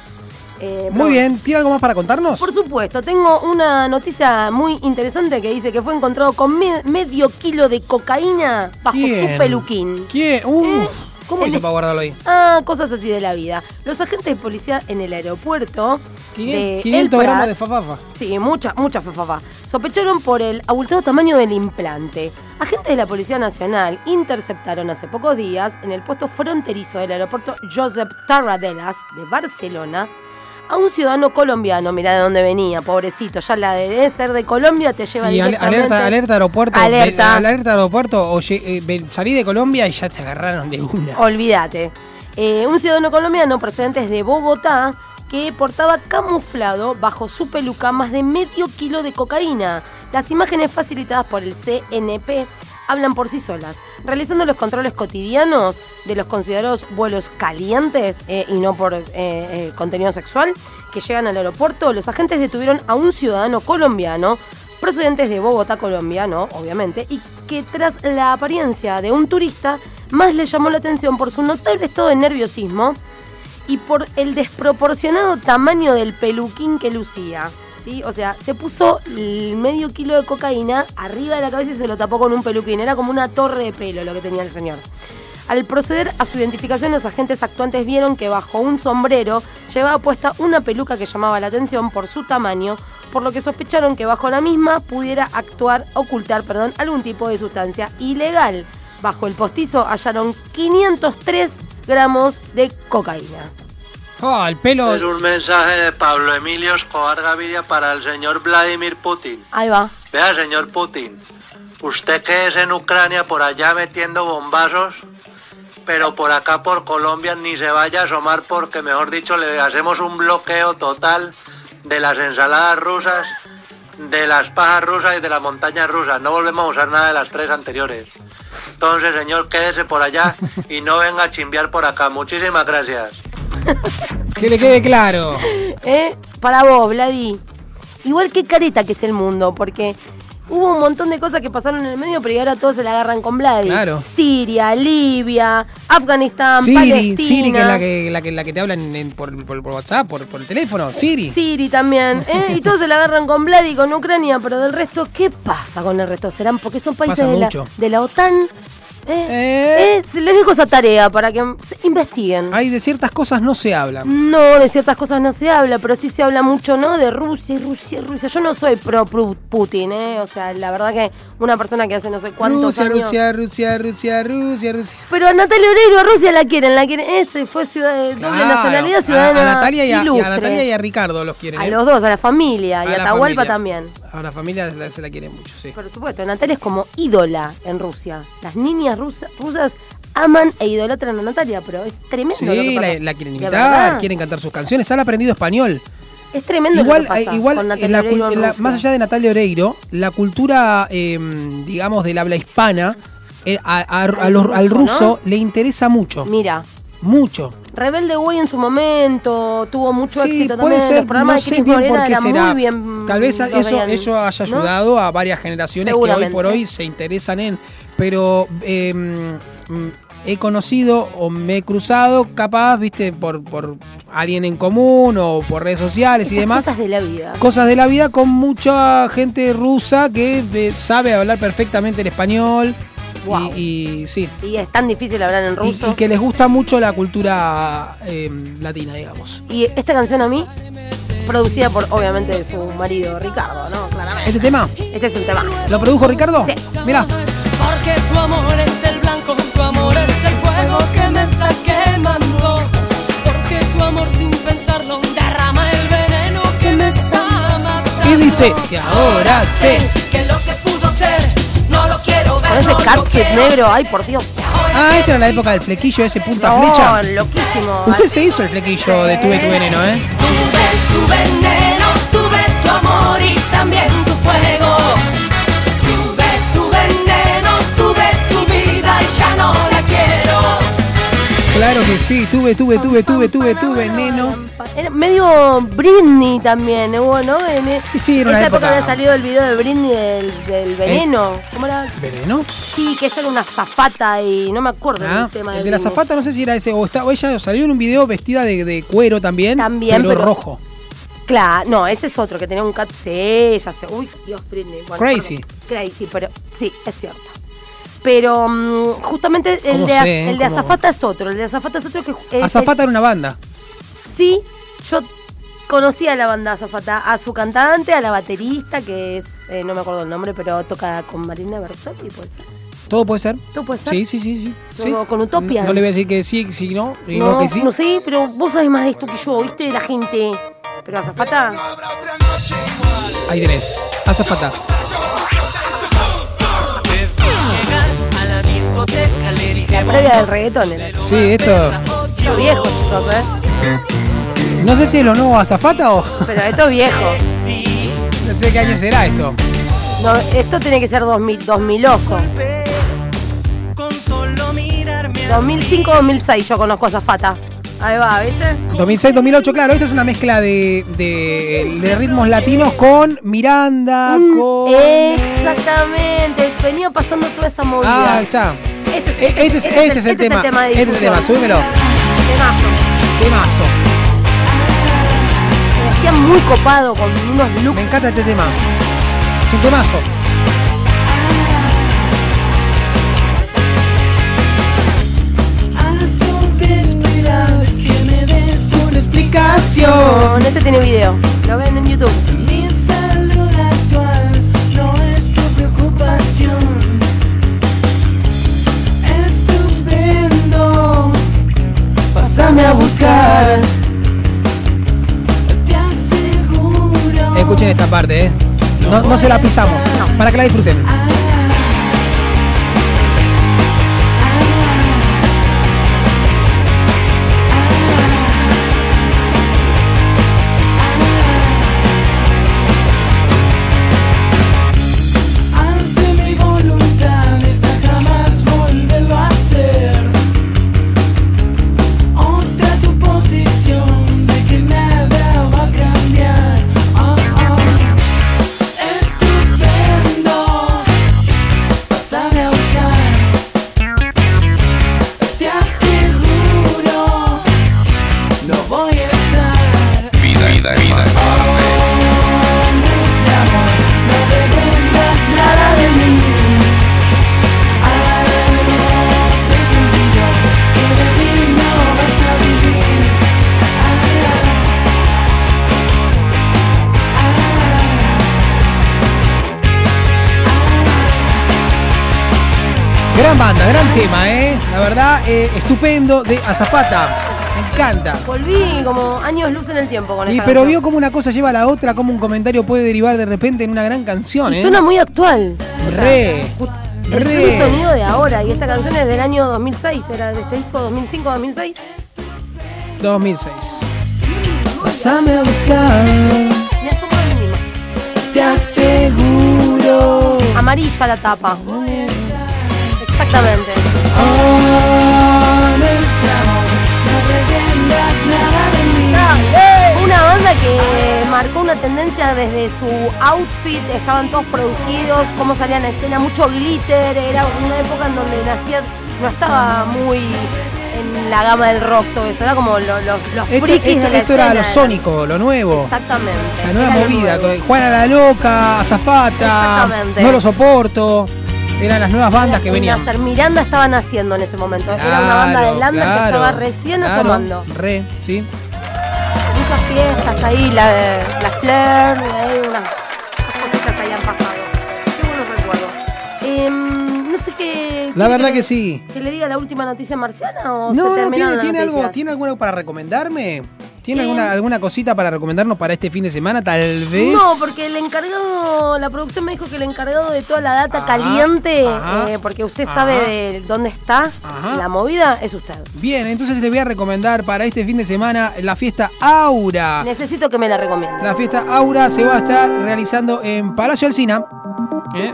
Speaker 3: Eh,
Speaker 2: Muy bien, ¿tiene algo más para contarnos?
Speaker 3: Por supuesto, tengo una noticia muy interesante que dice que fue encontrado con me- medio kilo de cocaína bajo
Speaker 2: ¿Quién?
Speaker 3: su peluquín.
Speaker 2: ¿Quién? Uf,
Speaker 3: Eh,
Speaker 2: ¿Cómo hizo para guardarlo ahí?
Speaker 3: Ah, cosas así de la vida. Los agentes de policía en el aeropuerto de
Speaker 2: 500,
Speaker 3: El
Speaker 2: gramos de fafafa.
Speaker 3: Sí, mucha, mucha fafafa. Sospecharon por el abultado tamaño del implante. Agentes de la Policía Nacional interceptaron hace pocos días en el puesto fronterizo del aeropuerto Josep Tarradellas de Barcelona a un ciudadano colombiano. Mirá de dónde venía, pobrecito. Ya la de ser de Colombia te lleva
Speaker 2: Y
Speaker 3: directamente...
Speaker 2: alerta, alerta aeropuerto.
Speaker 3: Alerta.
Speaker 2: alerta aeropuerto. Oye, eh, salí de Colombia y ya te agarraron de una.
Speaker 3: Olvídate. Eh, un ciudadano colombiano procedente de Bogotá que portaba camuflado bajo su peluca más de medio kilo de cocaína. Las imágenes facilitadas por el CNP hablan por sí solas. Realizando los controles cotidianos de los considerados vuelos calientes eh, y no por eh, eh, contenido sexual que llegan al aeropuerto, los agentes detuvieron a un ciudadano colombiano procedentes de Bogotá, Colombia, ¿no? Obviamente, y que tras la apariencia de un turista, más le llamó la atención por su notable estado de nerviosismo y por el desproporcionado tamaño del peluquín que lucía. ¿Sí? O sea, se puso el medio kilo de cocaína arriba de la cabeza y se lo tapó con un peluquín. Era como una torre de pelo lo que tenía el señor. Al proceder a su identificación, los agentes actuantes vieron que bajo un sombrero llevaba puesta una peluca que llamaba la atención por su tamaño, por lo que sospecharon que bajo la misma pudiera actuar, ocultar, perdón, algún tipo de sustancia ilegal. Bajo el postizo hallaron 503 gramos de cocaína.
Speaker 2: Oh, el pelo.
Speaker 10: Es un mensaje de Pablo Emilio Escobar Gaviria para el señor Vladimir Putin.
Speaker 3: Ahí va.
Speaker 10: Vea, señor Putin, usted que es en Ucrania por allá metiendo bombazos, pero por acá por Colombia ni se vaya a asomar porque, mejor dicho, le hacemos un bloqueo total de las ensaladas rusas, de las pajas rusas y de las montañas rusas. No volvemos a usar nada de las tres anteriores. Entonces, señor, quédese por allá y no venga a chimbear por acá. Muchísimas gracias. *laughs*
Speaker 2: Que le quede claro.
Speaker 3: ¿Eh? Para vos, Vladi. Igual que careta que es el mundo, porque hubo un montón de cosas que pasaron en el medio, pero ahora todos se la agarran con Vladi.
Speaker 2: Claro.
Speaker 3: Siria, Libia, Afganistán,
Speaker 2: Siri,
Speaker 3: Palestina.
Speaker 2: Siri, que es la que, la que, la que te hablan en- por, por- por WhatsApp, por, por el teléfono. Siri.
Speaker 3: Siri también, ¿eh? Y todos se la agarran con Vladi, con Ucrania, pero del resto, ¿qué pasa con el resto? ¿Serán porque son países de la, de la OTAN? Eh, eh, les dejo esa tarea para que se investiguen.
Speaker 2: Hay de ciertas cosas no se habla.
Speaker 3: No, de ciertas cosas no se habla, pero sí se habla mucho, ¿no? De Rusia, Rusia, Rusia. Yo no soy pro Putin, ¿eh? O sea, la verdad que una persona que hace no sé cuántos
Speaker 2: Rusia,
Speaker 3: años...
Speaker 2: Rusia, Rusia, Rusia, Rusia, Rusia.
Speaker 3: Pero a Natalia Oreiro a Rusia la quieren, la quieren. Ese fue ciudad de doble
Speaker 2: Claro,
Speaker 3: nacionalidad, ciudadana
Speaker 2: a, Natalia y a, y a
Speaker 3: ilustre.
Speaker 2: Natalia y a Ricardo los quieren.
Speaker 3: A
Speaker 2: ¿eh?
Speaker 3: los dos, a la familia, y
Speaker 2: A
Speaker 3: Atahualpa también.
Speaker 2: A la familia se la quiere mucho, sí.
Speaker 3: Por supuesto, Natalia es como ídola en Rusia. Las niñas rusas, rusas aman e idolatran a Natalia, pero es tremendo lo que
Speaker 2: Sí,
Speaker 3: pasa.
Speaker 2: la, la quieren imitar, quieren cantar sus canciones, han aprendido español.
Speaker 3: Es tremendo
Speaker 2: Igual,
Speaker 3: lo que pasa
Speaker 2: eh, igual
Speaker 3: con
Speaker 2: en la
Speaker 3: en
Speaker 2: la- más allá de Natalia Oreiro, la cultura, eh, digamos, del habla hispana, eh, a- a- a los- al
Speaker 3: ruso,
Speaker 2: ruso le interesa mucho.
Speaker 3: Mira.
Speaker 2: Mucho.
Speaker 3: Rebelde Way en su momento tuvo mucho
Speaker 2: Sí,
Speaker 3: éxito
Speaker 2: puede
Speaker 3: también.
Speaker 2: ser,
Speaker 3: Los programas
Speaker 2: no
Speaker 3: de
Speaker 2: sé bien por qué será.
Speaker 3: muy bien.
Speaker 2: Tal vez eso, haya
Speaker 3: ¿no?
Speaker 2: ayudado a varias generaciones que hoy por hoy se interesan en. Pero eh, mm, he conocido o me he cruzado, capaz, viste, por, por alguien en común o por redes sociales y demás.
Speaker 3: Cosas de la vida.
Speaker 2: Cosas de la vida con mucha gente rusa que eh, sabe hablar perfectamente el español.
Speaker 3: Wow.
Speaker 2: Y, y sí.
Speaker 3: Y es tan difícil hablar en
Speaker 2: Y,
Speaker 3: ruso.
Speaker 2: y que les gusta mucho la cultura eh, latina, digamos.
Speaker 3: Y esta canción a mí, producida por obviamente su marido Ricardo, ¿no? Claramente.
Speaker 2: ¿Este tema?
Speaker 3: Este es un tema.
Speaker 2: ¿Lo produjo Ricardo?
Speaker 3: Sí.
Speaker 2: Mira.
Speaker 11: Porque tu amor es el blanco, tu amor es el fuego que me está quemando. Porque tu amor sin pensarlo derrama el veneno que me está matando.
Speaker 2: ¿Qué dice? Que ahora sé.
Speaker 11: Que lo que pudo ser,
Speaker 3: Con ese catsuit negro, ay por Dios.
Speaker 2: Ah, esta era la época del flequillo, ese punta
Speaker 3: No,
Speaker 2: flecha.
Speaker 3: loquísimo.
Speaker 2: Usted se hizo el flequillo de Tuve tu veneno, ¿eh?
Speaker 11: Tuve tu veneno, tuve tu amor y también tu fuego. Tuve tu veneno, tuve tu vida y ya no la quiero.
Speaker 2: Claro que sí, tuve, tuve, tuve, tuve, tuve, tuve, veneno.
Speaker 3: Era medio Britney también, ¿no? ¿no? En
Speaker 2: Sí, era
Speaker 3: esa época
Speaker 2: época-
Speaker 3: había salido el video de Britney del, del veneno. ¿Cómo era?
Speaker 2: ¿Veneno?
Speaker 3: Sí, que ella era una zafata y no me acuerdo
Speaker 2: Ah,
Speaker 3: el tema
Speaker 2: el de la zafata no sé si era ese, o, está, o ella salió en un video vestida de, de cuero también,
Speaker 3: También,
Speaker 2: pero,
Speaker 3: pero-
Speaker 2: rojo.
Speaker 3: Claro, no, ese es otro que tenía un cat. Sí, ya sé. Uy, Dios, Britney. Bueno,
Speaker 2: Crazy.
Speaker 3: perdón. Crazy, pero sí, es cierto. Pero mm, justamente el
Speaker 2: ¿Cómo
Speaker 3: de,
Speaker 2: sé, eh?
Speaker 3: el de. Azafata es otro. El de Azafata es otro que.
Speaker 2: Azafata era una banda.
Speaker 3: Sí, yo conocí a la banda Azafata, a su cantante, a la baterista, que es, eh, no me acuerdo el nombre, pero toca con Marina Bertotti, puede ser.
Speaker 2: ¿Todo puede ser?
Speaker 3: ¿Todo puede ser?
Speaker 2: Sí, sí, sí, sí. Sí.
Speaker 3: con Utopia.
Speaker 2: No, no le voy a decir que sí, si no, y no,
Speaker 3: No,
Speaker 2: que sí.
Speaker 3: no sé, pero vos sabés más de esto que yo, ¿viste? De la gente. Pero Azafata.
Speaker 2: Ahí tenés. Azafata.
Speaker 3: La previa del reggaetón era.
Speaker 2: Sí, esto.
Speaker 3: Esto viejo, chicos, ¿eh?
Speaker 2: No sé si es lo nuevo Azafata o.
Speaker 3: Pero esto es viejo.
Speaker 2: No sé qué año será esto.
Speaker 3: No, esto tiene que ser 2000, 2000 oso. 2005-2006 yo conozco a Zafata. Ahí va, ¿viste?
Speaker 2: 2006-2008, claro, esto es una mezcla de, de, de ritmos latinos con Miranda,
Speaker 3: Mm,
Speaker 2: con.
Speaker 3: Exactamente, venía pasando toda esa movida.
Speaker 2: Ah, ahí está.
Speaker 3: Este es,
Speaker 2: E- Este es, este es el tema.
Speaker 3: de
Speaker 2: Este es el tema, súbemelo.
Speaker 3: Temazo.
Speaker 2: Temazo.
Speaker 3: Me hacía muy copado con unos looks.
Speaker 2: Me encanta este tema. Es un temazo.
Speaker 11: que me des una
Speaker 2: explicación.
Speaker 3: Este tiene video. Lo ven en YouTube.
Speaker 11: Mi salud actual no es tu preocupación. Estupendo.
Speaker 2: Pásame a buscar. Escuchen esta parte, eh. No, no se la pisamos. Para que la disfruten. Estupendo de Azafata. Me encanta.
Speaker 3: Volví como años luz en el tiempo con
Speaker 2: Y,
Speaker 3: esta
Speaker 2: pero
Speaker 3: canción.
Speaker 2: vio cómo una cosa lleva a la otra, cómo un comentario puede derivar de repente en una gran canción,
Speaker 3: Y
Speaker 2: ¿eh?
Speaker 3: suena muy actual. O sea,
Speaker 2: Re.
Speaker 3: El
Speaker 2: Re.
Speaker 3: sonido de ahora. Y esta canción es del año 2006. Era de este disco 2005-2006.
Speaker 2: 2006. Pásame a buscar,
Speaker 3: Me asombro a mí misma.
Speaker 2: te aseguro.
Speaker 3: Amarilla la tapa. Exactamente. Que marcó una tendencia desde su outfit, estaban todos producidos, cómo salían a escena, mucho glitter, era una época en donde nacía, no estaba muy en la gama del rock todo eso, era como lo- lo- los
Speaker 2: Esto,
Speaker 3: frikis
Speaker 2: esto-
Speaker 3: de la
Speaker 2: esto era lo sónico, lo nuevo.
Speaker 3: Exactamente.
Speaker 2: La nueva movida, con Juana la Loca, Azafata. No lo soporto. Eran las nuevas bandas que venían.
Speaker 3: Nacer Miranda estaba naciendo en ese momento. Era una banda de
Speaker 2: Claro,
Speaker 3: Lander que estaba recién
Speaker 2: claro,
Speaker 3: asomando.
Speaker 2: Re, sí.
Speaker 3: Muchas fiestas ahí, la, la Flair, ahí unas, cositas ahí han pasado. Qué buenos recuerdos. Em, no sé qué.
Speaker 2: La
Speaker 3: ¿quiere
Speaker 2: verdad
Speaker 3: que,
Speaker 2: que sí.
Speaker 3: ¿Que le diga la última noticia marciana o
Speaker 2: No,
Speaker 3: se
Speaker 2: no,
Speaker 3: terminaron
Speaker 2: ¿tiene,
Speaker 3: las
Speaker 2: tiene algo? ¿tiene algo para recomendarme? ¿Tiene alguna, alguna cosita para recomendarnos para este fin de semana, tal vez?
Speaker 3: No, porque el encargado, la producción me dijo que el encargado de toda la data caliente,
Speaker 2: ajá,
Speaker 3: eh, porque usted
Speaker 2: ajá.
Speaker 3: sabe de dónde está la movida, es usted.
Speaker 2: Bien, entonces les voy a recomendar para este fin de semana la fiesta Aura.
Speaker 3: Necesito que me la recomiende.
Speaker 2: La fiesta Aura se va a estar realizando en Palacio Alsina. ¿Eh?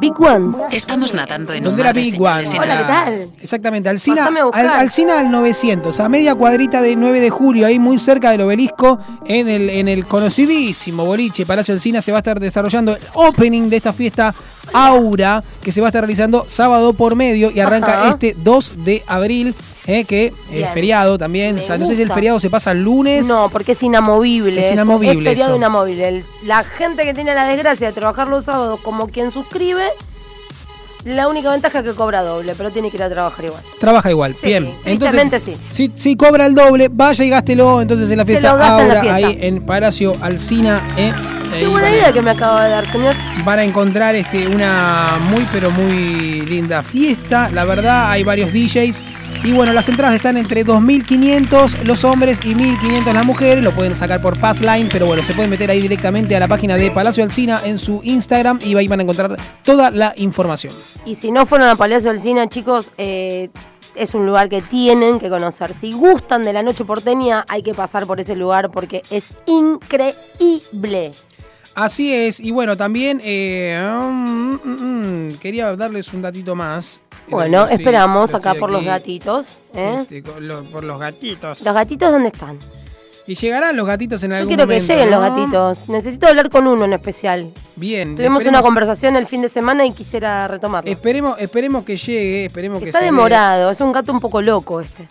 Speaker 3: Big Ones.
Speaker 12: Estamos nadando en un
Speaker 2: Donde
Speaker 12: mar
Speaker 2: era
Speaker 12: de
Speaker 2: Big One.
Speaker 12: señales sin
Speaker 3: Hola, ¿qué tal?
Speaker 2: Exactamente, Alcina,
Speaker 3: Pasame a buscar.
Speaker 2: al, Alsina al 900, a media cuadrita de 9 de julio, ahí muy cerca del obelisco, en el, en el conocidísimo boliche Palacio Alsina, se va a estar desarrollando el opening de esta fiesta Aura, que se va a estar realizando sábado por medio y arranca
Speaker 3: Ajá.
Speaker 2: este 2 de abril, eh, que es feriado también,
Speaker 3: Me
Speaker 2: o sea, no sé si el feriado se pasa el lunes.
Speaker 3: No, porque es inamovible.
Speaker 2: Es inamovible
Speaker 3: Es feriado
Speaker 2: eso.
Speaker 3: inamovible. El- la gente que tiene la desgracia de trabajar los sábados como quien suscribe, la única ventaja es que cobra doble, pero tiene que ir a trabajar igual.
Speaker 2: Trabaja igual,
Speaker 3: Sí,
Speaker 2: bien.
Speaker 3: sí,
Speaker 2: Entonces,
Speaker 3: sí.
Speaker 2: Si, si cobra el doble, vaya y gástelo entonces en la
Speaker 3: Se
Speaker 2: fiesta
Speaker 3: lo gasta en la
Speaker 2: Aura,
Speaker 3: fiesta.
Speaker 2: ahí en Palacio Alsina. eh,
Speaker 3: Qué buena
Speaker 2: a-
Speaker 3: idea que me acaba de dar, señor.
Speaker 2: Van a encontrar este, una muy pero muy linda fiesta. La verdad, hay varios DJs. Y bueno, las entradas están entre 2.500 los hombres y 1.500 las mujeres. Lo pueden sacar por Passline, pero bueno, se pueden meter ahí directamente a la página de Palacio Alsina en su Instagram y ahí van a encontrar toda la información.
Speaker 3: Y si no fueron a Palacio del Cine, chicos, eh, es un lugar que tienen que conocer. Si gustan de la noche porteña, hay que pasar por ese lugar porque es increíble.
Speaker 2: Así es, y bueno, también eh, mm, mm, mm, quería darles un datito más.
Speaker 3: Bueno,
Speaker 2: Estoy-
Speaker 3: esperamos acá por los gatitos. ¿eh?
Speaker 2: este, lo- por los gatitos.
Speaker 3: ¿Los gatitos dónde están?
Speaker 2: Y llegarán los gatitos en
Speaker 3: Yo
Speaker 2: algún
Speaker 3: quiero que
Speaker 2: momento,
Speaker 3: lleguen los gatitos. Necesito hablar con uno en especial.
Speaker 2: Bien.
Speaker 3: Tuvimos
Speaker 2: esperemos-
Speaker 3: una conversación el fin de semana y quisiera retomarlo.
Speaker 2: Esperemos, esperemos que llegue, esperemos que
Speaker 3: Está demorado, es un gato un poco loco este.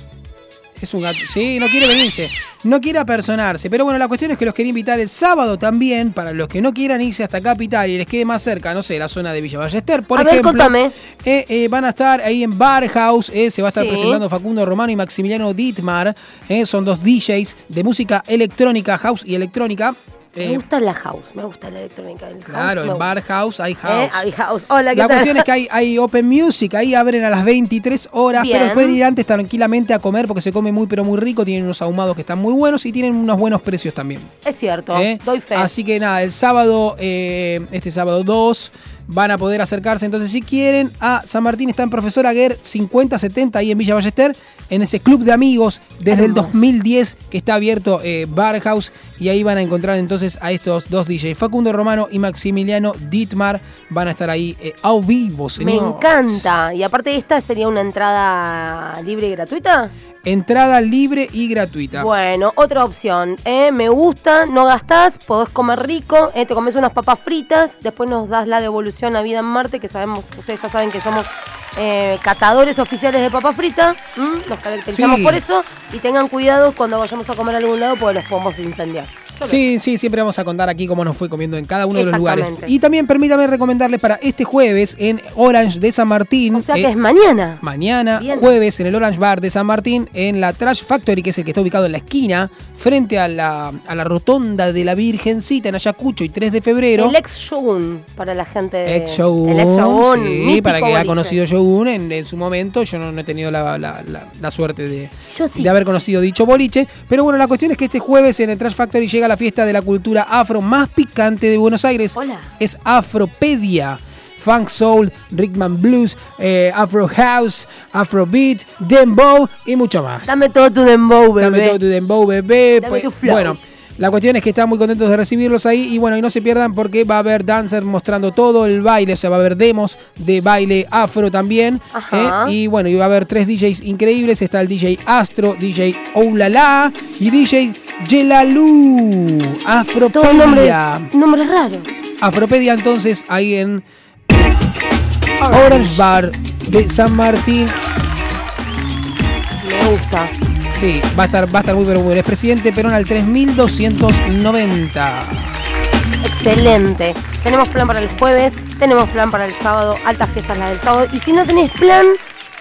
Speaker 2: Es un gato. Sí, no quiere venirse. No quiere apersonarse. Pero bueno, la cuestión es que los quería invitar el sábado también, para los que no quieran irse hasta Capital y les quede más cerca, no sé, la zona de Villa Ballester, por
Speaker 3: A ver,
Speaker 2: ejemplo.
Speaker 3: contame.
Speaker 2: eh, eh, van a estar ahí en Bar House, eh, se va a estar
Speaker 3: Sí.
Speaker 2: presentando Facundo Romano y Maximiliano Dittmar. eh, son dos DJs de música electrónica, house y electrónica.
Speaker 3: Me
Speaker 2: Eh,
Speaker 3: gusta la house, me gusta la electrónica del house.
Speaker 2: claro, en. Bar House hay house.
Speaker 3: Eh, hay house. Hola, ¿qué
Speaker 2: La
Speaker 3: tal?
Speaker 2: cuestión es que hay, hay Open Music, ahí abren a las 23 horas,
Speaker 3: Bien.
Speaker 2: pero pueden ir antes tranquilamente a comer porque se come muy pero muy rico, tienen unos ahumados que están muy buenos y tienen unos buenos precios también.
Speaker 3: Es cierto,
Speaker 2: ¿eh?
Speaker 3: doy fe.
Speaker 2: Así que nada, el sábado, este sábado 2, van a poder acercarse entonces si quieren a San Martín, está en Profesor Aguer 5070 ahí en Villa Ballester, en ese club de amigos desde el 2010 que está abierto eh, Bar House y ahí van a encontrar entonces a estos dos DJs, Facundo Romano y Maximiliano Dittmar, van a estar ahí eh, a vivo,
Speaker 3: Me
Speaker 2: señor.
Speaker 3: encanta. Y aparte de esta, ¿sería una entrada libre y gratuita?
Speaker 2: Entrada libre y gratuita.
Speaker 3: Bueno, otra opción. ¿eh? Me gusta, no gastás, podés comer rico, ¿eh? te comes unas papas fritas, después nos das la devolución a Vida en Marte, que sabemos, ustedes ya saben que somos eh, catadores oficiales de papa frita, ¿m? nos caracterizamos
Speaker 2: Sí.
Speaker 3: por eso, y tengan cuidado cuando vayamos a comer a algún lado, porque los podemos incendiar.
Speaker 2: Sí, sí, siempre vamos a contar aquí cómo nos fue comiendo en cada uno de los lugares. Y también permítame recomendarles para este jueves en Orange de San Martín.
Speaker 3: O sea
Speaker 2: eh,
Speaker 3: que es mañana.
Speaker 2: Mañana,
Speaker 3: Bien.
Speaker 2: jueves, en el Orange Bar de San Martín, en la Trash Factory, que es el que está ubicado en la esquina, frente a la, a la rotonda de la Virgencita en Ayacucho y 3 de febrero.
Speaker 3: El ex Shogun para la gente de.
Speaker 2: Ex Shogun,
Speaker 3: El ex Shogun.
Speaker 2: sí, para que haya conocido Shogun en, en su momento. Yo no, no he tenido la, la- la- la suerte de,
Speaker 3: Yo sí.
Speaker 2: de haber conocido dicho boliche. Pero bueno, la cuestión es que este jueves en el Trash Factory llega la fiesta de la cultura afro más picante de Buenos Aires.
Speaker 3: Hola.
Speaker 2: Es Afropedia. Funk Soul, Rickman Blues, eh, Afro House, Afro Beat, Dembow y mucho más.
Speaker 3: Dame todo tu dembow, bebé.
Speaker 2: Dame todo tu dembow, bebé.
Speaker 3: Dame
Speaker 2: Pues,
Speaker 3: tu flow.
Speaker 2: Bueno, la cuestión es que están muy contentos de recibirlos ahí y bueno, y no se pierdan porque va a haber dancers mostrando todo el baile, o sea, va a haber demos de baile afro también.
Speaker 3: Ajá.
Speaker 2: ¿eh? Y bueno, y va a haber tres DJs increíbles, está el DJ Astro, DJ Oulala y DJ Yelalú.
Speaker 3: Todos nombres,
Speaker 2: Afropedia.
Speaker 3: nombres raros.
Speaker 2: Afropedia entonces ahí en Orange Bar de San Martín.
Speaker 3: Me gusta.
Speaker 2: Sí, va a estar, va a estar muy pero muy bien. Es presidente Perón al 3290.
Speaker 3: Excelente. Tenemos plan para el jueves, tenemos plan para el sábado, altas fiestas las del sábado. Y si no tenés plan,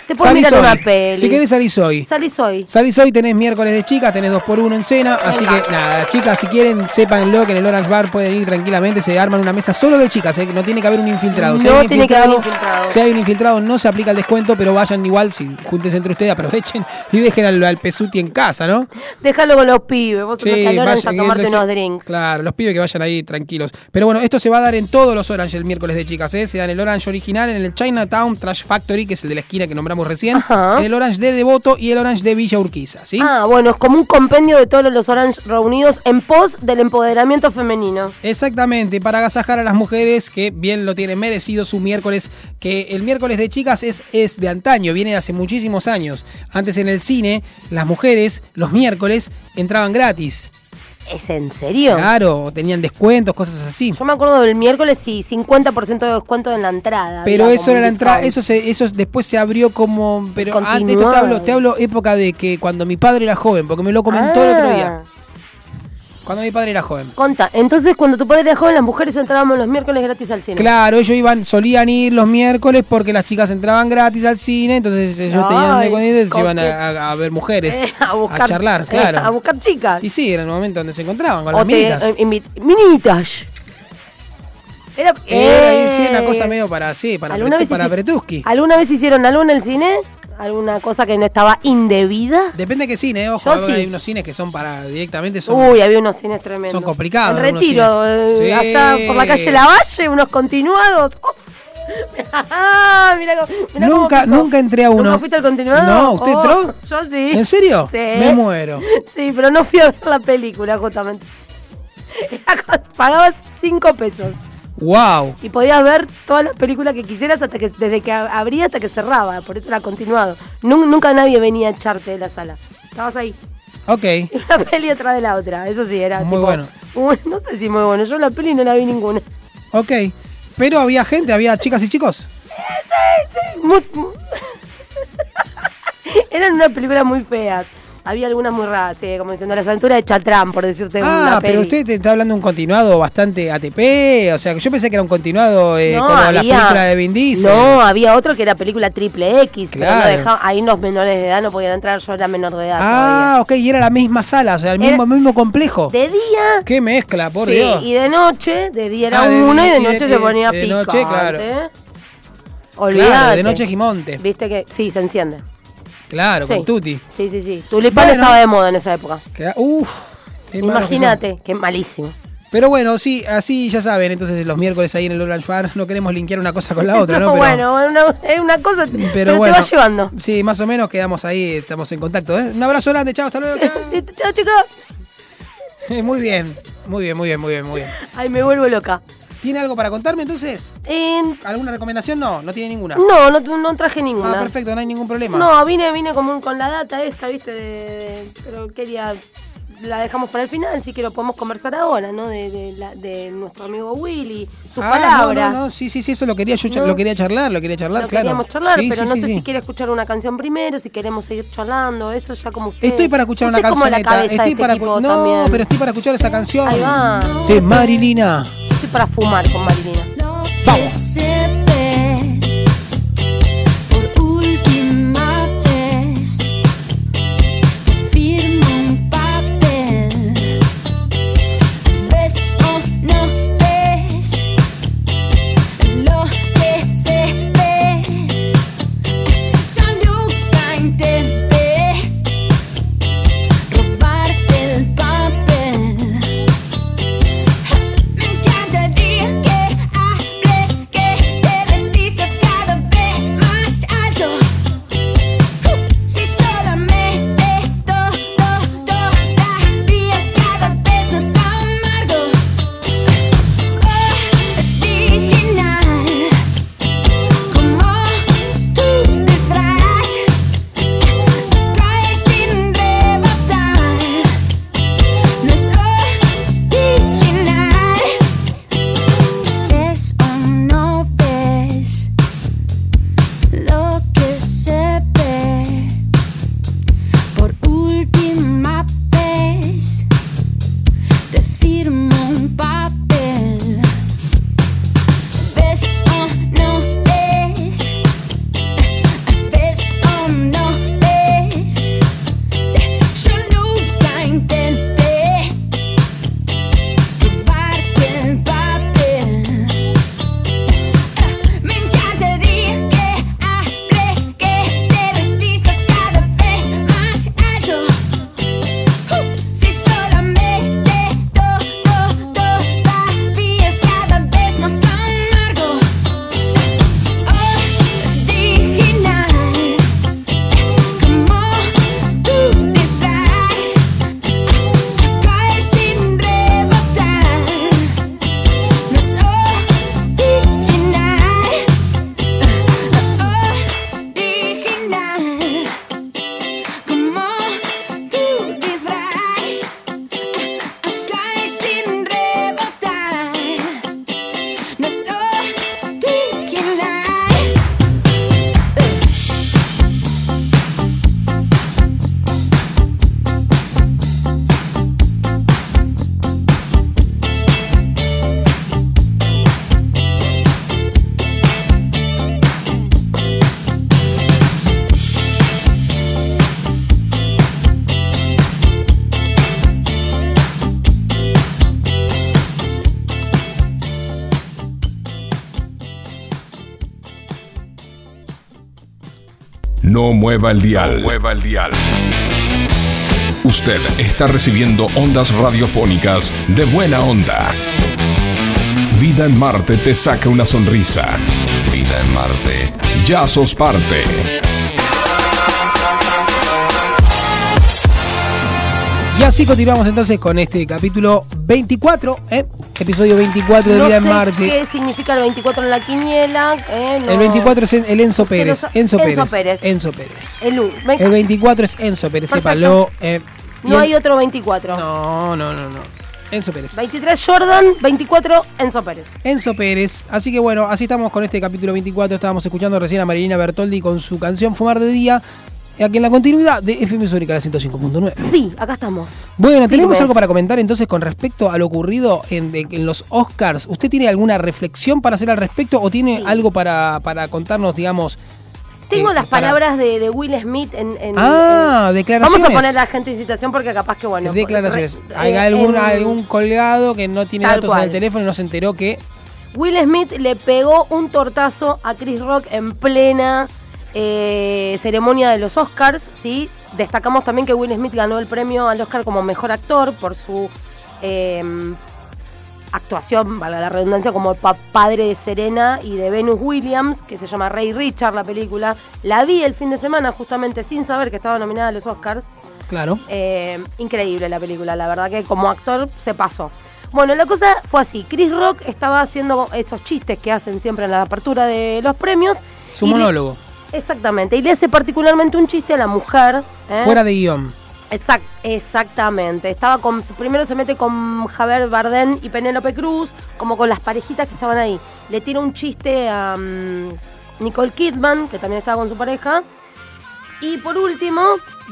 Speaker 3: te puedes
Speaker 2: Salís
Speaker 3: mirar una
Speaker 2: hoy.
Speaker 3: peli.
Speaker 2: Si querés salís hoy.
Speaker 3: Salís hoy.
Speaker 2: Salís hoy, tenés miércoles de chicas, tenés 2x1 en cena, así que nada, chicas, si quieren, sépanlo que en el Orange Bar pueden ir tranquilamente, se arman una mesa solo de chicas, ¿eh? no tiene que haber un infiltrado. Si
Speaker 3: No
Speaker 2: hay un
Speaker 3: tiene que haber
Speaker 2: infiltrado,
Speaker 3: infiltrado.
Speaker 2: Si hay un infiltrado, no se aplica el descuento, pero vayan igual, si juntes entre ustedes, aprovechen y dejen al, al Pesuti en casa, ¿no?
Speaker 3: Déjalo con los pibes. Vos
Speaker 2: Sí,
Speaker 3: sí, a
Speaker 2: vayan,
Speaker 3: tomarte unos drinks.
Speaker 2: Claro, los pibes que vayan ahí tranquilos. Pero bueno, esto se va a dar en todos los Orange el miércoles de chicas, ¿eh? Se da en el Orange original, en el Chinatown Trash Factory, que es el de la esquina que nombramos recién,
Speaker 3: Ajá.
Speaker 2: en el Orange de Devoto y el Orange de Villa Urquiza, ¿sí?
Speaker 3: Ah, bueno, es como un compendio de todos los Orange reunidos en pos del empoderamiento femenino.
Speaker 2: Exactamente, para agasajar a las mujeres que bien lo tienen merecido su miércoles, que el miércoles de chicas es, es de antaño, viene de hace muchísimos años. Antes en el cine, las mujeres los miércoles entraban gratis.
Speaker 3: ¿Es en serio?
Speaker 2: Claro, tenían descuentos, cosas así.
Speaker 3: Yo me acuerdo del miércoles y 50% de descuento en la entrada.
Speaker 2: Pero eso era la entrada, eso se, eso después se abrió como, pero antes esto te hablo, te hablo época de que cuando mi padre era joven, porque me lo comentó el otro día. Cuando mi padre era joven.
Speaker 3: Conta, entonces cuando tu padre era joven, las mujeres entrábamos los miércoles gratis al cine.
Speaker 2: Claro, ellos iban, solían ir los miércoles porque las chicas entraban gratis al cine, entonces ellos tenían
Speaker 3: Ay,
Speaker 2: se
Speaker 3: con
Speaker 2: iban a, ver mujeres, *laughs*
Speaker 3: Eh, a, buscar,
Speaker 2: a charlar,
Speaker 3: eh, *laughs*
Speaker 2: claro.
Speaker 3: a buscar chicas.
Speaker 2: Y sí, era el momento donde se encontraban con
Speaker 3: O
Speaker 2: las
Speaker 3: te-
Speaker 2: minitas.
Speaker 3: eh, minitas. Era,
Speaker 2: sí,
Speaker 3: eh,
Speaker 2: una cosa medio para, sí, para,
Speaker 3: ¿alguna
Speaker 2: Pretu-
Speaker 3: vez
Speaker 2: para.
Speaker 3: ¿Alguna vez hicieron algo en el cine? ¿Alguna cosa que no estaba indebida?
Speaker 2: Depende de qué cine, ojo,
Speaker 3: Yo
Speaker 2: hay
Speaker 3: sí.
Speaker 2: unos cines que son para directamente son
Speaker 3: Uy, había unos cines tremendos.
Speaker 2: Son complicados
Speaker 3: En retiro, eh,
Speaker 2: Sí.
Speaker 3: por la calle Lavalle, unos continuados. *laughs* Ah, cómo-
Speaker 2: Nunca, nunca entré a uno.
Speaker 3: ¿Nunca fuiste al continuado?
Speaker 2: No, ¿usted
Speaker 3: Oh,
Speaker 2: entró?
Speaker 3: Yo sí.
Speaker 2: ¿En serio?
Speaker 3: Sí.
Speaker 2: Me muero. *laughs*
Speaker 3: Sí, pero no fui a ver la película, justamente. *laughs* Pagabas 5 pesos.
Speaker 2: Wow.
Speaker 3: Y podías ver todas las películas que quisieras hasta que desde que ab- abría hasta que cerraba. Por eso era continuado. Nun- nunca nadie venía a echarte de la sala. Estabas ahí.
Speaker 2: Ok. *laughs*
Speaker 3: Una peli atrás de la otra. Eso sí, era
Speaker 2: Muy
Speaker 3: tipo,
Speaker 2: bueno.
Speaker 3: un- no sé si muy bueno. Yo la peli no la vi ninguna.
Speaker 2: Ok. Pero había gente, había chicas y chicos.
Speaker 3: Muy- muy- *laughs* Eran unas películas muy feas. Había algunas muy raras, sí, como diciendo las aventuras de Chatrán, por decirte una
Speaker 2: Ah,
Speaker 3: peli.
Speaker 2: pero usted te está hablando de un continuado bastante ATP. O sea, que yo pensé que era un continuado eh,
Speaker 3: No,
Speaker 2: como las
Speaker 3: había-
Speaker 2: películas de Vin Diesel.
Speaker 3: No, había otro que era película triple X, pero no dejaba- ahí los menores de edad no podían entrar, yo era menor de edad
Speaker 2: Ah, ok, y era la misma sala, o sea, el
Speaker 3: Era-
Speaker 2: mismo, mismo complejo.
Speaker 3: todavía. De día,
Speaker 2: Qué mezcla, por
Speaker 3: sí,
Speaker 2: Dios.
Speaker 3: y de noche, de día era
Speaker 2: Ah, de
Speaker 3: una y de noche se
Speaker 2: de-
Speaker 3: ponía
Speaker 2: de
Speaker 3: picante.
Speaker 2: noche, claro.
Speaker 3: Olvídate.
Speaker 2: Claro, de noche Gimonte.
Speaker 3: Viste que sí, se enciende.
Speaker 2: Claro,
Speaker 3: Sí.
Speaker 2: con Tuti.
Speaker 3: Sí, sí, sí. Tulipán
Speaker 2: Bueno.
Speaker 3: estaba de moda en esa época.
Speaker 2: Uf, qué.
Speaker 3: Imagínate, que malísimo.
Speaker 2: Pero bueno, sí, así ya saben, entonces los miércoles ahí en el Orange Bar no queremos linkear una cosa con la otra, ¿no? *laughs* Pero,
Speaker 3: bueno, es una, cosa, pero,
Speaker 2: pero bueno,
Speaker 3: te va llevando.
Speaker 2: Sí, más o menos quedamos ahí, estamos en contacto. ¿eh? Un abrazo grande, chao, hasta luego. chao. *laughs*
Speaker 3: Chicos.
Speaker 2: Muy *laughs* bien, muy bien, muy bien, muy bien, muy bien.
Speaker 3: Ay, me vuelvo loca.
Speaker 2: ¿Tiene algo para contarme entonces?
Speaker 3: En-
Speaker 2: ¿Alguna recomendación? No, no tiene ninguna.
Speaker 3: No, no, no traje ninguna.
Speaker 2: Ah, perfecto, no hay ningún problema.
Speaker 3: No, vine, vine como con la data esta, viste, de- pero quería la dejamos para el final, sí que lo podemos conversar ahora, ¿no? De, de la- de nuestro amigo Willy, sus
Speaker 2: Ah,
Speaker 3: palabras.
Speaker 2: No, no, no, sí, sí, sí, eso lo quería yo,
Speaker 3: ¿No?
Speaker 2: lo quería charlar, lo quería charlar,
Speaker 3: Lo
Speaker 2: claro.
Speaker 3: queríamos charlar,
Speaker 2: Sí,
Speaker 3: pero
Speaker 2: sí,
Speaker 3: no
Speaker 2: sí,
Speaker 3: sé
Speaker 2: sí.
Speaker 3: si quiere escuchar una canción primero, si queremos seguir charlando, eso ya como usted.
Speaker 2: Estoy para escuchar una
Speaker 3: usted de
Speaker 2: Estoy
Speaker 3: este
Speaker 2: para no,
Speaker 3: también.
Speaker 2: pero estoy para escuchar esa canción.
Speaker 3: Ahí va.
Speaker 2: De Marilina.
Speaker 3: Estoy para fumar con Marilina.
Speaker 11: que
Speaker 1: mueva el dial. mueva el dial. Usted está recibiendo ondas radiofónicas de buena onda. Vida en Marte te saca una sonrisa. Vida en Marte. Ya sos parte.
Speaker 2: Y así continuamos entonces con este capítulo 24, ¿eh? Episodio 24 de
Speaker 3: no
Speaker 2: Vida
Speaker 3: sé
Speaker 2: en Marte.
Speaker 3: qué significa el 24 en la quiniela. eh, no-
Speaker 2: El 24 es el Enzo Pérez.
Speaker 3: sa-
Speaker 2: Enzo,
Speaker 3: Enzo
Speaker 2: Pérez.
Speaker 3: Pérez.
Speaker 2: Enzo Pérez.
Speaker 3: El, u- me
Speaker 2: El
Speaker 3: encanta.
Speaker 2: 24 es Enzo Pérez, sépalo. eh,
Speaker 3: No
Speaker 2: el-
Speaker 3: hay otro 24.
Speaker 2: No, no, no, no. Enzo Pérez.
Speaker 3: 23 Jordan, 24 Enzo Pérez.
Speaker 2: Enzo Pérez. Así que bueno, así estamos con este capítulo 24. Estábamos escuchando recién a Marilina Bertoldi con su canción Fumar de Día. Aquí en la continuidad de FM Sónica la 105.9.
Speaker 3: Sí, acá estamos.
Speaker 2: Bueno, tenemos
Speaker 3: Firmes.
Speaker 2: algo para comentar entonces con respecto a lo ocurrido en, en los Oscars. ¿Usted tiene alguna reflexión para hacer al respecto o tiene algo para, para contarnos, digamos?
Speaker 3: Tengo
Speaker 2: eh,
Speaker 3: las
Speaker 2: para-
Speaker 3: palabras de, de Will Smith en. en-
Speaker 2: Ah,
Speaker 3: en-
Speaker 2: declaraciones.
Speaker 3: Vamos a poner a la gente en situación porque capaz que, bueno.
Speaker 2: Declaraciones.
Speaker 3: re-
Speaker 2: Hay
Speaker 3: eh,
Speaker 2: algún,
Speaker 3: en-
Speaker 2: algún colgado que no tiene
Speaker 3: Tal
Speaker 2: datos en
Speaker 3: cual.
Speaker 2: el teléfono y no se enteró que.
Speaker 3: Will Smith le pegó un tortazo a Chris Rock en plena eh, ceremonia de los Oscars, ¿sí? Destacamos también que Will Smith ganó el premio al Oscar como mejor actor por su eh, actuación, valga la redundancia, como padre de Serena y de Venus Williams, que se llama Ray Richard, la película. La vi el fin de semana justamente sin saber que estaba nominada a los Oscars.
Speaker 2: Claro.
Speaker 3: Eh, increíble la película, la verdad que como actor se pasó. Bueno, la cosa fue así. Chris Rock estaba haciendo esos chistes que hacen siempre en la apertura de los premios.
Speaker 2: Su monólogo.
Speaker 3: Exactamente. Y le hace particularmente un chiste a la mujer. ¿eh?
Speaker 2: Fuera de guion.
Speaker 3: Exact- exactamente. Estaba con. Primero se mete con Javier Bardem y Penélope Cruz, como con las parejitas que estaban ahí. Le tira un chiste a mm, Nicole Kidman, que también estaba con su pareja. Y por último,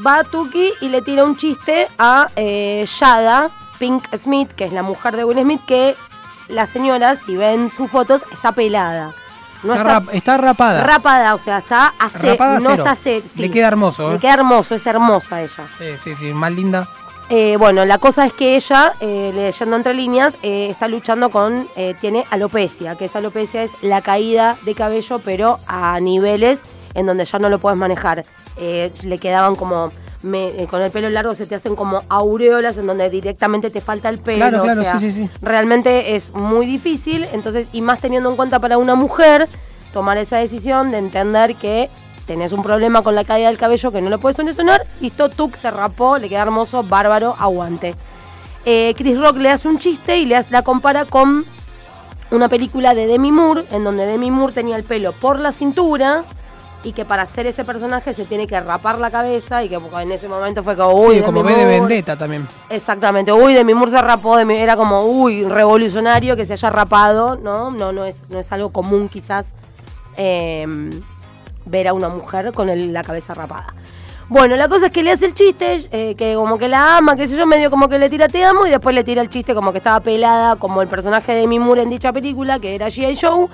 Speaker 3: va Tuki y le tira un chiste a eh, Yada Pink Smith, que es la mujer de Will Smith, que la señora, si ven sus fotos, está pelada. No
Speaker 2: está, rap- está rapada.
Speaker 3: rapada, o sea, está a
Speaker 2: Rapada
Speaker 3: no
Speaker 2: cero.
Speaker 3: está ce- sí.
Speaker 2: Le queda hermoso,
Speaker 3: Le
Speaker 2: ¿eh?
Speaker 3: queda hermoso, es hermosa ella.
Speaker 2: Sí, sí, sí, más linda.
Speaker 3: Eh, bueno, la cosa es que ella, eh, leyendo entre líneas, eh, está luchando con, eh, tiene alopecia, que esa alopecia es la caída de cabello, pero a niveles en donde ya no lo puedes manejar. Eh, le quedaban como, me- eh, con el pelo largo se te hacen como aureolas en donde directamente te falta el pelo.
Speaker 2: Claro,
Speaker 3: o
Speaker 2: claro,
Speaker 3: sea,
Speaker 2: sí, sí, sí.
Speaker 3: Realmente es muy difícil, entonces, y más teniendo en cuenta para una mujer, tomar esa decisión de entender que tenés un problema con la caída del cabello que no lo puedes solucionar, listo, Tuk se rapó, le queda hermoso, bárbaro, aguante. Eh, Chris Rock le hace un chiste y le hace- la compara con una película de Demi Moore, en donde Demi Moore tenía el pelo por la cintura y que para hacer ese personaje se tiene que rapar la cabeza y que en ese momento fue como, uy,
Speaker 2: sí, como ve de vendetta también.
Speaker 3: Exactamente, uy, Demi Moore se rapó, Demi- era como, uy, revolucionario que se haya rapado, ¿no? No, no es, no es algo común quizás eh, ver a una mujer con el- la cabeza rapada. Bueno, la cosa es que le hace el chiste, eh, que como que la ama, qué sé yo, medio como que le tira te amo y después le tira el chiste como que estaba pelada, como el personaje de Demi Moore en dicha película, que era G.I. Joe.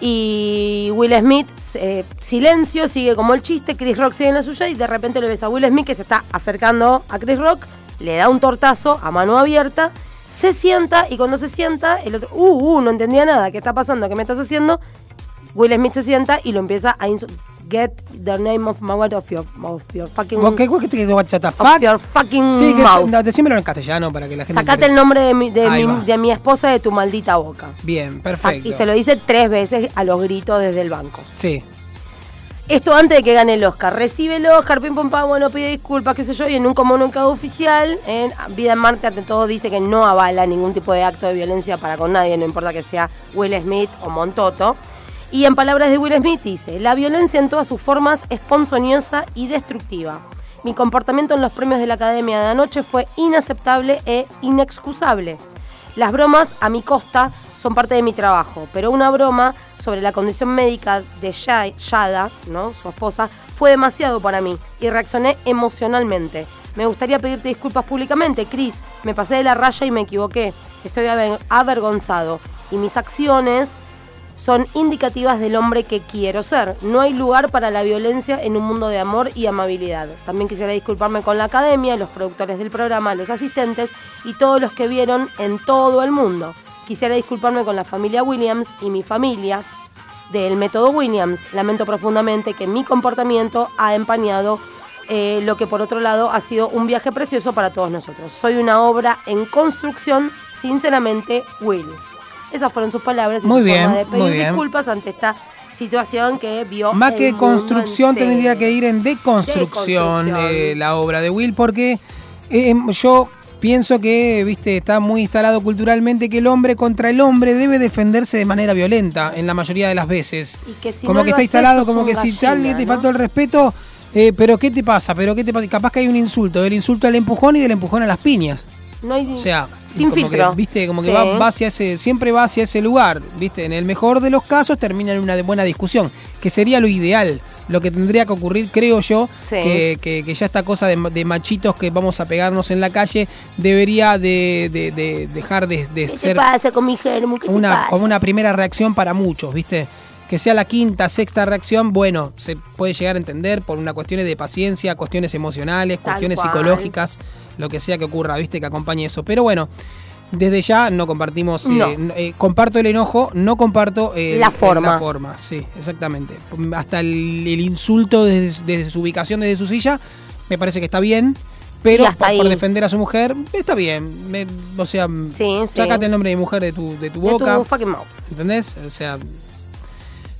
Speaker 3: Y Will Smith, eh, silencio, sigue como el chiste, Chris Rock sigue en la suya y de repente le ves a Will Smith que se está acercando a Chris Rock, le da un tortazo a mano abierta, se sienta y cuando se sienta, el otro, uh, uh, no entendía nada, ¿qué está pasando? ¿Qué me estás haciendo? Will Smith se sienta y lo empieza a insu- Get the name of my what of your, of your fucking
Speaker 2: ¿Vos qué, qué te quedó chata?
Speaker 3: of
Speaker 2: Fuck.
Speaker 3: your fucking
Speaker 2: Sí, que
Speaker 3: mouth.
Speaker 2: no, decímelo en castellano para que la gente.
Speaker 3: Sacate el nombre de mi, de, mi, de mi esposa de tu maldita boca.
Speaker 2: Bien, perfecto.
Speaker 3: Y se lo dice tres veces a los gritos desde el banco.
Speaker 2: Sí.
Speaker 3: Esto antes de que gane el Oscar. Recibe el Oscar, pim pum pam, bueno, pide disculpas, qué sé yo, y en un comunicado oficial, en Vida en Marte, ante todo, dice que no avala ningún tipo de acto de violencia para con nadie, no importa que sea Will Smith o Montoto. Y en palabras de Will Smith dice, la violencia en todas sus formas es ponzoñosa y destructiva. Mi comportamiento en los premios de la Academia de anoche fue inaceptable e inexcusable. Las bromas a mi costa son parte de mi trabajo, pero una broma sobre la condición médica de Yada, ¿no? su esposa, fue demasiado para mí y reaccioné emocionalmente. Me gustaría pedirte disculpas públicamente, Chris. Me pasé de la raya y me equivoqué. Estoy aver- avergonzado y mis acciones son indicativas del hombre que quiero ser. No hay lugar para la violencia en un mundo de amor y amabilidad. También quisiera disculparme con la academia, los productores del programa, los asistentes y todos los que vieron en todo el mundo. Quisiera disculparme con la familia Williams y mi familia del método Williams. Lamento profundamente que mi comportamiento ha empañado eh, lo que por otro lado ha sido un viaje precioso para todos nosotros. Soy una obra en construcción, sinceramente, Will. Esas fueron sus palabras
Speaker 2: Muy bien,
Speaker 3: forma de pedir
Speaker 2: muy bien.
Speaker 3: disculpas ante esta situación que vio.
Speaker 2: Más que construcción
Speaker 3: entero.
Speaker 2: tendría que ir en deconstrucción,
Speaker 3: Deconstrucción.
Speaker 2: eh, la obra de Will, porque eh, yo pienso que, viste, está muy instalado culturalmente que el hombre contra el hombre debe defenderse de manera violenta en la mayoría de las veces.
Speaker 3: Y que si
Speaker 2: como
Speaker 3: no
Speaker 2: que está instalado, como que si tal te
Speaker 3: ¿no?
Speaker 2: faltó el respeto, eh, pero ¿qué te pasa? Pero ¿qué te pasa? Capaz que hay un insulto, del insulto al empujón y del empujón a las piñas.
Speaker 3: No hay-
Speaker 2: O sea,
Speaker 3: sin
Speaker 2: como
Speaker 3: filtro.
Speaker 2: que, viste, como que
Speaker 3: Sí.
Speaker 2: va, va hacia ese, siempre va hacia ese lugar, viste. En el mejor de los casos termina en una buena discusión, que sería lo ideal, lo que tendría que ocurrir, creo yo,
Speaker 3: Sí.
Speaker 2: que, que- que ya esta cosa de, de machitos que vamos a pegarnos en la calle debería de, de- de dejar de,
Speaker 3: ¿Qué te
Speaker 2: ser
Speaker 3: pasa con mi germo? ¿Qué te
Speaker 2: una,
Speaker 3: pasa?
Speaker 2: como una primera reacción para muchos, ¿viste? Que sea la quinta, sexta reacción, bueno, se puede llegar a entender por una cuestiones de paciencia, cuestiones emocionales,
Speaker 3: Tal
Speaker 2: cuestiones
Speaker 3: cual.
Speaker 2: psicológicas, lo que sea que ocurra, ¿viste? Que acompañe eso. Pero bueno, desde ya no compartimos, eh,
Speaker 3: No.
Speaker 2: eh, comparto el enojo, no comparto eh,
Speaker 3: La forma.
Speaker 2: La forma, sí, exactamente. Hasta el, el insulto desde, desde su ubicación, desde su silla, me parece que está bien. Pero por, defender a su mujer, está bien. Me- o sea,
Speaker 3: sí.
Speaker 2: sácate el nombre de mujer de tu, de tu
Speaker 3: De
Speaker 2: boca.
Speaker 3: tu fucking mouth.
Speaker 2: ¿Entendés? O sea,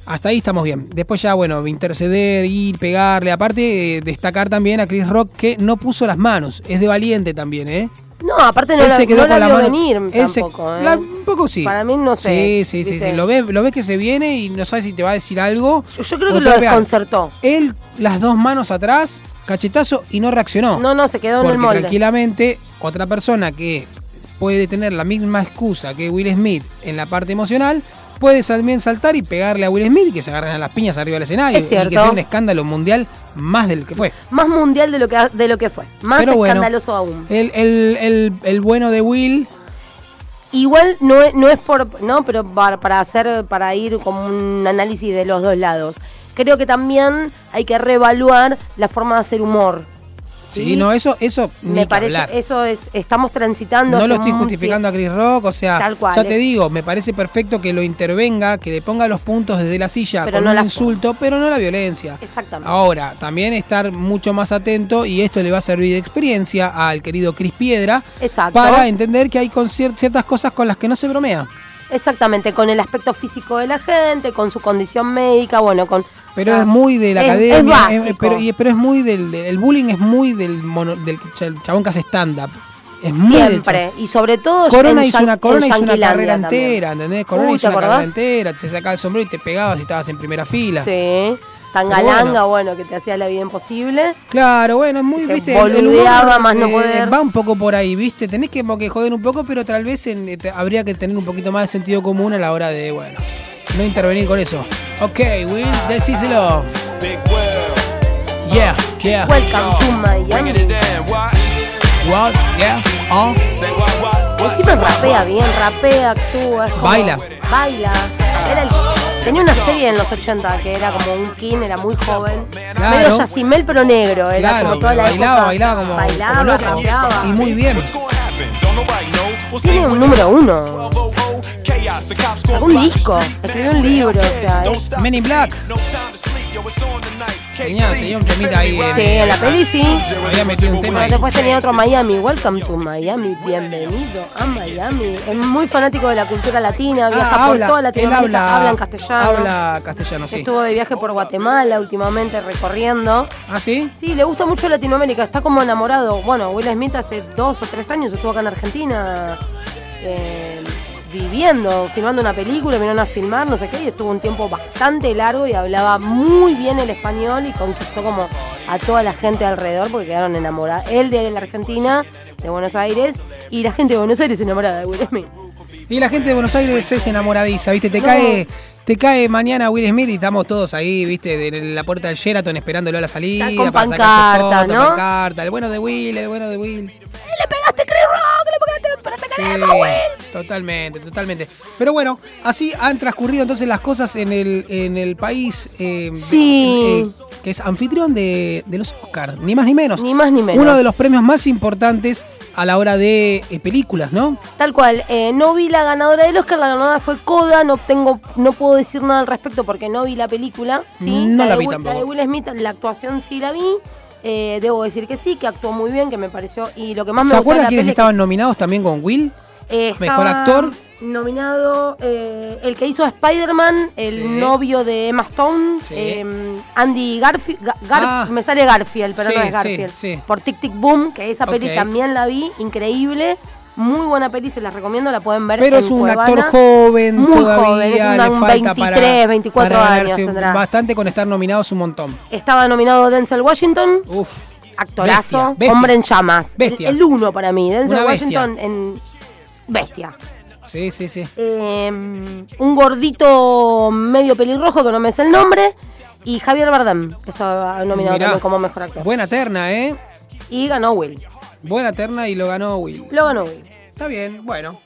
Speaker 2: hasta ahí estamos bien. Después ya, bueno, interceder, ir, pegarle. Aparte, eh, destacar también a Chris Rock que no puso las manos. Es de valiente también, ¿eh?
Speaker 3: No, aparte no
Speaker 2: Él
Speaker 3: la,
Speaker 2: se quedó
Speaker 3: no la
Speaker 2: con la
Speaker 3: vio
Speaker 2: mano-
Speaker 3: venir
Speaker 2: él se-
Speaker 3: tampoco. ¿eh?
Speaker 2: la- un poco sí.
Speaker 3: Para mí no sé.
Speaker 2: Sí, sí, sí, sí. Lo ves, lo ves que se viene y no sabes si te va a decir algo.
Speaker 3: Yo creo que
Speaker 2: te
Speaker 3: lo desconcertó.
Speaker 2: Él, las dos manos atrás, cachetazo y no reaccionó.
Speaker 3: No, no, se quedó en el molde.
Speaker 2: tranquilamente, otra persona que puede tener la misma excusa que Will Smith en la parte emocional, puede también saltar y pegarle a Will Smith y que se agarren a las piñas arriba del escenario.
Speaker 3: Es
Speaker 2: Y que sea un escándalo mundial más del que fue.
Speaker 3: Más mundial de lo que, de lo que fue. Más
Speaker 2: Pero bueno,
Speaker 3: escandaloso aún.
Speaker 2: El, el- el- el bueno de Will
Speaker 3: Igual no es, no es por, no, pero para, para hacer, para ir como un análisis de los dos lados. Creo que también hay que reevaluar la forma de hacer humor.
Speaker 2: Sí, no, eso, eso
Speaker 3: Me parece,
Speaker 2: hablar.
Speaker 3: eso es, estamos transitando.
Speaker 2: No lo estoy justificando a Chris Rock, o sea,
Speaker 3: Tal cual,
Speaker 2: ya te digo, me parece perfecto que lo intervenga, que le ponga los puntos desde la silla
Speaker 3: Pero
Speaker 2: con
Speaker 3: no
Speaker 2: un insulto, pero no la violencia.
Speaker 3: Exactamente.
Speaker 2: Ahora, también estar mucho más atento y esto le va a servir de experiencia al querido Chris Piedra
Speaker 3: Exacto.
Speaker 2: para entender que hay con ciertas cosas con las que no se bromea.
Speaker 3: Exactamente, con el aspecto físico de la gente, con su condición médica, bueno, con...
Speaker 2: Pero
Speaker 3: sea,
Speaker 2: es muy de la
Speaker 3: es-
Speaker 2: academia, es- pero, y- pero es muy del, del- el bullying es muy del, mono- del ch- chabón que hace stand up. Es muy
Speaker 3: Siempre, y sobre todo...
Speaker 2: Corona hizo una, Corona hizo una carrera
Speaker 3: también.
Speaker 2: entera, ¿entendés? Corona
Speaker 3: Uy,
Speaker 2: hizo
Speaker 3: ¿te
Speaker 2: una carrera entera, se sacaba el sombrero y te pegabas si estabas en primera fila.
Speaker 3: Sí, tan
Speaker 2: Pero
Speaker 3: galanga, bueno. que te hacía la vida imposible.
Speaker 2: Claro, bueno, es muy,
Speaker 3: Que
Speaker 2: viste, el- humor,
Speaker 3: más no
Speaker 2: eh,
Speaker 3: poder.
Speaker 2: va un poco por ahí, viste, tenés que, que joder un poco, pero tal vez en- te- habría que tener un poquito más de sentido común a la hora de, bueno, no intervenir con eso. Ok, Will, decíselo. Yeah, yeah.
Speaker 3: Welcome to Miami.
Speaker 2: What? Yeah, oh.
Speaker 3: Encima rapea bien, rapea, actúa. es como-
Speaker 2: Baila.
Speaker 3: Baila. Era el- tenía una serie en los 80 que era como un king, era muy joven.
Speaker 2: Claro.
Speaker 3: Medio Yacimel, pero negro. Era
Speaker 2: Claro,
Speaker 3: como toda la
Speaker 2: bailaba,
Speaker 3: época.
Speaker 2: bailaba como,
Speaker 3: Bailaba,
Speaker 2: como loco.
Speaker 3: rapeaba.
Speaker 2: Y muy bien.
Speaker 3: Tiene un número uno. Sacó un disco, escribió un libro, o sea, es-
Speaker 2: Men in Black. Tenía, tenía un temita ahí.
Speaker 3: Sí, en la peli sí.
Speaker 2: Había metido un tema
Speaker 3: Pero después tenía otro Miami, Welcome to Miami, bienvenido a Miami. Es muy fanático de la cultura latina, viaja
Speaker 2: Ah,
Speaker 3: por
Speaker 2: habla,
Speaker 3: toda Latinoamérica,
Speaker 2: habla-
Speaker 3: habla en castellano.
Speaker 2: Habla castellano, sí.
Speaker 3: Estuvo de viaje por Guatemala últimamente recorriendo.
Speaker 2: ¿Ah, sí?
Speaker 3: Sí, le gusta mucho Latinoamérica, está como enamorado. Bueno, Will Smith hace dos o tres años estuvo acá en Argentina eh, viviendo, filmando una película, vinieron a filmar, no sé qué, y estuvo un tiempo bastante largo y hablaba muy bien el español y conquistó como a toda la gente alrededor porque quedaron enamorados. Él de la Argentina, de Buenos Aires, y la gente de Buenos Aires enamorada de Will Smith.
Speaker 2: Y la gente de Buenos Aires es enamoradiza, ¿viste? Te
Speaker 3: No.
Speaker 2: cae te cae mañana Will Smith y estamos todos ahí, ¿viste? En la puerta del Sheraton esperándolo a la salida.
Speaker 3: Está con
Speaker 2: para
Speaker 3: pancarta,
Speaker 2: fotos,
Speaker 3: ¿no?
Speaker 2: pancarta. El bueno de Will, el bueno de Will.
Speaker 3: ¡Le pegaste Chris Rock! ¡Le pegaste para atacar
Speaker 2: Sí, totalmente, totalmente. Pero bueno, así han transcurrido entonces las cosas en el, en el país eh,
Speaker 3: Sí.
Speaker 2: eh, que es anfitrión de, de los Oscars, ni más ni menos.
Speaker 3: Ni más ni menos.
Speaker 2: Uno de los premios más importantes a la hora de eh, películas, ¿no?
Speaker 3: Tal cual, eh, no vi la ganadora del Oscar, la ganadora fue Coda, no tengo, no puedo decir nada al respecto porque no vi la película, ¿sí?
Speaker 2: No la vi
Speaker 3: Will-
Speaker 2: tampoco.
Speaker 3: de Will Smith, la actuación sí la vi, eh, debo decir que sí, que actuó muy bien, que me pareció, y lo que más me
Speaker 2: ¿Se
Speaker 3: gustó de
Speaker 2: acuerdan
Speaker 3: la
Speaker 2: quiénes
Speaker 3: que,
Speaker 2: estaban nominados también con Will?
Speaker 3: eh,
Speaker 2: Mejor actor.
Speaker 3: Nominado eh, el que hizo Spider-Man, el
Speaker 2: Sí.
Speaker 3: novio de Emma Stone,
Speaker 2: Sí.
Speaker 3: eh, Andy Garfield, Ga- Garf-
Speaker 2: Ah.
Speaker 3: me sale Garfield, pero
Speaker 2: Sí,
Speaker 3: no es Garfield. Por Tic Tic Boom, que esa peli también la vi, increíble. Muy buena peli, se las recomiendo, la pueden ver.
Speaker 2: Pero
Speaker 3: en
Speaker 2: es un
Speaker 3: Cuevana.
Speaker 2: actor joven
Speaker 3: Muy
Speaker 2: todavía,
Speaker 3: joven, es
Speaker 2: le falta
Speaker 3: 23,
Speaker 2: para,
Speaker 3: 24
Speaker 2: para
Speaker 3: años tendrá.
Speaker 2: bastante con estar nominados un montón.
Speaker 3: Estaba nominado Denzel Washington.
Speaker 2: Uf.
Speaker 3: Actorazo,
Speaker 2: Bestia, bestia.
Speaker 3: hombre en llamas.
Speaker 2: Bestia.
Speaker 3: El, el uno para mí, Denzel
Speaker 2: Una bestia.
Speaker 3: Washington en bestia.
Speaker 2: Sí, sí, sí.
Speaker 3: Eh, un gordito medio pelirrojo que no me sé el nombre. Y Javier Bardem, que estaba nominado
Speaker 2: Mirá.
Speaker 3: también como mejor actor.
Speaker 2: Buena terna, ¿eh?
Speaker 3: Y ganó Will.
Speaker 2: Buena terna y lo ganó Will.
Speaker 3: Lo ganó Will.
Speaker 2: Está bien, bueno.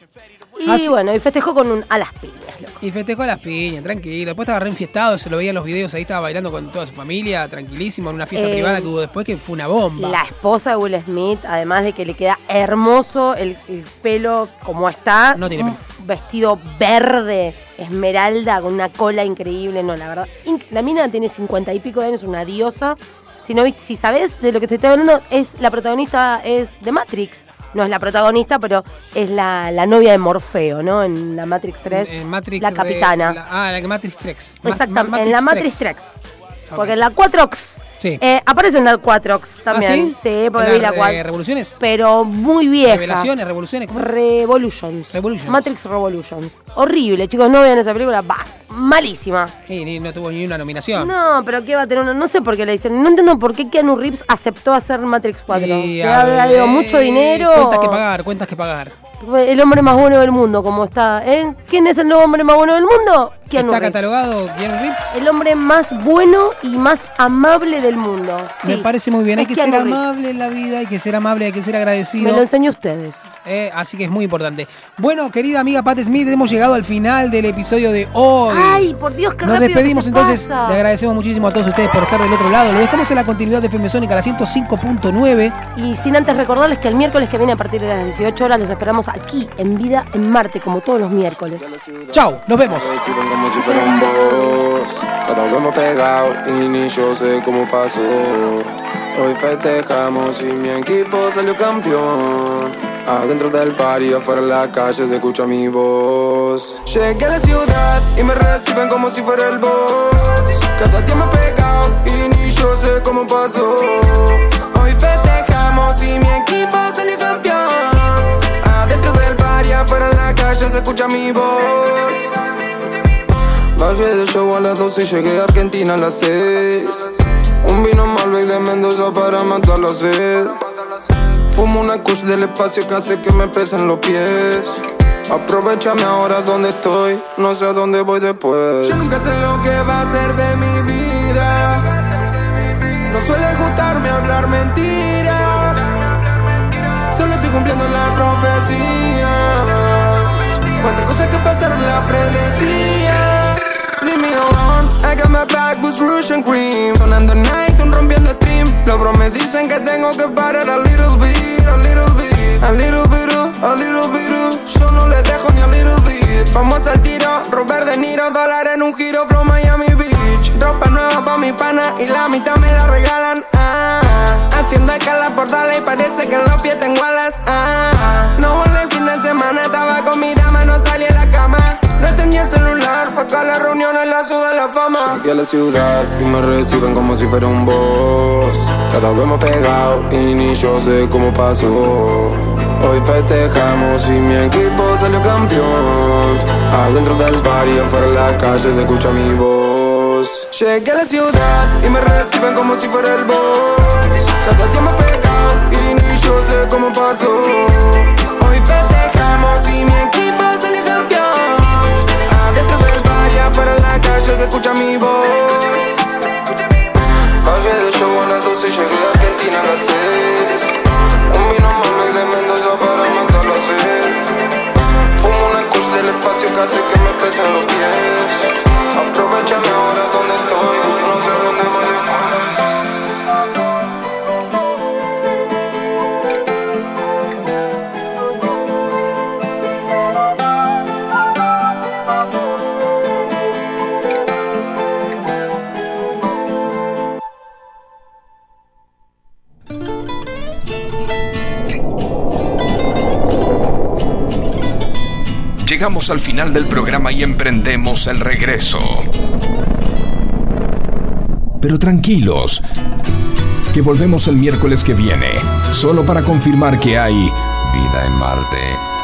Speaker 3: Y
Speaker 2: Así-
Speaker 3: bueno, y festejó con un a las piñas, loco.
Speaker 2: Y festejó a las piñas, tranquilo. Después estaba re enfiestado, se lo veía en los videos, ahí estaba bailando con toda su familia, tranquilísimo, en una fiesta
Speaker 3: Eh,
Speaker 2: privada que hubo después que fue una bomba.
Speaker 3: La esposa de Will Smith, además de que le queda hermoso el, el pelo como está.
Speaker 2: No tiene
Speaker 3: un Vestido verde, esmeralda, con una cola increíble. No, la verdad. inc- La mina tiene cincuenta y pico de años, una diosa. Si no si sabes de lo que te estoy hablando, es la protagonista es de Matrix. No es la protagonista, pero es la, la novia de Morfeo, ¿no? En la Matrix 3.
Speaker 2: En Matrix
Speaker 3: la
Speaker 2: Re-
Speaker 3: capitana.
Speaker 2: la- ah, la Matrix 3. Ma-
Speaker 3: Exactamente, en la Matrix 3. Porque en la 4X
Speaker 2: Sí.
Speaker 3: Eh, aparece en la 4X también.
Speaker 2: ¿Ah, sí?
Speaker 3: porque
Speaker 2: ¿En
Speaker 3: vi la
Speaker 2: las,
Speaker 3: 4.
Speaker 2: eh, revoluciones?
Speaker 3: Pero muy vieja.
Speaker 2: ¿Revelaciones? ¿Revoluciones? ¿Cómo es?
Speaker 3: Revolutions.
Speaker 2: Revolutions.
Speaker 3: Matrix Revolutions. Horrible, chicos, no vean esa película. Bah, malísima.
Speaker 2: Sí, ni- no tuvo ni una nominación.
Speaker 3: No, pero ¿qué va a tener uno? No sé por qué le dicen. No entiendo por qué Keanu Reeves aceptó hacer Matrix 4.
Speaker 2: Y,
Speaker 3: ¿Que
Speaker 2: a ver,
Speaker 3: mucho dinero?
Speaker 2: Cuentas que pagar, cuentas que pagar.
Speaker 3: El hombre más bueno del mundo, como está. ¿eh? ¿Quién es el nuevo hombre más bueno del mundo? Keanu
Speaker 2: ¿Está
Speaker 3: Reeves.
Speaker 2: catalogado Keanu Reeves?
Speaker 3: El hombre más bueno y más amable del mundo.
Speaker 2: Me parece muy bien. Hay que ser
Speaker 3: Reeves.
Speaker 2: amable en la vida, hay que ser amable, hay que ser agradecido.
Speaker 3: Me lo enseñó ustedes.
Speaker 2: Eh, así que es muy importante. Bueno, querida amiga Pat Smith, hemos llegado al final del episodio de hoy.
Speaker 3: Ay, por Dios, qué
Speaker 2: Nos
Speaker 3: rápido que
Speaker 2: despedimos
Speaker 3: se
Speaker 2: entonces.
Speaker 3: pasa.
Speaker 2: Le agradecemos muchísimo a todos ustedes por estar del otro lado. Le dejamos en la continuidad de FM Sónica, la 105.9.
Speaker 3: Y sin antes recordarles que el miércoles que viene a partir de las 18 horas los esperamos aquí en Vida en Marte, como todos los miércoles.
Speaker 2: Chao, nos vemos.
Speaker 13: Como si fuera un boss. Cada uno pegado y ni yo sé cómo pasó. Hoy festejamos y mi equipo salió campeón. Adentro del party, afuera en la calle se escucha mi voz. Llegué a la ciudad y me reciben como si fuera el boss. Cada día me he pegado y ni yo sé cómo pasó. Hoy festejamos y mi equipo salió campeón. Adentro del party, afuera en la calle se escucha mi voz. Bajé del show a las 12 y llegué a Argentina a las 6. Un vino Malbec de Mendoza para matar la sed. Fumo una kush del espacio que hace que me pesen los pies. Aprovechame ahora donde estoy, no sé a dónde voy después. Yo nunca sé lo que va a ser de mi vida. No suele gustarme hablar mentiras. Solo estoy cumpliendo la profecía. Cuántas cosas que pasaron la predecía. Me alone, I got my back with Rouge and Cream. Sonando night, un rompiendo stream. Los bros me dicen que tengo que parar a little bit, a little bit. A little bit, a little bit. Yo no le dejo ni a little bit. Famoso al tiro, Robert De Niro Dólar en un giro from Miami Beach. Ropa nueva pa' mi pana y la mitad me la regalan. Ah. Haciendo escala por y parece que en los pies tengo alas. Ah. No volé el fin de semana, estaba con mi dama, no salí a la cama no tenía celular, fue acá a la reunión en la ciudad de la fama. Llegué a la ciudad y me reciben como si fuera un boss. Cada vez hemos pegado y ni yo sé cómo pasó. Hoy festejamos y mi equipo salió campeón. Adentro del bar y afuera en la calle se escucha mi voz. Llegué a la ciudad y me reciben como si fuera el boss. Cada día me he pegado y ni yo sé cómo pasó. Hoy festejamos y mi equipo calle se escucha mi voz. Bajé del show a las 12 y llegué a Argentina a las 6. Un vino Malbec de Mendoza para matar la sed. Fumo una kush del espacio hace que me pesen los pies. Aprovechame ahora donde
Speaker 1: Llegamos al final del programa y emprendemos el regreso. Pero tranquilos, que volvemos el miércoles que viene, solo para confirmar que hay vida en Marte.